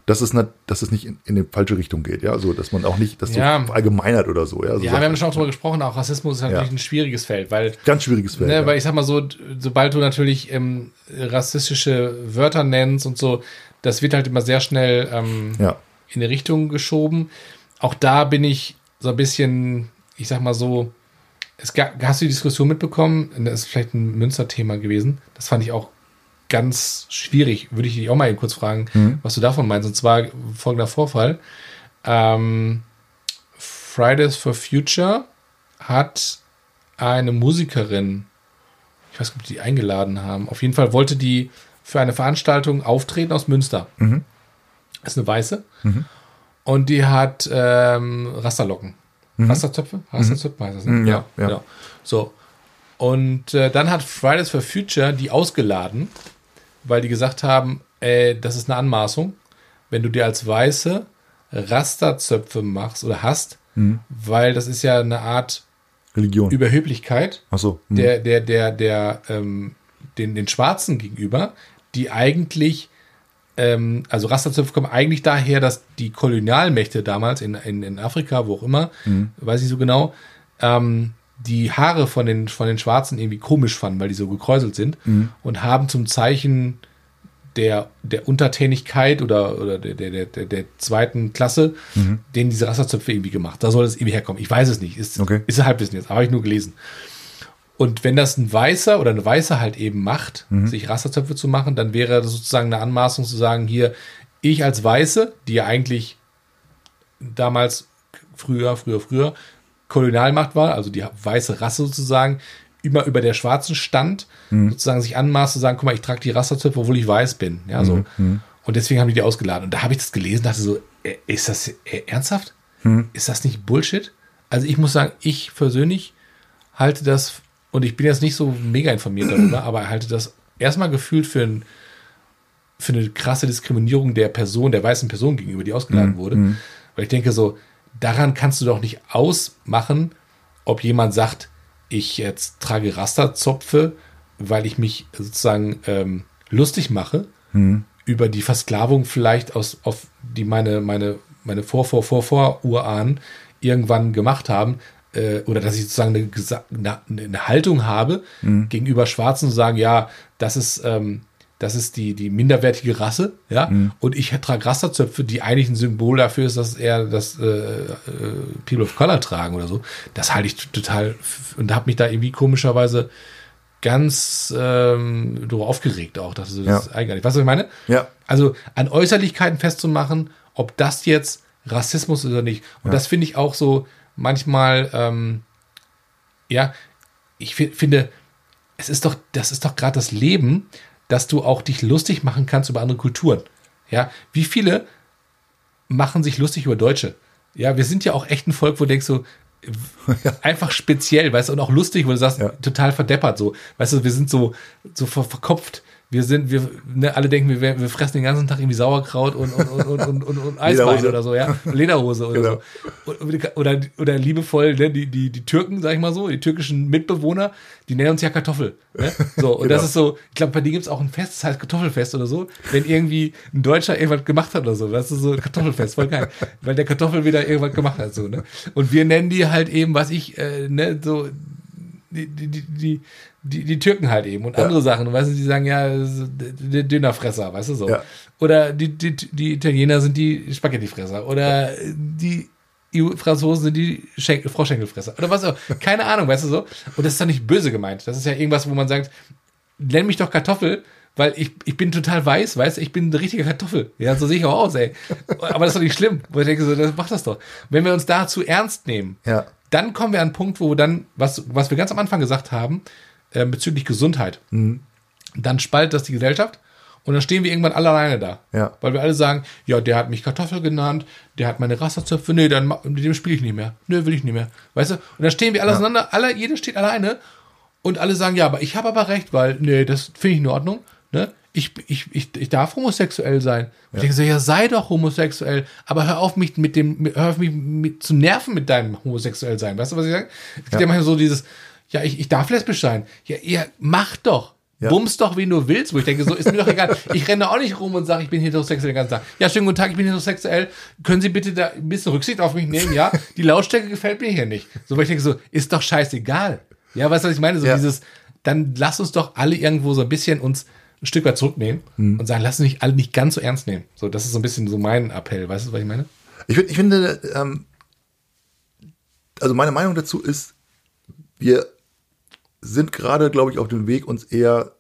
dass es, nicht, dass es nicht in, in die falsche Richtung geht, ja, also, dass man auch nicht, das Ja. so verallgemeinert oder so, ja. So Ja, wir haben schon auch darüber gesprochen, auch Rassismus ist natürlich Ja. ein schwieriges Feld, weil Ganz schwieriges Feld. Ne, ja. Weil ich sag mal so, sobald du natürlich ähm, rassistische Wörter nennst und so, das wird halt immer sehr schnell ähm, ja. in eine Richtung geschoben. Auch da bin ich so ein bisschen, ich sag mal so, es gab, hast du die Diskussion mitbekommen? Das ist vielleicht ein Münster-Thema gewesen. Das fand ich auch ganz schwierig. Würde ich dich auch mal kurz fragen, was du davon meinst. Und zwar folgender Vorfall. Ähm, Fridays for Future hat eine Musikerin, ich weiß nicht, ob die eingeladen haben, auf jeden Fall wollte die für eine Veranstaltung auftreten aus Münster. Das ist eine Weiße. Und die hat ähm, Rasterlocken. Rasterzöpfe? Rasterzöpfe heißt das, ne? Mhm, ja, ja. genau. So. Und äh, dann hat Fridays for Future die ausgeladen, weil die gesagt haben, äh, das ist eine Anmaßung, wenn du dir als Weiße Rasterzöpfe machst oder hast, Mhm. weil das ist ja eine Art Religion. Überheblichkeit Ach so. hm. der, der, der, der, ähm, den, den Schwarzen gegenüber, die eigentlich, ähm, also Rasterzöpfe kommen eigentlich daher, dass die Kolonialmächte damals in, in, in Afrika, wo auch immer, weiß ich so genau, ähm, die Haare von den, von den Schwarzen irgendwie komisch fanden, weil die so gekräuselt sind und haben zum Zeichen der, der Untertänigkeit oder, oder der, der, der, der, zweiten Klasse, denen diese Rasterzöpfe irgendwie gemacht. Da soll es irgendwie herkommen. Ich weiß es nicht. Ist, Okay. ist Halbwissen jetzt, habe ich nur gelesen. Und wenn das ein Weißer oder eine Weiße halt eben macht, sich Rasterzöpfe zu machen, dann wäre das sozusagen eine Anmaßung zu sagen, hier, ich als Weiße, die ja eigentlich damals früher, früher, früher Kolonialmacht war, also die weiße Rasse sozusagen, immer über der Schwarzen stand, sozusagen sich anmaßt zu sagen, guck mal, ich trage die Rasterzöpfe, obwohl ich weiß bin. Ja, so. Und deswegen haben die die ausgeladen. Und da habe ich das gelesen, dachte so, ist das äh, ernsthaft? Ist das nicht Bullshit? Also ich muss sagen, ich persönlich halte das, und ich bin jetzt nicht so mega informiert <clears throat> darüber, aber halte das erstmal gefühlt für, ein, für eine krasse Diskriminierung der Person, der weißen Person gegenüber, die ausgeladen wurde. Weil ich denke so, daran kannst du doch nicht ausmachen, ob jemand sagt, ich jetzt trage Rasterzopfe, weil ich mich sozusagen ähm, lustig mache über die Versklavung vielleicht aus, auf die meine, meine, meine Vor, Vor, Vor, Vor Urahnen irgendwann gemacht haben, äh, oder dass ich sozusagen eine, eine, Haltung habe gegenüber Schwarzen zu sagen, ja, das ist, ähm, das ist die, die minderwertige Rasse, ja, und ich trage Rasterzöpfe, die eigentlich ein Symbol dafür ist, dass er das äh, äh, People of Color tragen oder so. Das halte ich total und habe mich da irgendwie komischerweise ganz ähm, darüber aufgeregt auch. Das ist eigenartig. Weißt du, was ich meine? Ja. Also an Äußerlichkeiten festzumachen, ob das jetzt Rassismus ist oder nicht. Und das finde ich auch so manchmal, ähm, ja, ich fi- finde, es ist doch, das ist doch gerade das Leben, dass du auch dich lustig machen kannst über andere Kulturen. Ja, wie viele machen sich lustig über Deutsche? Ja, wir sind ja auch echt ein Volk, wo du denkst so, <laughs> einfach speziell, weißt du, und auch lustig, wo du sagst, Ja. total verdeppert so. Weißt du, wir sind so, so ver verkopft. Wir sind, wir, ne, alle denken, wir, wir fressen den ganzen Tag irgendwie Sauerkraut und, und, und, und, und, und, <laughs> Eisbein oder so, ja. Lederhose oder Genau. so. Oder, oder, oder liebevoll, ne, die, die, die Türken, sag ich mal so, die türkischen Mitbewohner, die nennen uns ja Kartoffel. Ne? So, und <laughs> das Genau. ist so, ich glaube, bei denen gibt's auch ein Fest, das heißt Kartoffelfest oder so, wenn irgendwie ein Deutscher irgendwas gemacht hat oder so. Das ist so ein Kartoffelfest, voll geil. Weil der Kartoffel wieder irgendwas gemacht hat, so, ne? Und wir nennen die halt eben, was ich, äh, ne, so, die, die, die, die, die, Türken halt eben und Ja. andere Sachen. Weißt du, die sagen ja, Dönerfresser, weißt du so. Ja. Oder die, die, die Italiener sind die Spaghettifresser. Oder die Franzosen sind die Schenkel, Froschschenkelfresser. Oder was auch. Keine Ahnung, weißt du so. Und das ist doch nicht böse gemeint. Das ist ja irgendwas, wo man sagt, nenn mich doch Kartoffel, weil ich, ich bin total weiß, weißt du, ich bin eine richtige Kartoffel. Ja, so sehe ich auch aus, ey. Aber das ist doch nicht schlimm. Wo ich denke, so, das macht das doch. Wenn wir uns da zu ernst nehmen, Ja. dann kommen wir an einen Punkt, wo dann, was, was wir ganz am Anfang gesagt haben, äh, bezüglich Gesundheit, dann spaltet das die Gesellschaft Und dann stehen wir irgendwann alle alleine da. Ja. Weil wir alle sagen, ja, der hat mich Kartoffel genannt, der hat meine Rasterzöpfe, nee, dann mit dem spiele ich nicht mehr. Nö, will ich nicht mehr. Weißt du? Und dann stehen wir alle auseinander, alle, jeder steht alleine und alle sagen, ja, aber ich habe aber recht, weil, nee, das finde ich in Ordnung. Ne? Ich, ich, ich, ich darf homosexuell sein. Und ich denke so, ja, sei doch homosexuell, aber hör auf mich mit dem, hör auf mich mit, zu nerven mit deinem homosexuell sein. Weißt du, was ich sage? Es gibt ja. manchmal so dieses, ja, ich, ich darf lesbisch sein. Ja, ja, mach doch. Ja. Bums doch, wen du willst, wo ich denke, so ist mir doch egal. Ich renne auch nicht rum und sage, ich bin heterosexuell den ganzen Tag. Ja, schönen guten Tag, ich bin heterosexuell. Können Sie bitte da ein bisschen Rücksicht auf mich nehmen? Ja, die Lautstärke gefällt mir hier nicht. So, weil ich denke so, ist doch scheißegal. Ja, weißt du, was ich meine? So Ja. dieses, dann lass uns doch alle irgendwo so ein bisschen uns ein Stück weit zurücknehmen Mhm. und sagen, lass uns nicht alle nicht ganz so ernst nehmen. So, das ist so ein bisschen so mein Appell. Weißt du, was ich meine? Ich, ich finde, ähm, also meine Meinung dazu ist, wir sind gerade, glaube ich, auf dem Weg, uns eher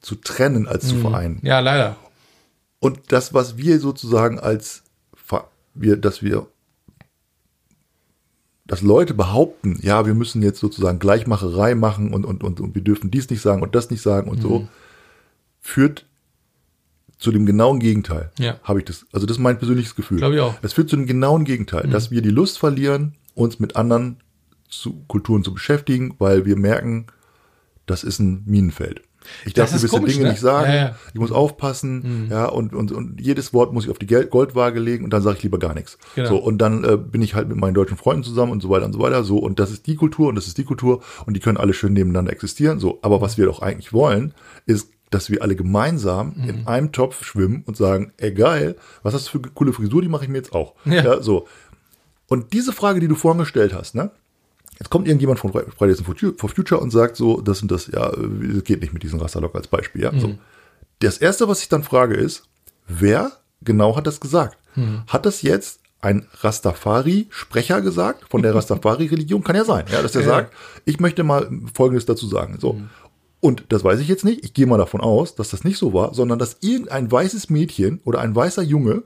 zu trennen als zu vereinen. Ja, leider. Und das, was wir sozusagen als wir, dass wir, dass Leute behaupten, ja, wir müssen jetzt sozusagen Gleichmacherei machen und, und, und, und wir dürfen dies nicht sagen und das nicht sagen und so, führt zu dem genauen Gegenteil. Ja. Habe ich das. Also das ist mein persönliches Gefühl. Glaub ich auch. Es führt zu dem genauen Gegenteil, dass wir die Lust verlieren, uns mit anderen zu, Kulturen zu beschäftigen, weil wir merken, das ist ein Minenfeld. Ich darf gewisse komisch, Dinge ne? nicht sagen. Ja, ja. Ich muss aufpassen, ja, und, und, und jedes Wort muss ich auf die Goldwaage legen und dann sage ich lieber gar nichts. Genau. So, und dann äh, bin ich halt mit meinen deutschen Freunden zusammen und so weiter und so weiter. So, und das ist die Kultur und das ist die Kultur und die können alle schön nebeneinander existieren. So, aber was wir doch eigentlich wollen, ist, dass wir alle gemeinsam Mhm. in einem Topf schwimmen und sagen, ey geil, was hast du für eine coole Frisur, die mache ich mir jetzt auch. Ja. so. Und diese Frage, die du vorhin gestellt hast, ne? Jetzt kommt irgendjemand von Fri- Fridays for Fu- for Future und sagt so, das und das, ja, äh, geht nicht mit diesem Rasterlock als Beispiel, ja. So. Das erste, was ich dann frage, ist, wer genau hat das gesagt? Hat das jetzt ein Rastafari-Sprecher gesagt von der <laughs> Rastafari-Religion? Kann ja sein, ja, dass er Ja. sagt, ich möchte mal Folgendes dazu sagen. So. Und das weiß ich jetzt nicht. Ich gehe mal davon aus, dass das nicht so war, sondern dass irgendein weißes Mädchen oder ein weißer Junge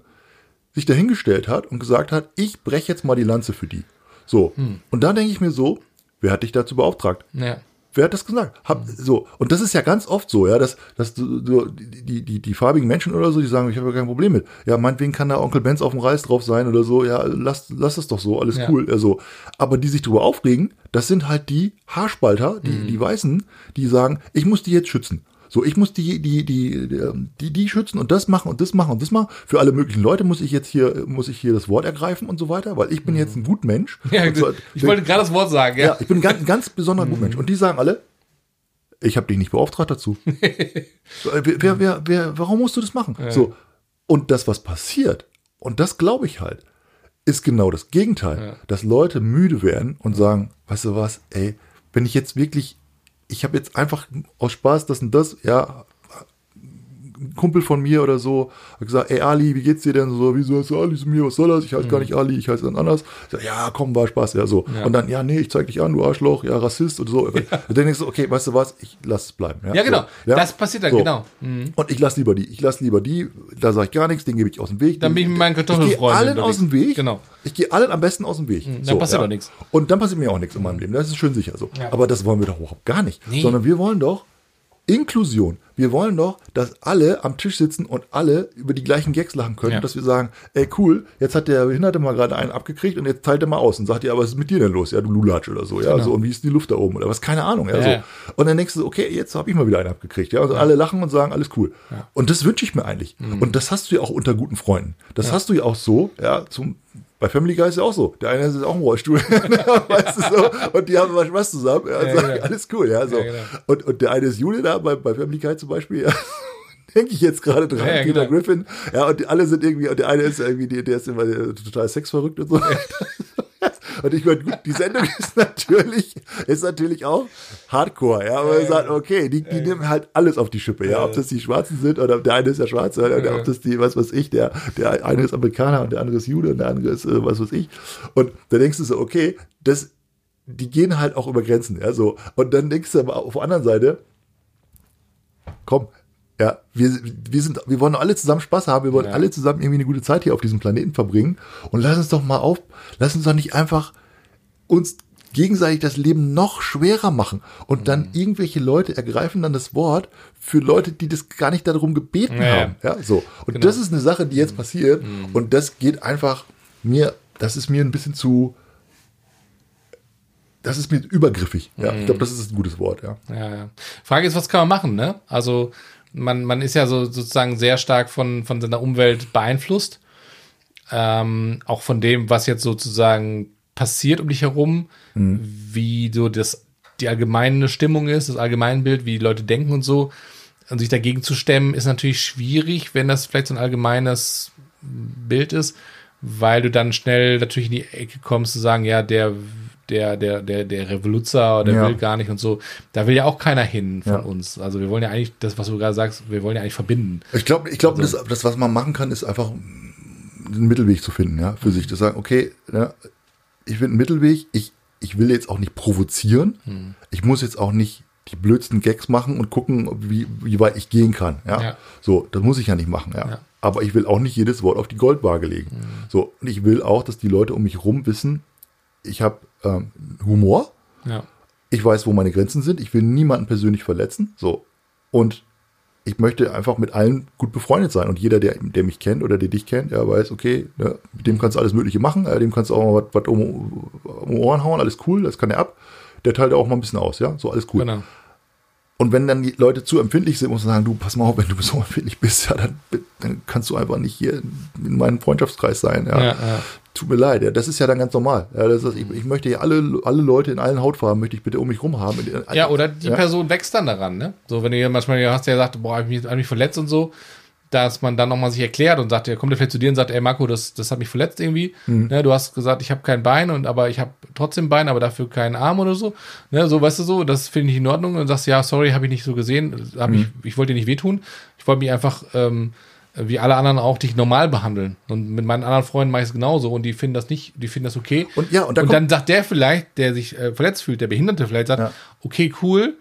sich dahingestellt hat und gesagt hat, ich breche jetzt mal die Lanze für die. So. Und da denke ich mir so, wer hat dich dazu beauftragt? Ja. Wer hat das gesagt? Hab, so. Und das ist ja ganz oft so, ja, dass, dass die, die, die, die farbigen Menschen oder so, die sagen, ich habe ja kein Problem mit. Ja, meinetwegen kann da Onkel Benz auf dem Reis drauf sein oder so. Ja, lass, lass es doch so, alles Ja. cool. Also, aber die sich darüber aufregen, das sind halt die Haarspalter, die, Mhm. die Weißen, die sagen, ich muss die jetzt schützen. So, ich muss die, die, die, die, die schützen und das machen und das machen und das machen. Für alle möglichen Leute muss ich jetzt hier, muss ich hier das Wort ergreifen und so weiter, weil ich bin jetzt ein gut Mensch. Mhm. <laughs> Ja, zwar- ich wollte gerade das Wort sagen, ja, ja. ich bin ein ganz, ganz besonderer Gutmensch. Und die sagen alle, ich habe dich nicht beauftragt dazu. <laughs> äh, wer, wer, wer, wer, warum musst du das machen? So. Und das, was passiert, und das glaube ich halt, ist genau das Gegenteil. Dass Leute müde werden und sagen, weißt du was, ey, wenn ich jetzt wirklich, ich habe jetzt einfach aus Spaß das und das, ja, ein Kumpel von mir oder so hat gesagt, ey Ali, wie geht's dir denn so? Wieso hast du Ali zu mir? Was soll das? Ich heiße gar nicht Ali, ich heiße dann anders. Sag, ja, komm, war Spaß, ja so. Ja. Und dann, ja, nee, ich zeig dich an, du Arschloch, ja, Rassist und so. <laughs> Und dann denkst du, okay, weißt du was, ich lass es bleiben. Ja, genau. So, Das passiert dann, genau. Und ich lass lieber die, ich lass lieber die, da sage ich gar nichts, den gebe ich aus dem Weg. Dann bin ich mit meinen Ich gehe Kartoffelfreunden allen aus dem Weg. Genau. Ich gehe allen am besten aus dem Weg. dann passiert auch nichts. Und dann passiert mir auch nichts in meinem Leben. Das ist schön sicher so. Ja. Aber das wollen wir doch überhaupt gar nicht. Nee. Sondern wir wollen doch Inklusion. Wir wollen doch, dass alle am Tisch sitzen und alle über die gleichen Gags lachen können. Ja. Dass wir sagen, ey cool, jetzt hat der Behinderte mal gerade einen abgekriegt und jetzt teilt er mal aus und sagt, ja, was ist mit dir denn los? Ja, du Lulatsch oder so. Ja, Genau. so. Und wie ist die Luft da oben oder was? Keine Ahnung. Ja, Ja, so. ja. Und dann denkst du, okay, jetzt habe ich mal wieder einen abgekriegt. Ja, also alle lachen und sagen, alles cool. Und das wünsche ich mir eigentlich. Mhm. Und das hast du ja auch unter guten Freunden. Das hast du ja auch so, ja, zum, bei Family Guy ist ja auch so. Der eine ist auch im Rollstuhl. <laughs> weißt du so? Und die haben mal Spaß zusammen. Ja, und Ja, genau. alles cool, ja, so. Ja, genau. und, und der eine ist Jule da, bei, bei Family Guy zum Beispiel, <laughs> ja. Denke ich jetzt gerade dran, Ja, ja, Peter genau. Griffin. Ja, und die, alle sind irgendwie, und der eine ist irgendwie, der, der ist immer äh, total sexverrückt und so. <laughs> Und ich meine, gut, die Sendung <laughs> ist natürlich, ist natürlich auch Hardcore, ja. Aber man sagt, okay, die, die nehmen halt alles auf die Schippe, ja. Ob das die Schwarzen sind oder der eine ist ja Schwarz, oder ob das die, was weiß ich, der, der eine ist Amerikaner und der andere ist Jude und der andere ist, äh, was weiß ich. Und da denkst du so, okay, das, die gehen halt auch über Grenzen, ja, so. Und dann denkst du aber auf der anderen Seite, komm, ja, wir, wir sind, wir wollen alle zusammen Spaß haben, wir wollen Ja. alle zusammen irgendwie eine gute Zeit hier auf diesem Planeten verbringen und lass uns doch mal auf, lass uns doch nicht einfach uns gegenseitig das Leben noch schwerer machen. Und dann irgendwelche Leute ergreifen dann das Wort für Leute, die das gar nicht darum gebeten Ja, haben. Ja, so. Und Genau. das ist eine Sache, die jetzt passiert. Und das geht einfach mir, das ist mir ein bisschen zu, das ist mir übergriffig. Ja, ich glaube, das ist ein gutes Wort, ja. Ja, ja. Frage ist, was kann man machen, ne? Also, man, man ist ja so sozusagen sehr stark von, von seiner Umwelt beeinflusst. Ähm, auch von dem, was jetzt sozusagen passiert um dich herum, wie so das, die allgemeine Stimmung ist, das Allgemeinbild, wie die Leute denken und so. Und sich dagegen zu stemmen, ist natürlich schwierig, wenn das vielleicht so ein allgemeines Bild ist, weil du dann schnell natürlich in die Ecke kommst zu sagen, ja, der, der, der, der, der Revoluzer, der Ja. will gar nicht und so. Da will ja auch keiner hin von Ja. uns. Also wir wollen ja eigentlich, das, was du gerade sagst, wir wollen ja eigentlich verbinden. Ich glaube, ich glaube, das, das, was man machen kann, ist einfach einen Mittelweg zu finden, ja, für sich. Zu sagen, okay, ja, ich finde einen Mittelweg, ich, ich will jetzt auch nicht provozieren. Hm. Ich muss jetzt auch nicht die blödsten Gags machen und gucken, wie, wie weit ich gehen kann. Ja? Ja. So, das muss ich ja nicht machen, ja. Ja. Aber ich will auch nicht jedes Wort auf die Goldwaage legen. So, und ich will auch, dass die Leute um mich rum wissen, ich habe ähm, Humor, Ja. ich weiß, wo meine Grenzen sind. Ich will niemanden persönlich verletzen. So. Und ich möchte einfach mit allen gut befreundet sein. Und jeder, der, der mich kennt oder der dich kennt, der weiß, okay, ne, mit dem kannst du alles Mögliche machen. Äh, dem kannst du auch mal was, um, um Ohren hauen. Alles cool, das kann er ab. Der teilt auch mal ein bisschen aus, ja. So, alles cool. Genau. Und wenn dann die Leute zu empfindlich sind, muss man sagen, du, pass mal auf, wenn du so empfindlich bist, ja, dann, dann kannst du einfach nicht hier in meinem Freundschaftskreis sein. Ja. Ja, ja. Tut mir leid, ja, das ist ja dann ganz normal. Ja, das ist, ich, ich möchte ja alle, alle Leute in allen Hautfarben möchte ich bitte um mich rum haben. Ja, oder die Ja. Person wächst dann daran, ne? So, wenn du ja manchmal hast, der sagt, boah, ich mich, hab mich verletzt und so, dass man dann nochmal sich erklärt und sagt, er kommt er vielleicht zu dir und sagt, ey Marco, das, das hat mich verletzt irgendwie. Mhm. Ne, du hast gesagt, ich habe kein Bein und aber ich habe trotzdem Bein, aber dafür keinen Arm oder so. Ne, so weißt du so, das finde ich in Ordnung und sagst, ja, sorry, habe ich nicht so gesehen, hab ich, Mhm. ich wollte dir nicht wehtun. Ich wollte mich einfach ähm, wie alle anderen auch dich normal behandeln. Und mit meinen anderen Freunden mache ich es genauso und die finden das nicht, die finden das okay. Und ja, und da und dann sagt der vielleicht, der sich äh, verletzt fühlt, der Behinderte vielleicht sagt, Ja. okay, cool,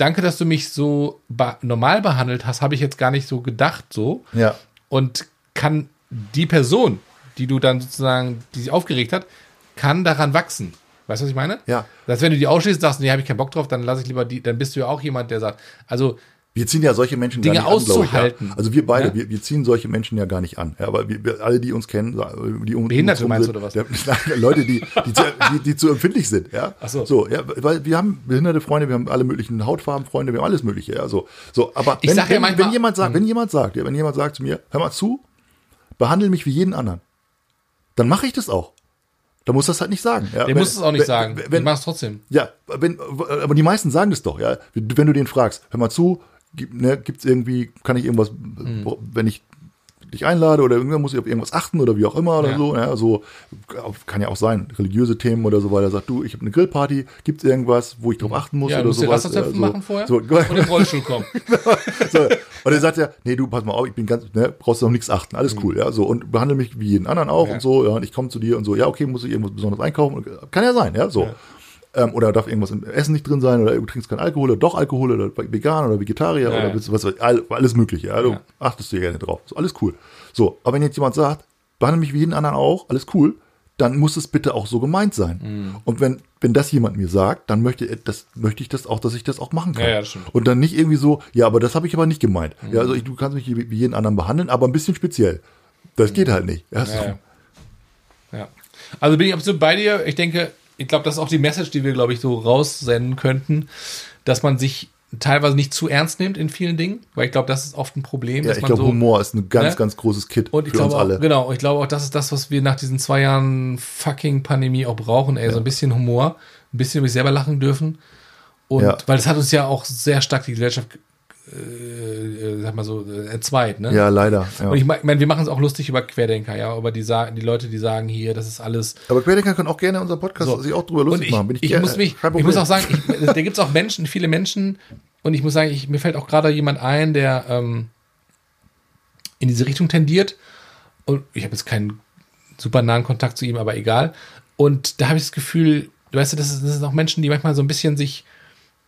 danke, dass du mich so normal behandelt hast, habe ich jetzt gar nicht so gedacht so. Ja. Und kann die Person, die du dann sozusagen, die sich aufgeregt hat, kann daran wachsen. Weißt du, was ich meine? Ja. Dass wenn du die ausschließt und sagst, nee, habe ich keinen Bock drauf, dann lasse ich lieber die, dann bist du ja auch jemand, der sagt, also Wir ziehen ja solche Menschen Dinge gar nicht an, glaube ich, auszuhalten. Ja. Also wir beide, Ja? wir, wir ziehen solche Menschen ja gar nicht an. Ja, aber wir, wir, alle, die uns kennen, die um Behinderte uns rum meinst sind, du, oder was? Ja, <laughs> Leute, die, die, zu, die, die zu empfindlich sind. Ja? Ach so. so. Ja, weil wir haben behinderte Freunde, wir haben alle möglichen Hautfarbenfreunde, wir haben alles Mögliche. Ja, so. so aber wenn, sag ja wenn, manchmal- wenn jemand sagt, wenn jemand sagt, wenn jemand sagt zu mir, hör mal zu, behandle mich wie jeden anderen, dann mache ich das auch. Dann muss das halt nicht sagen. Ja, der wenn- muss es auch nicht wenn, sagen. Wenn, ich wenn, mach es trotzdem. ja, wenn, aber die meisten sagen das doch, ja. Wenn du den fragst, hör mal zu, gibt, ne, gibt's irgendwie, kann ich irgendwas, Hm. wenn ich dich einlade oder irgendwer muss ich auf irgendwas achten oder wie auch immer oder Ja. so, ja, so kann ja auch sein, religiöse Themen oder so weiter. Sagt du, ich habe eine Grillparty, gibt's irgendwas, wo ich drauf achten muss Ja, oder sowas? Wasserzöpfen so, machen vorher So, <laughs> und im Rollstuhl kommen. <laughs> so. Und dann sagt er, nee, du, pass mal auf, ich bin ganz, ne, brauchst du auf nichts achten, alles cool, ja, so. Und behandle mich wie jeden anderen auch Mhm. Ja. und so, ja, und ich komme zu dir und so, ja, okay, muss ich irgendwas Besonderes einkaufen? Kann ja sein, ja, so. Ähm, oder darf irgendwas im Essen nicht drin sein, oder du trinkst kein Alkohol, oder doch Alkohol, oder vegan oder Vegetarier, Ja, oder ja. was, was, all- alles Mögliche, du Ja. achtest du gerne drauf. So, alles cool. So, aber wenn jetzt jemand sagt, behandle mich wie jeden anderen auch, alles cool, dann muss es bitte auch so gemeint sein. Mhm. Und wenn, wenn das jemand mir sagt, dann möchte, das, möchte ich das auch, dass ich das auch machen kann. Ja, ja. Und dann nicht irgendwie so, ja, aber das habe ich aber nicht gemeint. Mhm. Ja, also ich, du kannst mich wie jeden anderen behandeln, aber ein bisschen speziell. Das geht halt nicht. Ja, so. Also bin ich absolut bei dir. Ich denke, ich glaube, das ist auch die Message, die wir, glaube ich, so raussenden könnten, dass man sich teilweise nicht zu ernst nimmt in vielen Dingen, weil ich glaube, das ist oft ein Problem, Ja, dass ich glaube, so Humor ist ein ganz, Ne? ganz großes Kit und ich für glaube uns alle. Auch, genau, ich glaube auch, das ist das, was wir nach diesen zwei Jahren fucking Pandemie auch brauchen, ey, so ein bisschen Humor, ein bisschen über sich selber lachen dürfen. Und Ja. weil das hat uns ja auch sehr stark die Gesellschaft, äh, äh, sag mal so, äh, entzweit, ne? Ja, leider. Ja. Und ich meine, mein, wir machen es auch lustig über Querdenker, ja, über die, sagen, die Leute, die sagen hier, das ist alles aber Querdenker können auch gerne unseren Podcast So. sich auch drüber lustig ich, machen. Bin ich, gerne- muss mich, ich muss auch sagen, ich, da gibt es auch Menschen, viele Menschen, und ich muss sagen, ich, mir fällt auch gerade jemand ein, der ähm, in diese Richtung tendiert. Und ich habe jetzt keinen super nahen Kontakt zu ihm, aber egal. Und da habe ich das Gefühl, du weißt du, das, ist, das sind auch Menschen, die manchmal so ein bisschen sich,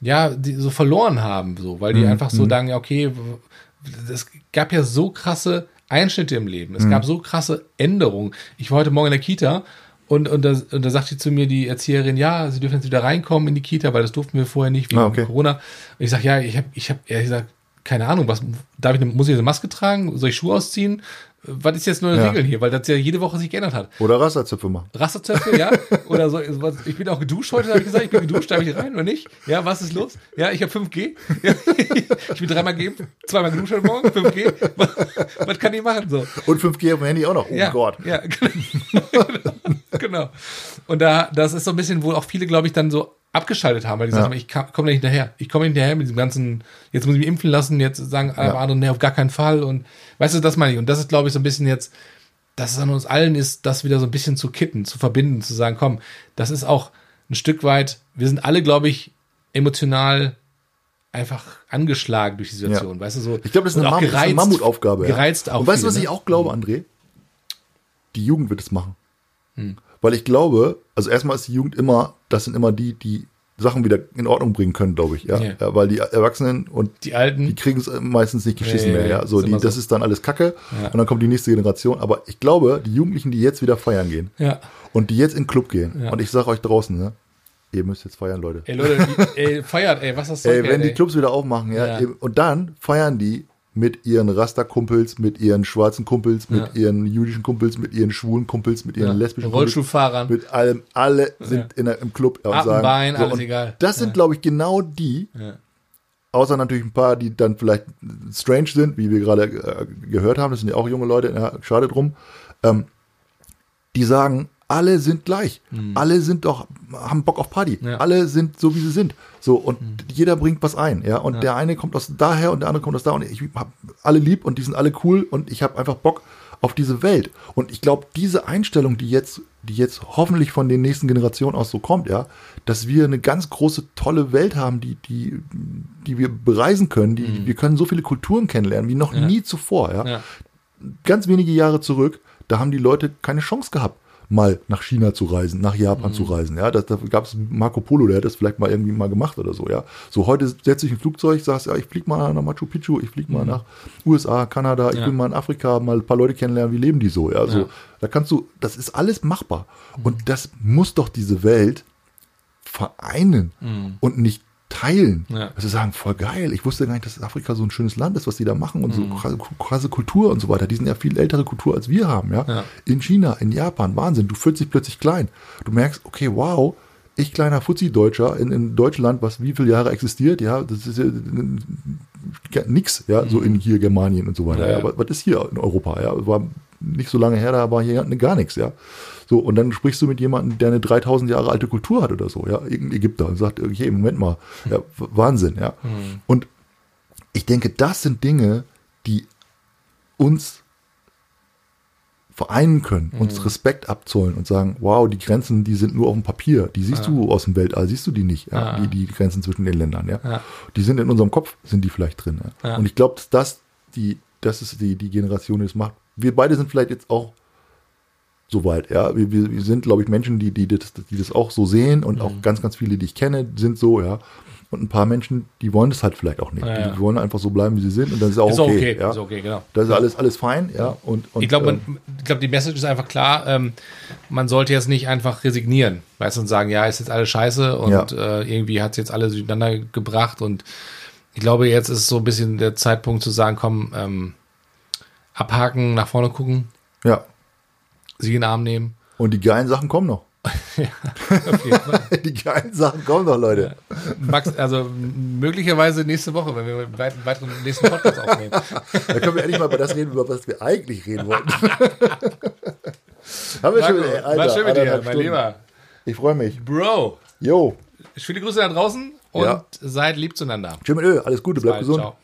ja, die so verloren haben, so, weil die einfach so sagen, ja, okay, es gab ja so krasse Einschnitte im Leben. Es gab so krasse Änderungen. Ich war heute Morgen in der Kita Und, und, da, und da sagte zu mir die Erzieherin, ja, sie dürfen jetzt wieder reinkommen in die Kita, weil das durften wir vorher nicht wegen Ah, okay. Corona. Und ich sage, ja, ich habe ich hab ehrlich gesagt, keine Ahnung, was darf ich muss ich eine Maske tragen? Soll ich Schuhe ausziehen? Was ist jetzt neue Ja. Regeln hier? Weil das ja jede Woche sich geändert hat. Oder Rasterzöpfe machen. Rasterzöpfe, ja? <laughs> Oder so, ich bin auch geduscht heute, habe ich gesagt, ich bin geduscht, darf ich rein oder nicht? Ja, was ist los? Ja, ich habe 5G. Ja, ich bin dreimal geimpft, zweimal geduscht heute Morgen, 5G. Was, <laughs> was kann ich machen? So. Und 5G auf dem Handy auch noch. Oh ja, Gott. Ja, <laughs> genau. genau. Und da, das ist so ein bisschen, wo auch viele, glaube ich, dann so abgeschaltet haben, weil die Ja. sagen, ich komme nicht hinterher. Ich komme nicht hinterher mit diesem ganzen, jetzt muss ich mich impfen lassen, jetzt sagen alle Ja. anderen, nee, auf gar keinen Fall. Und weißt du, das meine ich. Und das ist, glaube ich, so ein bisschen jetzt, dass es an uns allen ist, das wieder so ein bisschen zu kitten, zu verbinden, zu sagen, komm, das ist auch ein Stück weit, wir sind alle, glaube ich, emotional einfach angeschlagen durch die Situation, weißt du, so. Ich glaube, das ist eine, ist eine Mammutaufgabe. ja. Gereizt auch. Und weißt du, was ich ne? auch glaube, André? Die Jugend wird es machen. Hm. Weil ich glaube, also erstmal ist die Jugend immer, das sind immer die, die Sachen wieder in Ordnung bringen können, glaube ich. Ja? Ja. Ja, weil die Erwachsenen und Die Alten. die kriegen es meistens nicht geschissen Ja, ja, mehr. ja? So, ist die, so. das ist dann alles Kacke Ja. und dann kommt die nächste Generation. Aber ich glaube, die Jugendlichen, die jetzt wieder feiern gehen ja. und die jetzt in den Club gehen, und ich sage euch draußen, ne, ihr müsst jetzt feiern, Leute. Ey, Leute, die, ey, feiert, ey, was das <laughs> Ey, Zeug, wenn ey, die Clubs wieder aufmachen, ja, und dann feiern die mit ihren Rasterkumpels, mit ihren schwarzen Kumpels, mit Ja. ihren jüdischen Kumpels, mit ihren schwulen Kumpels, mit ihren ja. lesbischen Kumpels, Rollstuhlfahrern. mit allem, alle sind in der, im Club und sagen, Bein, alles und egal. Das sind, Ja. glaube ich, genau die, Ja. außer natürlich ein paar, die dann vielleicht strange sind, wie wir gerade äh, gehört haben, das sind ja auch junge Leute, ja, schade drum, ähm, die sagen, alle sind gleich. Alle sind doch, haben Bock auf Party. Mhm. Ja. Alle sind so, wie sie sind. So, und jeder bringt was ein, ja. Und der eine kommt aus daher und der andere kommt aus da und ich habe alle lieb und die sind alle cool und ich habe einfach Bock auf diese Welt. Und ich glaube, diese Einstellung, die jetzt, die jetzt hoffentlich von den nächsten Generationen aus so kommt, ja, dass wir eine ganz große, tolle Welt haben, die, die, die wir bereisen können, die, wir können so viele Kulturen kennenlernen wie noch Mhm. Ja. nie zuvor, ja Ja. ganz wenige Jahre zurück, da haben die Leute keine Chance gehabt, mal nach China zu reisen, nach Japan Mhm. zu reisen. Ja, das, da gab es Marco Polo, der hat das vielleicht mal irgendwie mal gemacht oder so. Ja, so heute setze ich ein Flugzeug, sagst ja, ich flieg mal nach Machu Picchu, ich flieg mal nach USA, Kanada, ich Mhm. Ja. will mal in Afrika mal ein paar Leute kennenlernen, wie leben die so. Ja, so Ja. da kannst du, das ist alles machbar und das muss doch diese Welt vereinen und nicht teilen. Ja. Also sagen, voll geil. Ich wusste gar nicht, dass Afrika so ein schönes Land ist, was die da machen und so krasse, krasse Kultur und so weiter. Die sind ja viel ältere Kultur als wir haben, ja? Ja. In China, in Japan, Wahnsinn. Du fühlst dich plötzlich klein. Du merkst, okay, wow, ich kleiner Fuzzi-Deutscher in, in Deutschland, was wie viele Jahre existiert, ja, das ist ja äh, nix, ja, so in hier Germanien und so weiter. Ja, Ja, ja. Was, was ist hier in Europa, ja? War nicht so lange her, da war hier gar nichts, ja. So, und dann sprichst du mit jemandem, der eine 3000 Jahre alte Kultur hat oder so, ja, irgendein Ägypter und sagt, okay, Moment mal, ja, W- Wahnsinn, ja. Und ich denke, das sind Dinge, die uns vereinen können, uns Respekt abzollen und sagen, wow, die Grenzen, die sind nur auf dem Papier, die siehst du aus dem Weltall, siehst du die nicht, ja, Ja. die, die Grenzen zwischen den Ländern, ja. Ja. Die sind in unserem Kopf, sind die vielleicht drin. Ja. Und ich glaube, dass das die, das ist die, die Generation, die das macht. Wir beide sind vielleicht jetzt auch soweit, ja. Wir, wir, wir sind, glaube ich, Menschen, die, die, das, die das auch so sehen und Mhm. auch ganz, ganz viele, die ich kenne, sind so, ja. Und ein paar Menschen, die wollen das halt vielleicht auch nicht. Ja, ja. Die wollen einfach so bleiben, wie sie sind und das ist auch Ist okay. okay, ja. ist okay, genau. Das ist alles, alles fein, ja. Und, und Ich glaube, ähm, glaube, die Message ist einfach klar. Ähm, man sollte jetzt nicht einfach resignieren, weißt du, und sagen, ja, ist jetzt alles scheiße und äh, irgendwie hat es jetzt alle durcheinander gebracht und ich glaube, jetzt ist so ein bisschen der Zeitpunkt zu sagen, komm, ähm, abhaken, nach vorne gucken, ja. Sie in den Arm nehmen. Und die geilen Sachen kommen noch. <laughs> Auf jeden Fall. <laughs> Die geilen Sachen kommen noch, Leute. Max, also möglicherweise nächste Woche, wenn wir einen weit- weiteren nächsten Podcast aufnehmen. <laughs> Da können wir endlich mal über das reden, über was wir eigentlich reden wollten. Haben wir schon Marco, wieder, ey, war schön mit dir, mein Stunden. Lieber. Ich freue mich. Bro, Jo. viele Grüße da draußen und Ja. seid lieb zueinander. Tschüss mit Ö. Alles Gute, bleib Bald, gesund. Ciao.